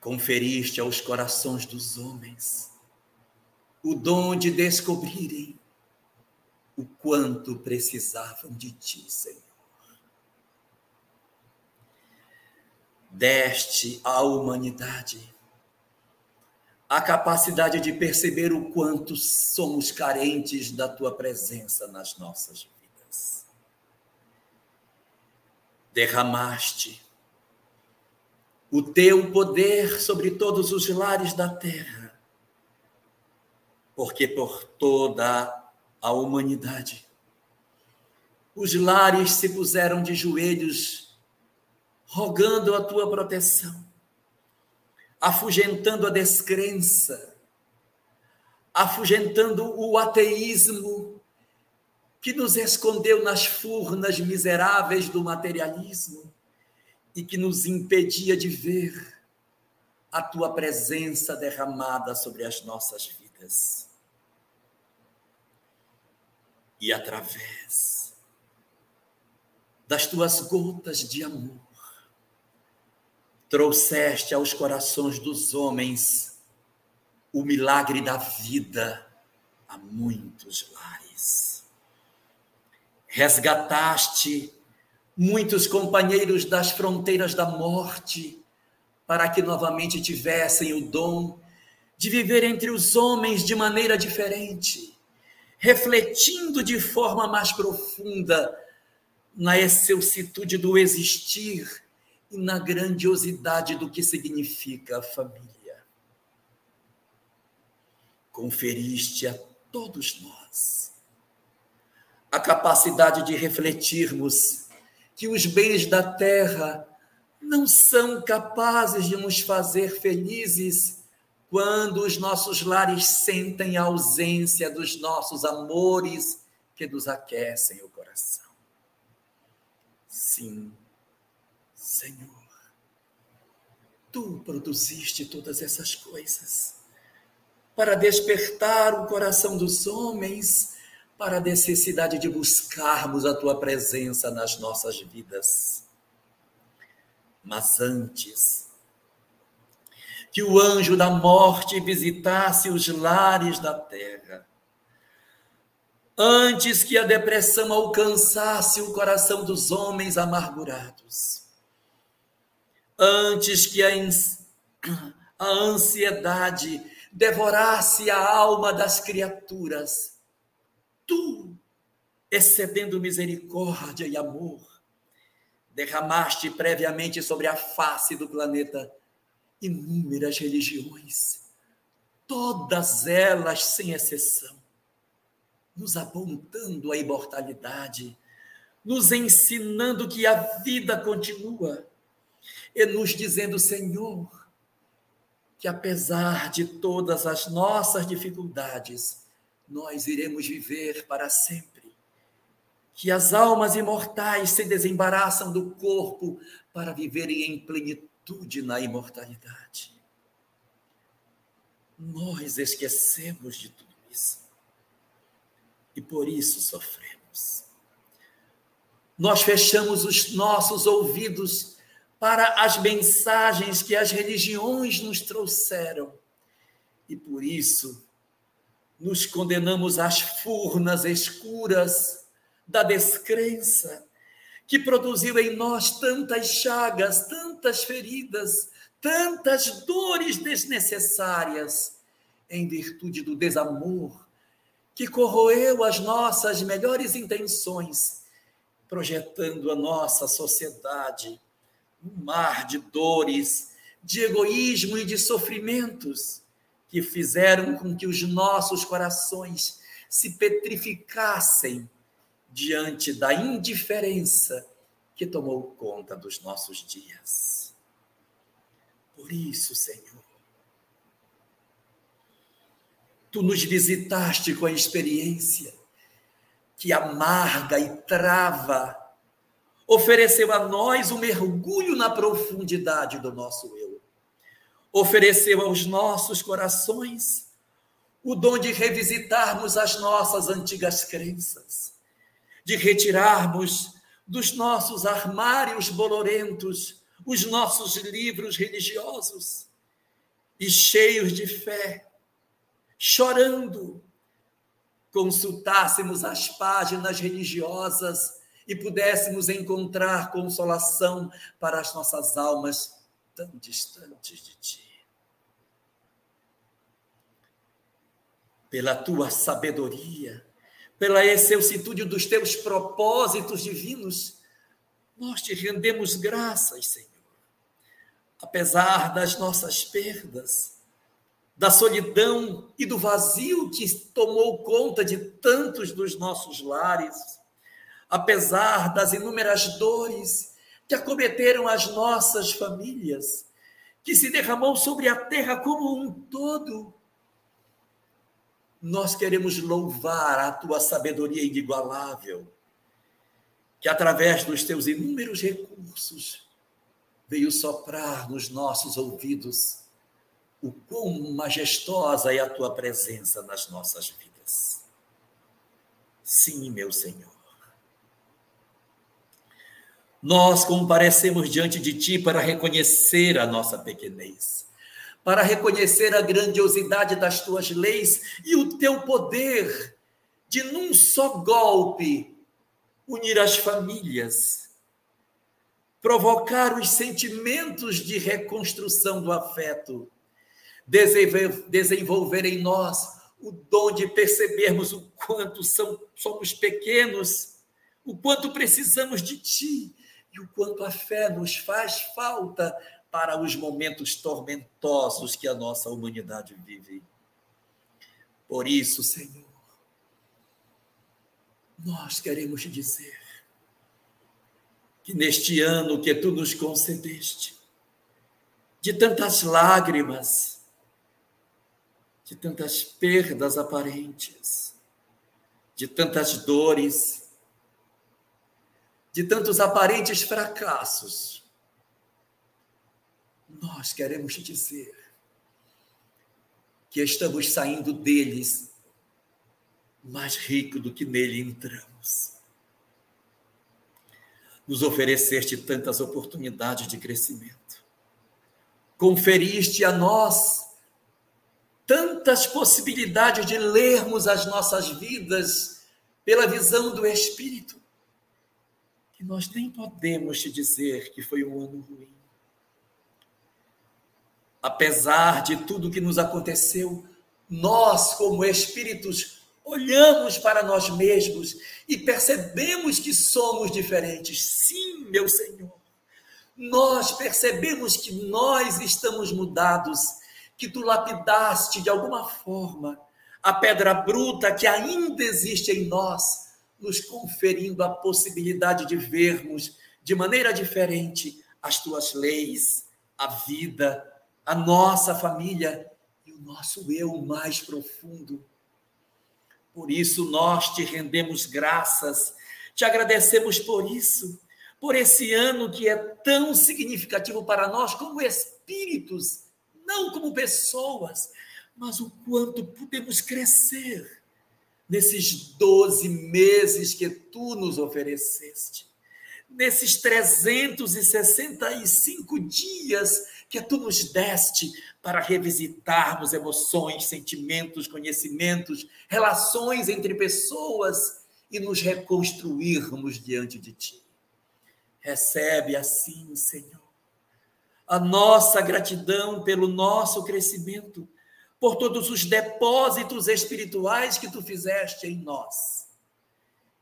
Speaker 5: Conferiste aos corações dos homens o dom de descobrirem o quanto precisavam de ti, Senhor. Deste à humanidade a capacidade de perceber o quanto somos carentes da tua presença nas nossas vidas. Derramaste o teu poder sobre todos os lares da terra porque por toda a humanidade os lares se puseram de joelhos, rogando a tua proteção, afugentando a descrença, afugentando o ateísmo que nos escondeu nas furnas miseráveis do materialismo e que nos impedia de ver a tua presença derramada sobre as nossas vidas e através das tuas gotas de amor, trouxeste aos corações dos homens o milagre da vida a muitos lares. Resgataste muitos companheiros das fronteiras da morte para que novamente tivessem o dom de viver entre os homens de maneira diferente refletindo de forma mais profunda na excelsitude do existir e na grandiosidade do que significa a família. Conferiste a todos nós a capacidade de refletirmos que os bens da terra não são capazes de nos fazer felizes quando os nossos lares sentem a ausência dos nossos amores que nos aquecem o coração. Sim, Senhor, tu produziste todas essas coisas para despertar o coração dos homens para a necessidade de buscarmos a tua presença nas nossas vidas. Mas antes, que o anjo da morte visitasse os lares da terra. Antes que a depressão alcançasse o coração dos homens amargurados. Antes que a, a ansiedade devorasse a alma das criaturas. Tu, excedendo misericórdia e amor, derramaste previamente sobre a face do planeta inúmeras religiões, todas elas sem exceção, nos apontando a imortalidade, nos ensinando que a vida continua e nos dizendo, Senhor, que apesar de todas as nossas dificuldades, nós iremos viver para sempre. Que as almas imortais se desembaraçam do corpo para viverem em plenitude na imortalidade. nós esquecemos de tudo isso. E por isso sofremos. Nós fechamos os nossos ouvidos para as mensagens que as religiões nos trouxeram. E por isso nos condenamos às furnas escuras da descrença, que produziu em nós tantas chagas, tantas feridas, tantas dores desnecessárias, em virtude do desamor que corroeu as nossas melhores intenções, projetando a nossa sociedade um mar de dores, de egoísmo e de sofrimentos que fizeram com que os nossos corações se petrificassem diante da indiferença que tomou conta dos nossos dias. Por isso, Senhor, tu nos visitaste com a experiência que amarga e trava, ofereceu a nós um mergulho na profundidade do nosso eu. Ofereceu aos nossos corações o dom de revisitarmos as nossas antigas crenças, de retirarmos dos nossos armários bolorentos os nossos livros religiosos e cheios de fé, chorando, consultássemos as páginas religiosas e pudéssemos encontrar consolação para as nossas almas tão distantes de ti. Pela tua sabedoria, pela excelsitude dos teus propósitos divinos, nós te rendemos graças, Senhor. Apesar das nossas perdas, da solidão e do vazio que tomou conta de tantos dos nossos lares, apesar das inúmeras dores que acometeram as nossas famílias, que se derramou sobre a terra como um todo, nós queremos louvar a tua sabedoria inigualável, que através dos teus inúmeros recursos veio soprar nos nossos ouvidos o quão majestosa é a tua presença nas nossas vidas. Sim, meu Senhor. Nós comparecemos diante de ti para reconhecer a nossa pequenez para reconhecer a grandiosidade das tuas leis e o teu poder de, num só golpe, unir as famílias, provocar os sentimentos de reconstrução do afeto, desenvolver em nós o dom de percebermos o quanto são, somos pequenos, o quanto precisamos de ti e o quanto a fé nos faz falta para os momentos tormentosos que a nossa humanidade vive. Por isso, Senhor, nós queremos te dizer que neste ano que tu nos concedeste, de tantas lágrimas, de tantas perdas aparentes, de tantas dores, de tantos aparentes fracassos, nós queremos te dizer que estamos saindo deles mais rico do que nele entramos. Nos ofereceste tantas oportunidades de crescimento. Conferiste a nós tantas possibilidades de lermos as nossas vidas pela visão do Espírito, que nós nem podemos te dizer que foi um ano ruim apesar de tudo que nos aconteceu, nós, como espíritos, olhamos para nós mesmos e percebemos que somos diferentes. Sim, meu Senhor. Nós percebemos que nós estamos mudados, que tu lapidaste de alguma forma a pedra bruta que ainda existe em nós, nos conferindo a possibilidade de vermos de maneira diferente as tuas leis, a vida, a nossa família e o nosso eu mais profundo. Por isso nós te rendemos graças, te agradecemos por isso, por esse ano que é tão significativo para nós como espíritos, não como pessoas, mas o quanto podemos crescer nesses 12 meses que tu nos ofereceste, nesses 365 dias que tu nos deste para revisitarmos emoções, sentimentos, conhecimentos, relações entre pessoas e nos reconstruirmos diante de ti. Recebe assim, Senhor, a nossa gratidão pelo nosso crescimento, por todos os depósitos espirituais que tu fizeste em nós.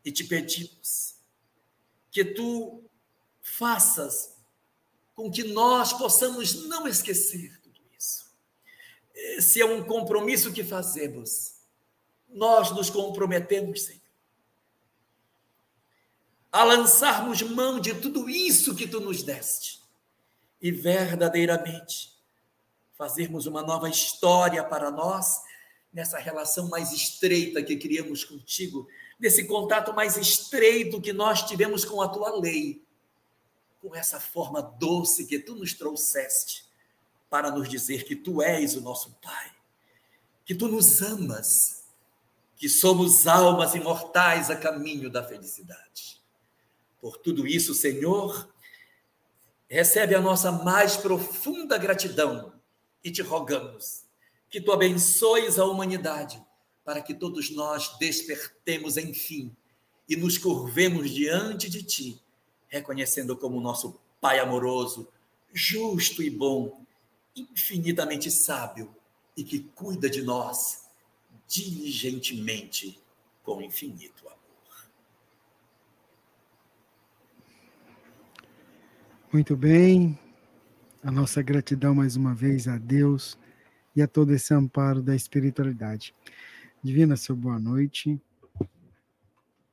Speaker 5: E te pedimos que tu faças com que nós possamos não esquecer tudo isso. Se é um compromisso que fazemos, nós nos comprometemos, Senhor, a lançarmos mão de tudo isso que tu nos deste e verdadeiramente fazermos uma nova história para nós nessa relação mais estreita que criamos contigo, nesse contato mais estreito que nós tivemos com a tua lei, com essa forma doce que tu nos trouxeste para nos dizer que tu és o nosso Pai, que tu nos amas, que somos almas imortais a caminho da felicidade. Por tudo isso, Senhor, recebe a nossa mais profunda gratidão e te rogamos que tu abençoes a humanidade para que todos nós despertemos, enfim, e nos curvemos diante de ti, reconhecendo como nosso Pai amoroso, justo e bom, infinitamente sábio e que cuida de nós diligentemente com infinito amor.
Speaker 3: Muito bem. A nossa gratidão mais uma vez a Deus e a todo esse amparo da espiritualidade. Divina, seu boa noite.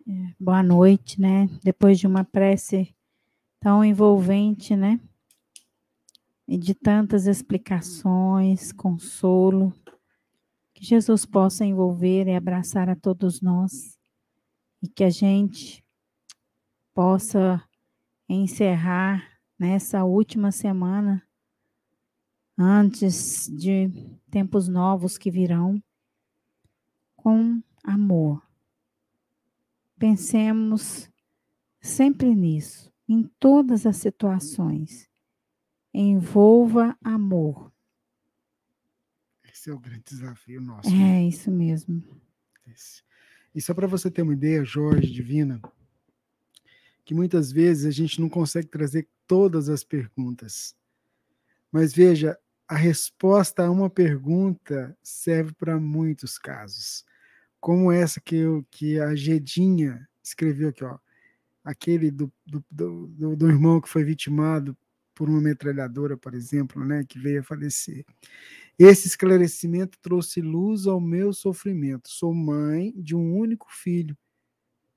Speaker 6: É, boa noite, né? Depois de uma prece tão envolvente, né? E de tantas explicações, consolo, que Jesus possa envolver e abraçar a todos nós e que a gente possa encerrar nessa última semana, antes de tempos novos que virão, com amor. Pensemos sempre nisso, em todas as situações. Envolva amor.
Speaker 3: Esse é o grande desafio nosso.
Speaker 6: É, né? isso mesmo.
Speaker 3: E só para você ter uma ideia, Jorge, Divina, que muitas vezes a gente não consegue trazer todas as perguntas. Mas veja, a resposta a uma pergunta serve para muitos casos. Como essa que, eu, que a Gedinha escreveu aqui, ó. Aquele do, do, do, do irmão que foi vitimado por uma metralhadora, por exemplo, né, que veio a falecer. Esse esclarecimento trouxe luz ao meu sofrimento. Sou mãe de um único filho,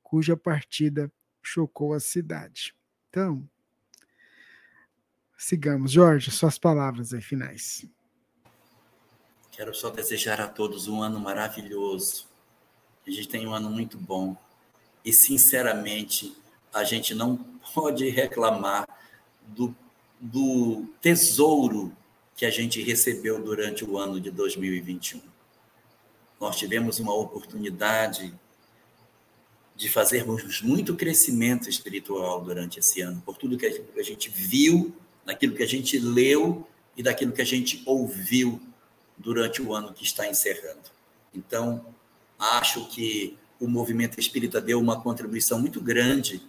Speaker 3: cuja partida chocou a cidade. Então, sigamos. Jorge, suas palavras aí finais.
Speaker 5: Quero só desejar a todos um ano maravilhoso. A gente tem um ano muito bom. E, sinceramente, a gente não pode reclamar do, do tesouro que a gente recebeu durante o ano de 2021. Nós tivemos uma oportunidade de fazermos muito crescimento espiritual durante esse ano, por tudo que a gente viu, naquilo que a gente leu e daquilo que a gente ouviu durante o ano que está encerrando. Então, acho que o movimento espírita deu uma contribuição muito grande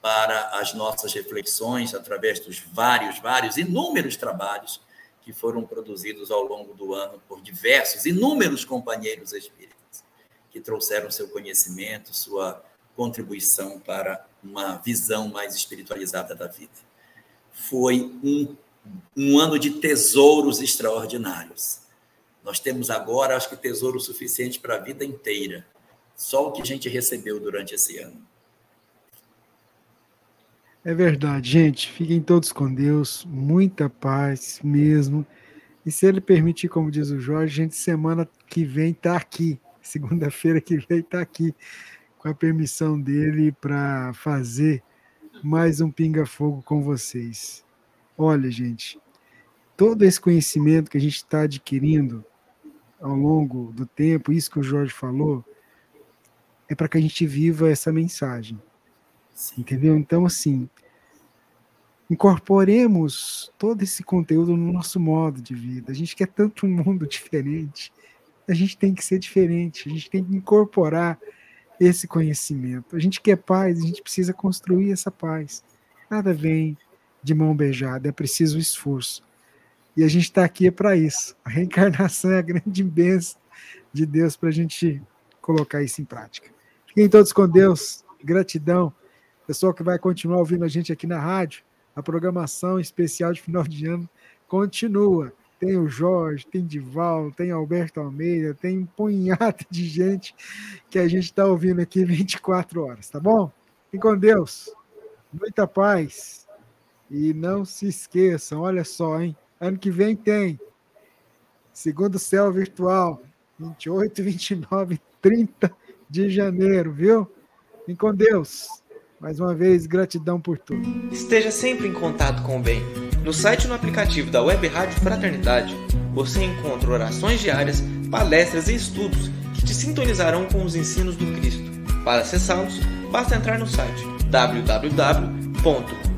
Speaker 5: para as nossas reflexões através dos vários, vários, inúmeros trabalhos que foram produzidos ao longo do ano por diversos, inúmeros companheiros espíritas que trouxeram seu conhecimento, sua contribuição para uma visão mais espiritualizada da vida. Foi um, um ano de tesouros extraordinários. Nós temos agora, acho que, tesouro suficiente para a vida inteira. Só o que a gente recebeu durante esse ano.
Speaker 3: É verdade, gente. Fiquem todos com Deus, muita paz mesmo. E se ele permitir, como diz o Jorge, a gente semana que vem está aqui segunda-feira que vem está aqui com a permissão dele para fazer mais um Pinga Fogo com vocês. Olha, gente, todo esse conhecimento que a gente está adquirindo ao longo do tempo, isso que o Jorge falou, é para que a gente viva essa mensagem. Sim. Entendeu? Então, assim, incorporemos todo esse conteúdo no nosso modo de vida. A gente quer tanto um mundo diferente, a gente tem que ser diferente, a gente tem que incorporar esse conhecimento. A gente quer paz, a gente precisa construir essa paz. Nada vem de mão beijada, é preciso esforço. E a gente está aqui para isso. A reencarnação é a grande bênção de Deus para a gente colocar isso em prática. Fiquem todos com Deus. Gratidão. Pessoal que vai continuar ouvindo a gente aqui na rádio, a programação especial de final de ano continua. Tem o Jorge, tem Dival, tem Alberto Almeida, tem um punhado de gente que a gente está ouvindo aqui 24 horas, tá bom? Fiquem com Deus. Muita paz. E não se esqueçam, olha só, hein? Ano que vem tem. Segundo Céu Virtual, 28, 29 e 30 de janeiro, viu? Fiquem com Deus. Mais uma vez, gratidão por tudo.
Speaker 9: Esteja sempre em contato com o bem. No site e no aplicativo da Web Rádio Fraternidade, você encontra orações diárias, palestras e estudos que te sintonizarão com os ensinos do Cristo. Para acessá-los, basta entrar no site